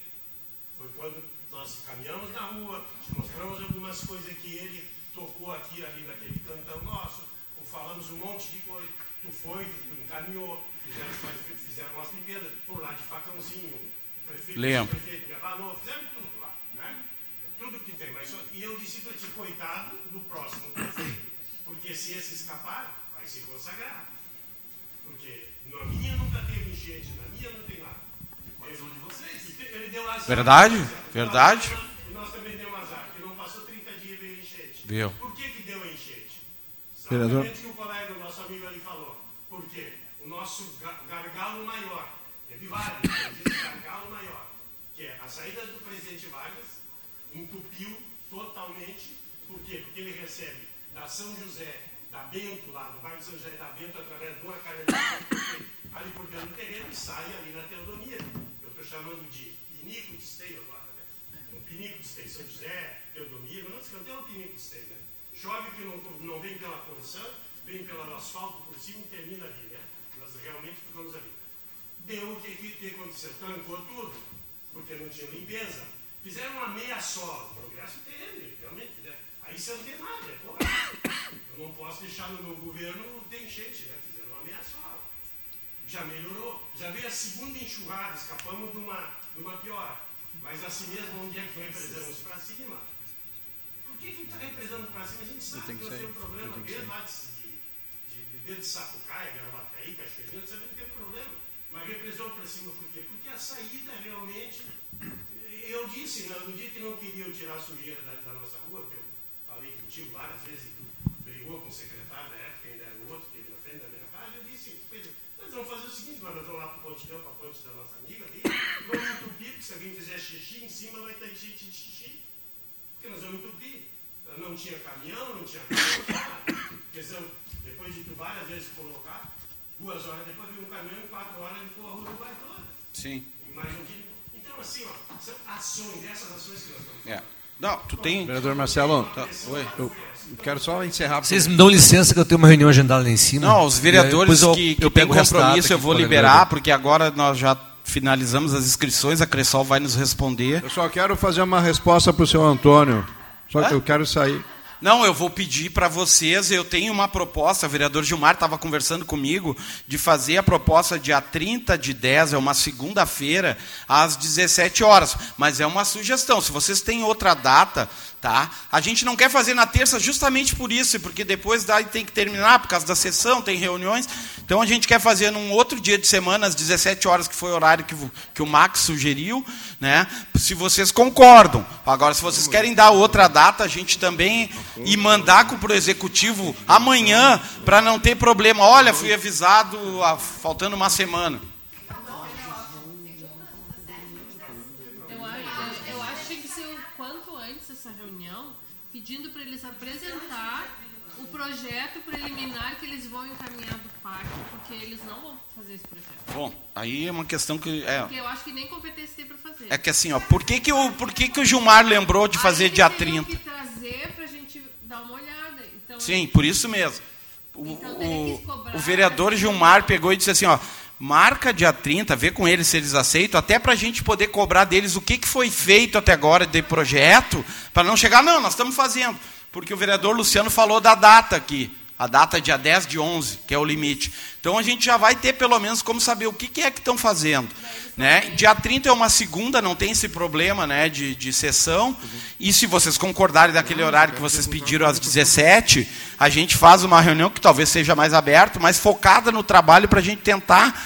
Foi quando nós caminhamos na rua, te mostramos algumas coisas que ele tocou aqui ali naquele cantão nosso, falamos um monte de coisa. Tu foi, tu encaminhou, fizemos fizeram umas limpezas, foram lá de facãozinho, o prefeito, Lembro. o prefeito me tudo lá, né? Tudo que tem. Mas só, e eu disse para ti, coitado do próximo prefeito, porque se esse escapar, vai se consagrar. Porque na minha nunca teve enchente, na minha não tem nada. Ele, de vocês. Ele deu azar. Verdade, verdade. E nós, também demos azar, porque não passou 30 dias e veio enchente. Viu. Por que, que deu enchente? Vereador. Exatamente que o colega, o nosso amigo ali falou. Por quê? O nosso gargalo maior, teve vários, mas esse gargalo maior, que é a saída do presidente Vargas, entupiu totalmente, por quê? Porque ele recebe da São José, da Bento, lá no bairro São José da Bento, através uma carreira ali por dentro do terreno e sai ali na Teodonia. Eu estou chamando de pinico de esteio agora, né? Um pinico de esteio, São José, Teodonia, não se é um pinico de esteio, né? Chove que não, não vem pela porção, vem pelo asfalto por cima e termina ali? Realmente ficamos ali. Deu o que, que, que aconteceu? Trancou tudo, porque não tinha limpeza. Fizeram uma meia sola. O progresso teve, realmente. Né? Aí você não tem nada. É, eu não posso deixar no meu governo ter enchente. Né? Fizeram uma meia sola. Já melhorou. Já veio a segunda enxurrada, escapamos de uma, de uma pior. Mas assim mesmo, onde é que represamos para cima? Por que que está represando para cima? A gente sabe que nós temos um problema desde lá de, de, de, Sapucaia, Gravataí, Cachoeirinha, você não tem problema. mas represou para cima por quê? Porque a saída realmente. Eu disse, né, no dia que não queriam tirar a sujeira da, da nossa rua, que eu falei contigo várias vezes, tu brigou com o secretário da época, ainda era o outro que ele na frente da minha casa, eu disse, nós vamos fazer o seguinte, nós vamos lá para o Pontilhão, para a ponte da nossa amiga ali, vamos entupir, porque se alguém fizer xixi em cima vai ter gente de xixi, porque nós vamos entupir. Não tinha caminhão, não tinha carro, depois de tu várias vezes colocar, duas horas depois veio um caminhão, quatro horas ele ficou a rua Uruguai toda. Sim. E mais um dia. Então, assim, ó, são ações, essas ações que nós estamos É. Não, tu tem. Vereador Marcelo, tá, oi. Eu quero só encerrar. Vocês me dão licença que eu tenho uma reunião agendada lá em cima. Não, os vereadores eu, que, que eu têm pego compromisso eu vou liberar, porque agora nós já finalizamos as inscrições, a Cressol vai nos responder. Eu só quero fazer uma resposta para o senhor Antônio. Só que Hã? eu quero sair. Não, eu vou pedir para vocês, eu tenho uma proposta, o vereador Gilmar estava conversando comigo, de fazer a proposta dia 30 de 10, é uma segunda-feira, às 17 horas. Mas é uma sugestão, se vocês têm outra data, tá? A gente não quer fazer na terça justamente por isso, porque depois daí tem que terminar, por causa da sessão, tem reuniões. Então a gente quer fazer num outro dia de semana, às 17 horas, que foi o horário que, o- que o Max sugeriu, né? Se vocês concordam. Agora, se vocês querem dar outra data, a gente também e mandar para o executivo amanhã, para não ter problema. Olha, fui avisado ah, faltando uma semana. Eu, acho- eu acho que tem que ser o quanto antes essa reunião, pedindo para eles apresentar o projeto preliminar que eles vão encaminhar do parque, porque eles não vão fazer esse projeto. Bom, aí é uma questão que é, Porque eu acho que nem competência tem para fazer. é que assim, ó, por que que o por que que o Gilmar lembrou de fazer Aí dia eles teriam 30? que trazer para a gente dar uma olhada. Então, Sim, por isso mesmo. O, Então, o, o vereador Gilmar pegou e disse assim, ó, marca dia 30, vê com eles se eles aceitam, até para a gente poder cobrar deles o que, que foi feito até agora de projeto, para não chegar, não, nós estamos fazendo. Porque o vereador Luciano falou da data aqui, a data é dia 10 de 11, que é o limite. Então a gente já vai ter pelo menos como saber o que, que é que estão fazendo. Né? Dia 30 é uma segunda, não tem esse problema né, de, de sessão. E se vocês concordarem daquele horário que vocês pediram às 17, a gente faz uma reunião que talvez seja mais aberta, mas focada no trabalho para a gente tentar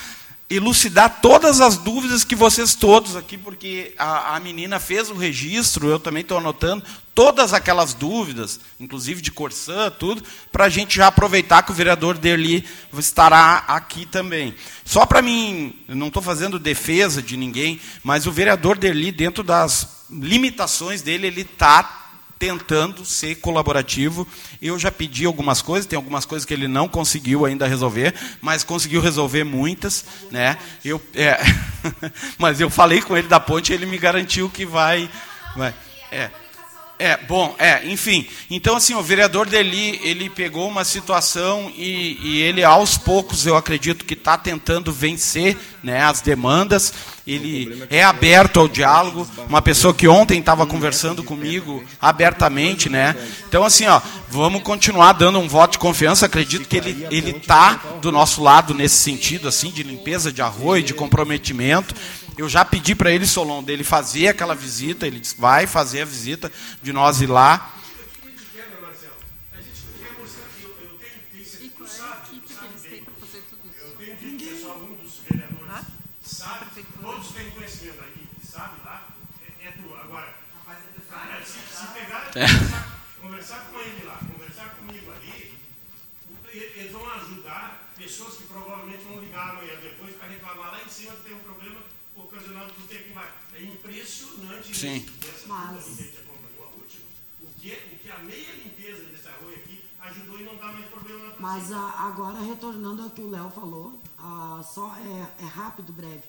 elucidar todas as dúvidas que vocês todos aqui, porque a, a menina fez o registro, eu também estou anotando, todas aquelas dúvidas, inclusive de Corsã, tudo, para a gente já aproveitar que o vereador Derli estará aqui também. Só para mim, não estou fazendo defesa de ninguém, mas o vereador Derli, dentro das limitações dele, ele está tentando ser colaborativo. Eu já pedi algumas coisas, tem algumas coisas que ele não conseguiu ainda resolver, mas conseguiu resolver muitas, né? Eu, é, [laughs] mas eu falei com ele da ponte, ele me garantiu que vai, vai. É. É, bom, é, enfim. Então, assim, o vereador Deli, ele pegou uma situação e, e ele, aos poucos, eu acredito que está tentando vencer né, as demandas. Ele é aberto ao diálogo. Uma pessoa que ontem estava conversando comigo abertamente, né? Então, assim, ó, vamos continuar dando um voto de confiança. Acredito que ele ele está do nosso lado nesse sentido, assim, de limpeza de arroio, de comprometimento. Eu já pedi para ele, Solon, dele fazer aquela visita. Ele disse, vai fazer a visita de nós ir lá. Todos têm conhecimento aqui, sabe lá, é, é tu. Agora, cara, se, se pegar, É. conversar, com ele lá, conversar comigo ali, eles vão ajudar pessoas que provavelmente vão ligar amanhã depois para reclamar lá em cima que tem um problema ocasionado por tempo embaixo. É impressionante Sim. isso. Mas- que a gente acompanhou, a última, o que, o que a meia limpeza desse arroio aqui ajudou e não dá mais problema na Mas ah, agora, retornando ao que o Léo falou, ah, só é, é rápido, breve,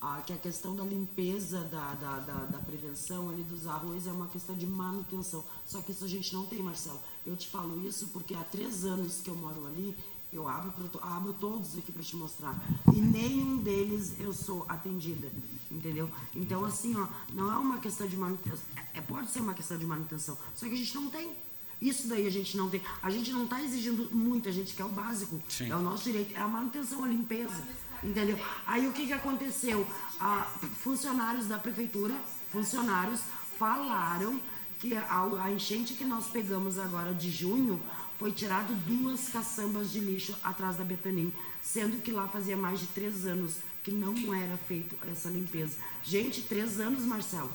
ah, que a questão da limpeza, da, da, da, da prevenção ali dos arroz é uma questão de manutenção. Só que isso a gente não tem, Marcelo. Eu te falo isso porque há três anos que eu moro ali, eu abro, abro todos aqui para te mostrar. E nenhum deles eu sou atendida, entendeu? Então, assim, ó, não é uma questão de manutenção. É, pode ser uma questão de manutenção, só que a gente não tem. Isso daí a gente não tem. A gente não está exigindo muito, a gente quer o básico. Sim. É o nosso direito, é a manutenção, a limpeza. Entendeu? Aí o que, que aconteceu? Ah, funcionários da prefeitura, funcionários, falaram que a, a enchente que nós pegamos agora de junho foi tirado duas caçambas de lixo atrás da Betanim, sendo que lá fazia mais de três anos que que não era feito essa limpeza. Gente, três anos, Marcelo.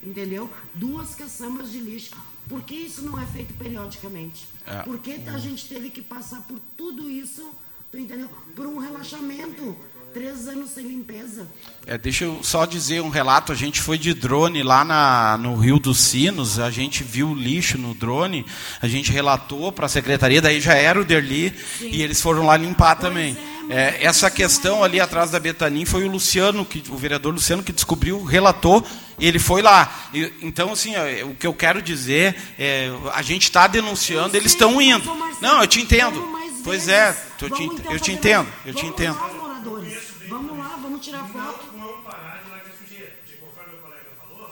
Entendeu? Duas caçambas de lixo. Por que isso não é feito periodicamente? É. Por que a gente teve que passar por tudo isso, tu entendeu? Por um relaxamento. Três anos sem limpeza. É, deixa eu só dizer um relato. A gente foi de drone lá na, no Rio dos Sinos, a gente viu o lixo no drone, a gente relatou para a secretaria, daí já era o Derli, Sim. e eles foram lá limpar pois também. É, é, essa questão ali atrás da Betanin foi o Luciano, que, o vereador Luciano, que descobriu, relatou, e ele foi lá. E, então, assim, o que eu quero dizer é, a gente está denunciando, eles estão indo. Não, eu te entendo. Pois é, eu te, então eu te entendo, eu te entendo tirar foto. Vamos parar de largar sujeira. Porque conforme o colega falou,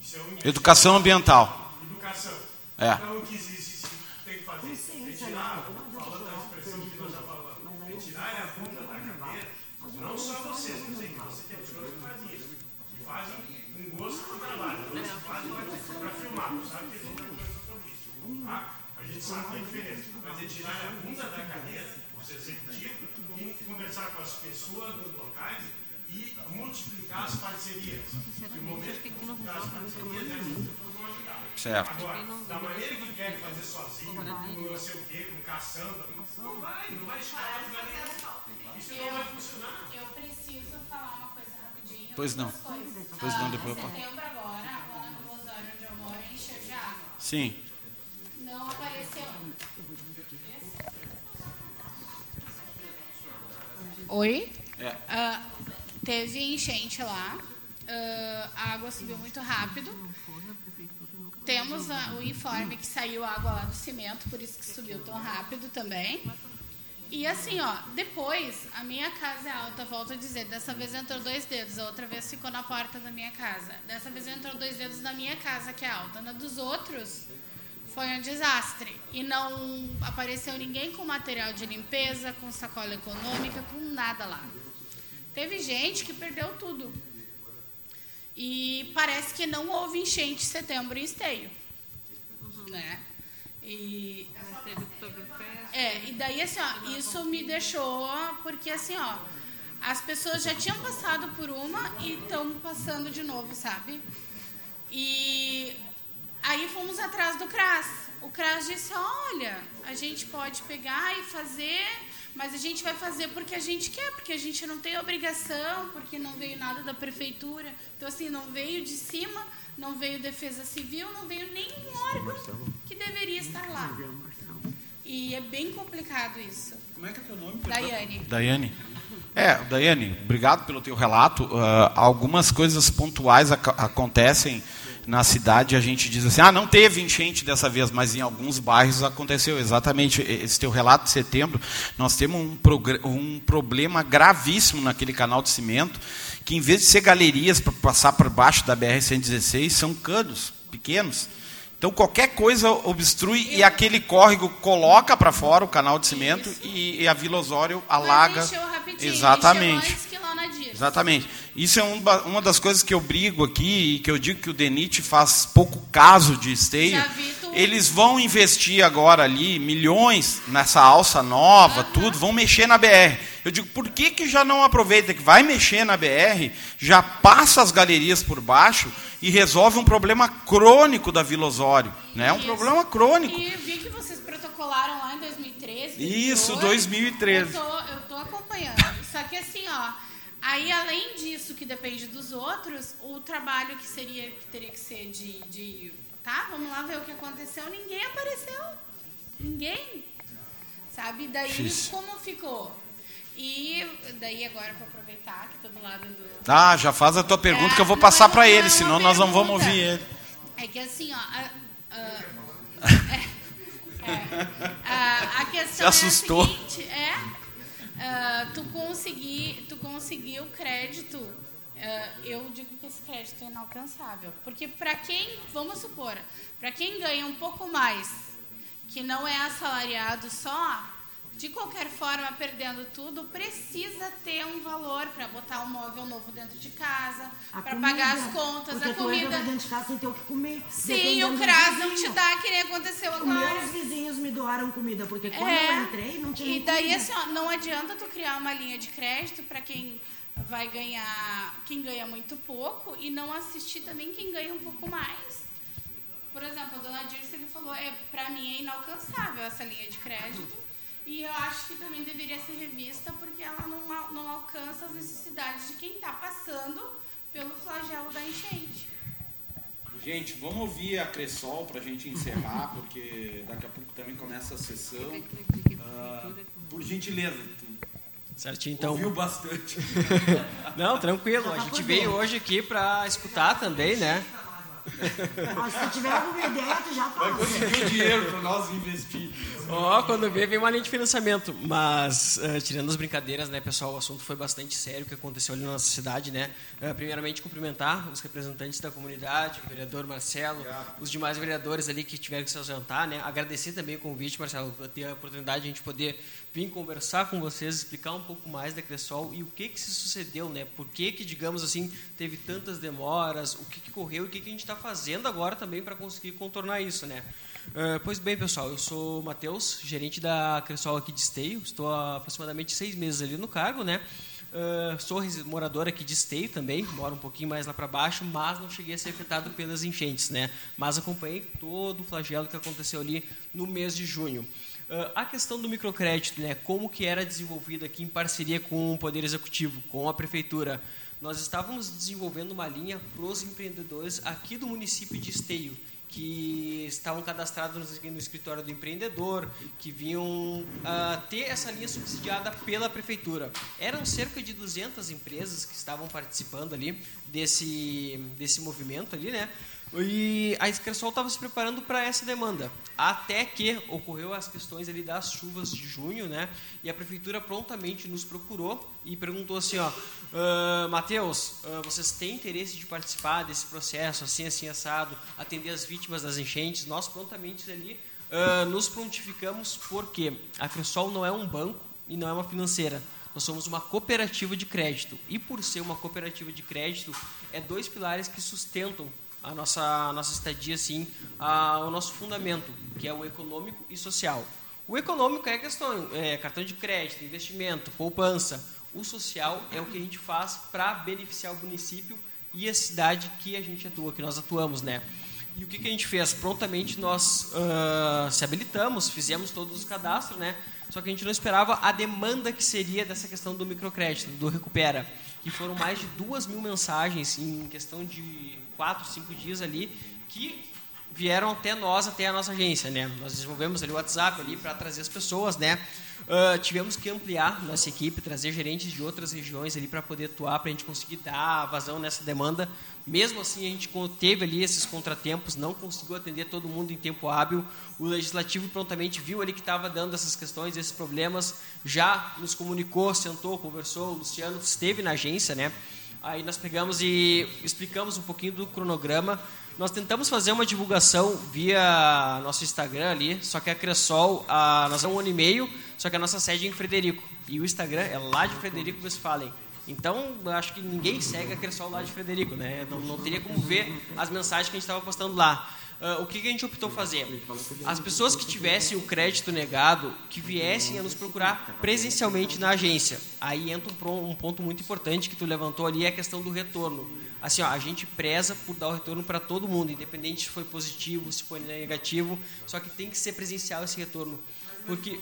isso é um Educação ambiental. Educação. É. Então o que existe, tem que fazer. Retirar, falando da expressão que nós já falamos, retirar a bunda da cadeira, não só vocês, eu sei que você tem pessoas que fazem isso. Que fazem um gosto do trabalho. Outros que fazem para filmar. Não sabe que eles estão conversando sobre isso. Tá? A gente sabe Mas retirar a bunda da cadeira, você executivo, tem que conversar com as pessoas dos locais e multiplicar as parcerias. Que o momento que multiplicar as parcerias é vão ajudar. Certo. Agora, da maneira que quer fazer sozinho, com não sei o quê, com caçamba, não vai, não vai chegar a lugar nenhum. Isso não vai funcionar. Eu preciso falar uma coisa rapidinho. Pois não. Pois não, depois eu falo. setembro agora, lá na Rosório, onde eu moro, encheu de água. Sim. Não apareceu. Oi? É. Uh, teve enchente lá. Uh, a água subiu muito rápido. Temos a, o informe que saiu água lá do cimento, por isso que subiu tão rápido também. E assim, ó, depois, a minha casa é alta, volto a dizer, dessa vez entrou dois dedos, a outra vez ficou na porta da minha casa. Dessa vez entrou dois dedos na minha casa, que é alta. Na dos outros, foi um desastre. E não apareceu ninguém com material de limpeza, com sacola econômica, com nada lá. Teve gente que perdeu tudo. E parece que não houve enchente em setembro em esteio. Né? E, é, e daí assim, ó, isso me deixou, porque assim, ó, as pessoas já tinham passado por uma e estão passando de novo, sabe? E Aí fomos atrás do CRAS. O CRAS disse: olha, a gente pode pegar e fazer, mas a gente vai fazer porque a gente quer, porque a gente não tem obrigação, porque não veio nada da prefeitura. Então, assim, não veio de cima, não veio Defesa Civil, não veio nenhum órgão que deveria estar lá. E é bem complicado isso. Como é que é teu nome? Daiane. Daiane. É, Daiane, obrigado pelo teu relato. Uh, algumas coisas pontuais ac acontecem na cidade a gente diz assim, ah, não teve enchente dessa vez, mas em alguns bairros aconteceu exatamente esse teu relato de setembro. Nós temos um, um problema gravíssimo naquele canal de cimento, que em vez de ser galerias para passar por baixo da BR-116, são canos pequenos. Então qualquer coisa obstrui e aquele córrego coloca para fora o canal de cimento e, e, a Vila Osório alaga. Exatamente. Exatamente. Isso é um, uma das coisas que eu brigo aqui e que eu digo que o DENIT faz pouco caso de esteio. Eles vão investir agora ali milhões nessa alça nova, uhum. tudo, vão mexer na BR. Eu digo, por que, que já não aproveita que vai mexer na BR, já passa as galerias por baixo e resolve um problema crônico da Vila Osório? Né? É um problema crônico. E vi que vocês protocolaram lá em 2013. Isso, 2013. Eu estou acompanhando. Só que assim, ó Aí, além disso, que depende dos outros, o trabalho que seria que teria que ser de, de tá, vamos lá ver o que aconteceu, ninguém apareceu. Ninguém. Sabe? Daí Difícil. como ficou? E daí agora vou aproveitar que estou do lado do. Ah, já faz a tua pergunta é, que eu vou passar para ele, senão nós não vamos ouvir ele. É que assim, ó. A, a, [laughs] é, é, a, a questão Se assustou. é a seguinte, é uh, tu conseguir tu conseguir o crédito? Uh, eu digo que esse crédito é inalcançável. Porque para quem vamos supor para quem ganha um pouco mais que não é assalariado só de qualquer forma, perdendo tudo, precisa ter um valor para botar um móvel novo dentro de casa, para pagar as contas, a comida. Tu dentro de casa sem ter o que comer. Sim, o CRAS não te dá, que nem aconteceu agora. Os meus vizinhos me doaram comida, porque quando é. eu entrei, não tinha E daí, comida. assim, ó, não adianta tu criar uma linha de crédito para quem vai ganhar quem ganha muito pouco e não assistir também quem ganha um pouco mais. Por exemplo, a dona Dirce ele falou, é, para mim é inalcançável essa linha de crédito. E eu acho que também deveria ser revista porque ela não, não alcança as necessidades de quem está passando pelo flagelo da enchente. Gente, vamos ouvir a Cressol para a gente encerrar, porque daqui a pouco também começa a sessão. Uh, por gentileza. Certinho, então. Ouviu bastante. [laughs] Não, tranquilo. A gente veio hoje aqui para escutar também, né? Mas se tiver alguma ideia, tu já passa. Vai conseguir o dinheiro para nós investir. Ó, oh, quando vê, vem uma linha de financiamento. Mas, uh, tirando as brincadeiras, né, pessoal, o assunto foi bastante sério que aconteceu ali na nossa cidade, né? Uh, primeiramente, cumprimentar os representantes da comunidade, o vereador Marcelo, Obrigado. os demais vereadores ali que tiveram que se ausentar, né? Agradecer também o convite, Marcelo, por ter a oportunidade de a gente poder vir conversar com vocês, explicar um pouco mais da Cressol e o que que se sucedeu, né? Por que que, digamos assim, teve tantas demoras, o que que correu e o que que a gente está fazendo agora também para conseguir contornar isso, né? Uh, pois bem, pessoal, eu sou o Matheus, gerente da Cressol aqui de Esteio, estou há aproximadamente seis meses ali no cargo, né? Uh, sou morador aqui de Esteio também, moro um pouquinho mais lá para baixo, mas não cheguei a ser afetado pelas enchentes, né? Mas acompanhei todo o flagelo que aconteceu ali no mês de junho. Uh, a questão do microcrédito, né, como que era desenvolvido aqui em parceria com o Poder Executivo, com a Prefeitura, nós estávamos desenvolvendo uma linha para os empreendedores aqui do município de Esteio, que estavam cadastrados no escritório do empreendedor, que vinham uh, ter essa linha subsidiada pela prefeitura. Eram cerca de 200 empresas que estavam participando ali desse, desse movimento ali, né? E a Cressol estava se preparando para essa demanda, até que ocorreu as questões ali das chuvas de junho, né? E a prefeitura prontamente nos procurou e perguntou assim, ó, uh, Matheus, uh, vocês têm interesse de participar desse processo, assim, assim, assado, atender as vítimas das enchentes? Nós prontamente ali uh, nos prontificamos porque a Cressol não é um banco e não é uma financeira. Nós somos uma cooperativa de crédito. E por ser uma cooperativa de crédito, é dois pilares que sustentam a nossa, a nossa estadia, a, o nosso fundamento, que é o econômico e social. O econômico é a questão, é cartão de crédito, investimento, poupança. O social é o que a gente faz para beneficiar o município e a cidade que a gente atua, que nós atuamos, né? E o que, que a gente fez? Prontamente nós uh, se habilitamos, fizemos todos os cadastros, né? Só que a gente não esperava a demanda que seria dessa questão do microcrédito, do Recupera. Que foram mais de duas mil mensagens em questão de quatro, cinco dias ali, que vieram até nós, até a nossa agência, né? Nós desenvolvemos ali o WhatsApp ali para trazer as pessoas, né? Uh, tivemos que ampliar nossa equipe, trazer gerentes de outras regiões ali para poder atuar, para a gente conseguir dar vazão nessa demanda. Mesmo assim, a gente teve ali esses contratempos, não conseguiu atender todo mundo em tempo hábil. O legislativo prontamente viu ali que estava dando essas questões, esses problemas, já nos comunicou, sentou, conversou. O Luciano esteve na agência, né? Aí nós pegamos e explicamos um pouquinho do cronograma. Nós tentamos fazer uma divulgação via nosso Instagram ali, só que a Cressol, a, nós temos um ano e meio, só que a nossa sede é em Frederico. E o Instagram é lá de Frederico Westphalen. Então, acho que ninguém segue a Cressol lá de Frederico, né? Não, não teria como ver as mensagens que a gente estava postando lá. Uh, o que, que, a gente optou fazer? As pessoas que tivessem o crédito negado, que viessem a nos procurar presencialmente na agência. Aí entra um, um ponto muito importante que tu levantou ali, é a questão do retorno. Assim, ó, a gente preza por dar o retorno para todo mundo, independente se foi positivo, se foi negativo, só que tem que ser presencial esse retorno. Porque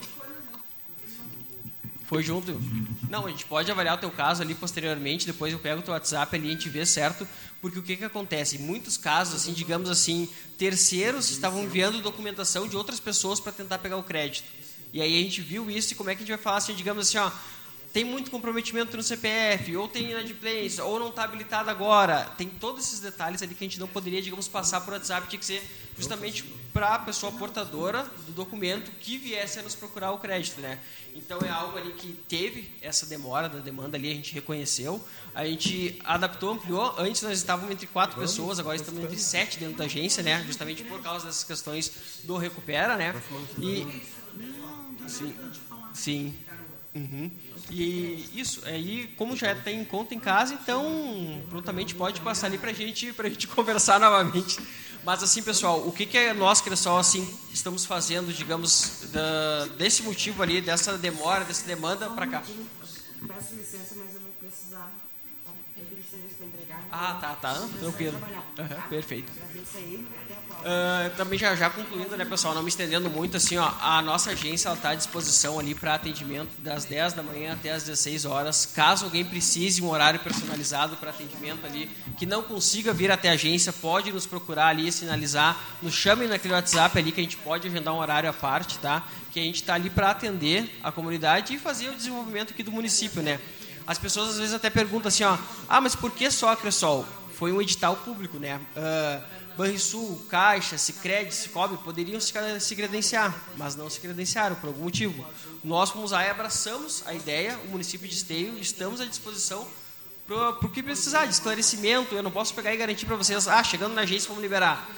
foi junto? Não, a gente pode avaliar o teu caso ali posteriormente, depois eu pego o teu WhatsApp ali e a gente vê certo porque o que, que acontece? Muitos casos, assim, digamos assim, terceiros estavam enviando documentação de outras pessoas para tentar pegar o crédito. E aí a gente viu isso e como é que a gente vai falar assim, digamos assim, ó, tem muito comprometimento no CPF, ou tem inadimplência, ou não está habilitado agora. Tem todos esses detalhes ali que a gente não poderia, digamos, passar por WhatsApp, tinha que ser justamente para a pessoa portadora do documento que viesse a nos procurar o crédito, né? Então é algo ali que teve essa demora da demanda ali, a gente reconheceu, a gente adaptou, ampliou. Antes nós estávamos entre quatro pessoas, agora estamos entre sete dentro da agência, né? Justamente por causa dessas questões do recupera, né? E sim, sim. Uhum. E isso, aí, como já tem conta em casa, então prontamente pode passar ali para gente, a gente [laughs] conversar novamente. Mas assim, pessoal, o que, que é nós, Cressol, assim, estamos fazendo, digamos, da, desse motivo ali, dessa demora, dessa demanda para cá? Peço licença, mas eu vou precisar, eu preciso entregar. Ah, tá, tá. Tranquilo. Uhum, perfeito. Uh, também já, já concluindo, né, pessoal, não me estendendo muito, assim, ó, a nossa agência está à disposição ali para atendimento das 10 da manhã até as 16 horas. Caso alguém precise um horário personalizado para atendimento ali, que não consiga vir até a agência, pode nos procurar ali, sinalizar, nos chame naquele WhatsApp ali que a gente pode agendar um horário à parte, tá? Que a gente está ali para atender a comunidade e fazer o desenvolvimento aqui do município, né? As pessoas às vezes até perguntam assim, ó, ah, mas por que só a Cressol? Foi um edital público, né? Uh, Banrisul, Caixa, Sicredi, Cicobi poderiam se credenciar, mas não se credenciaram por algum motivo. Nós fomos lá e abraçamos a ideia, o município de Esteio, estamos à disposição para o que precisar de esclarecimento. Eu não posso pegar e garantir para vocês, ah, chegando na agência vamos liberar.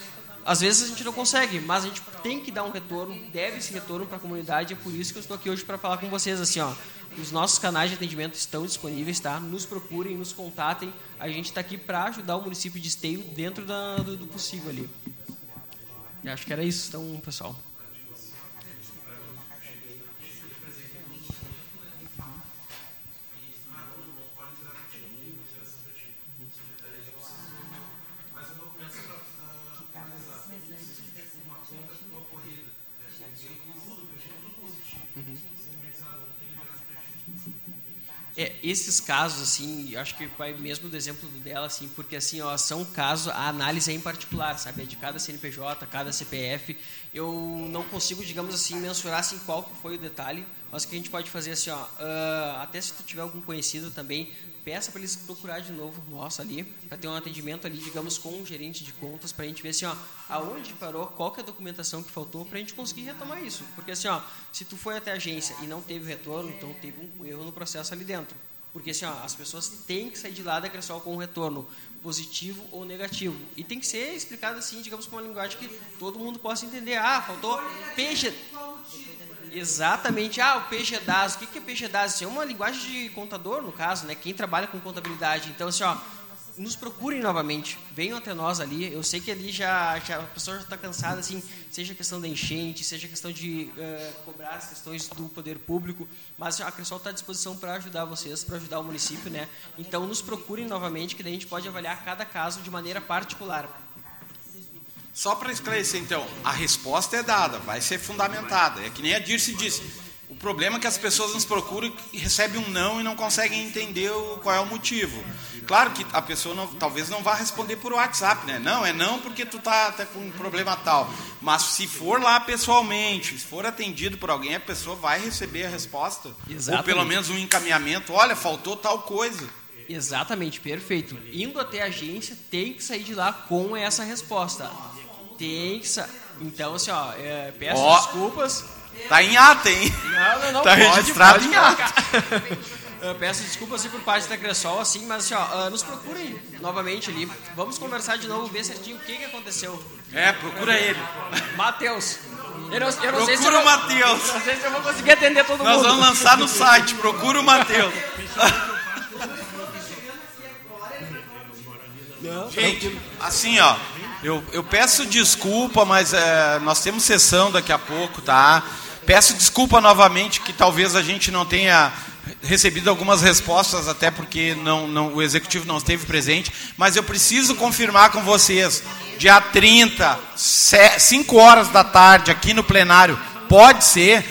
Às vezes a gente não consegue, mas a gente tem que dar um retorno, deve esse retorno para a comunidade. É por isso que eu estou aqui hoje para falar com vocês assim, ó. Os nossos canais de atendimento estão disponíveis, tá? Nos procurem, nos contatem. A gente está aqui para ajudar o município de Esteio dentro da, do, do possível ali. Eu acho que era isso, então, pessoal. Esses casos, assim, acho que vai mesmo do exemplo dela, assim, porque assim, ó, são casos, a análise é em particular, sabe? É de cada CNPJ, cada CPF. Eu não consigo, digamos assim, mensurar assim, qual que foi o detalhe, mas o que a gente pode fazer assim, ó, uh, até se tu tiver algum conhecido também, peça para eles procurar de novo nossa ali, para ter um atendimento ali, digamos, com um gerente de contas, para a gente ver assim, ó, aonde parou, qual que é a documentação que faltou, para a gente conseguir retomar isso. Porque assim, ó, se tu foi até a agência e não teve retorno, então teve um erro no processo ali dentro. Porque assim, ó, as pessoas têm que sair de lá da Cressol com um retorno positivo ou negativo. E tem que ser explicado assim, digamos, com uma linguagem que todo mundo possa entender. Ah, faltou peixe. Exatamente. Ah, o PGDAS. O que é PGDAS? Isso é uma linguagem de contador, no caso, né? Quem trabalha com contabilidade. Então, assim, ó, nos procurem novamente, venham até nós ali. Eu sei que ali já, já a pessoa já está cansada, assim, seja questão da enchente, seja questão de uh, cobrar as questões do poder público, mas a Cressol está à disposição para ajudar vocês, para ajudar o município, né? Então nos procurem novamente, que daí a gente pode avaliar cada caso de maneira particular. Só para esclarecer, então, a resposta é dada, vai ser fundamentada. É que nem a Dirce disse. O problema é que as pessoas nos procuram e recebem um não e não conseguem entender o, qual é o motivo. Claro que a pessoa não, talvez não vá responder por WhatsApp, né? Não, é não porque tu tá, tá com um problema tal. Mas se for lá pessoalmente, se for atendido por alguém, a pessoa vai receber a resposta. Exatamente. Ou pelo menos um encaminhamento. Olha, faltou tal coisa. Exatamente, perfeito. Indo até a agência, tem que sair de lá com essa resposta. Tem que sair. Então, assim, ó, é, peço oh, desculpas. Tá em ata, hein? Não, não, não. Tá pode, registrado pode em ata. Eu peço desculpas assim, por parte da Cressol, assim, mas assim, ó, uh, nos procurem novamente ali. Vamos conversar de novo, ver certinho o que, que aconteceu. É, procura ele. Matheus. Eu não, eu não procura sei se o Matheus. Não sei se eu vou conseguir atender todo Nós mundo. Nós vamos lançar no site, procura o Matheus. [laughs] Gente, assim, ó, eu, eu peço desculpa, mas é, nós temos sessão daqui a pouco, tá? Peço desculpa novamente que talvez a gente não tenha recebido algumas respostas, até porque não, não, o executivo não esteve presente, mas eu preciso confirmar com vocês, dia 30, 5 horas da tarde, aqui no plenário, pode ser,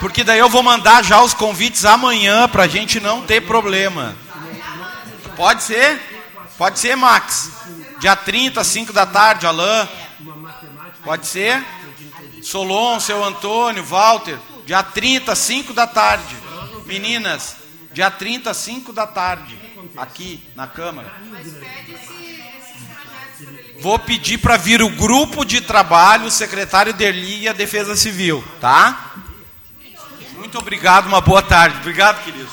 porque daí eu vou mandar já os convites amanhã para a gente não ter problema. Pode ser? Pode ser, Max? Dia 30, 5 da tarde, Alain. Pode ser? Solon, seu Antônio, Walter. Dia 30, 5 da tarde. Meninas, dia 30, 5 da tarde. Aqui na Câmara. Vou pedir para vir o grupo de trabalho, o secretário Derli e a Defesa Civil, tá? Muito obrigado, uma boa tarde. Obrigado, querido.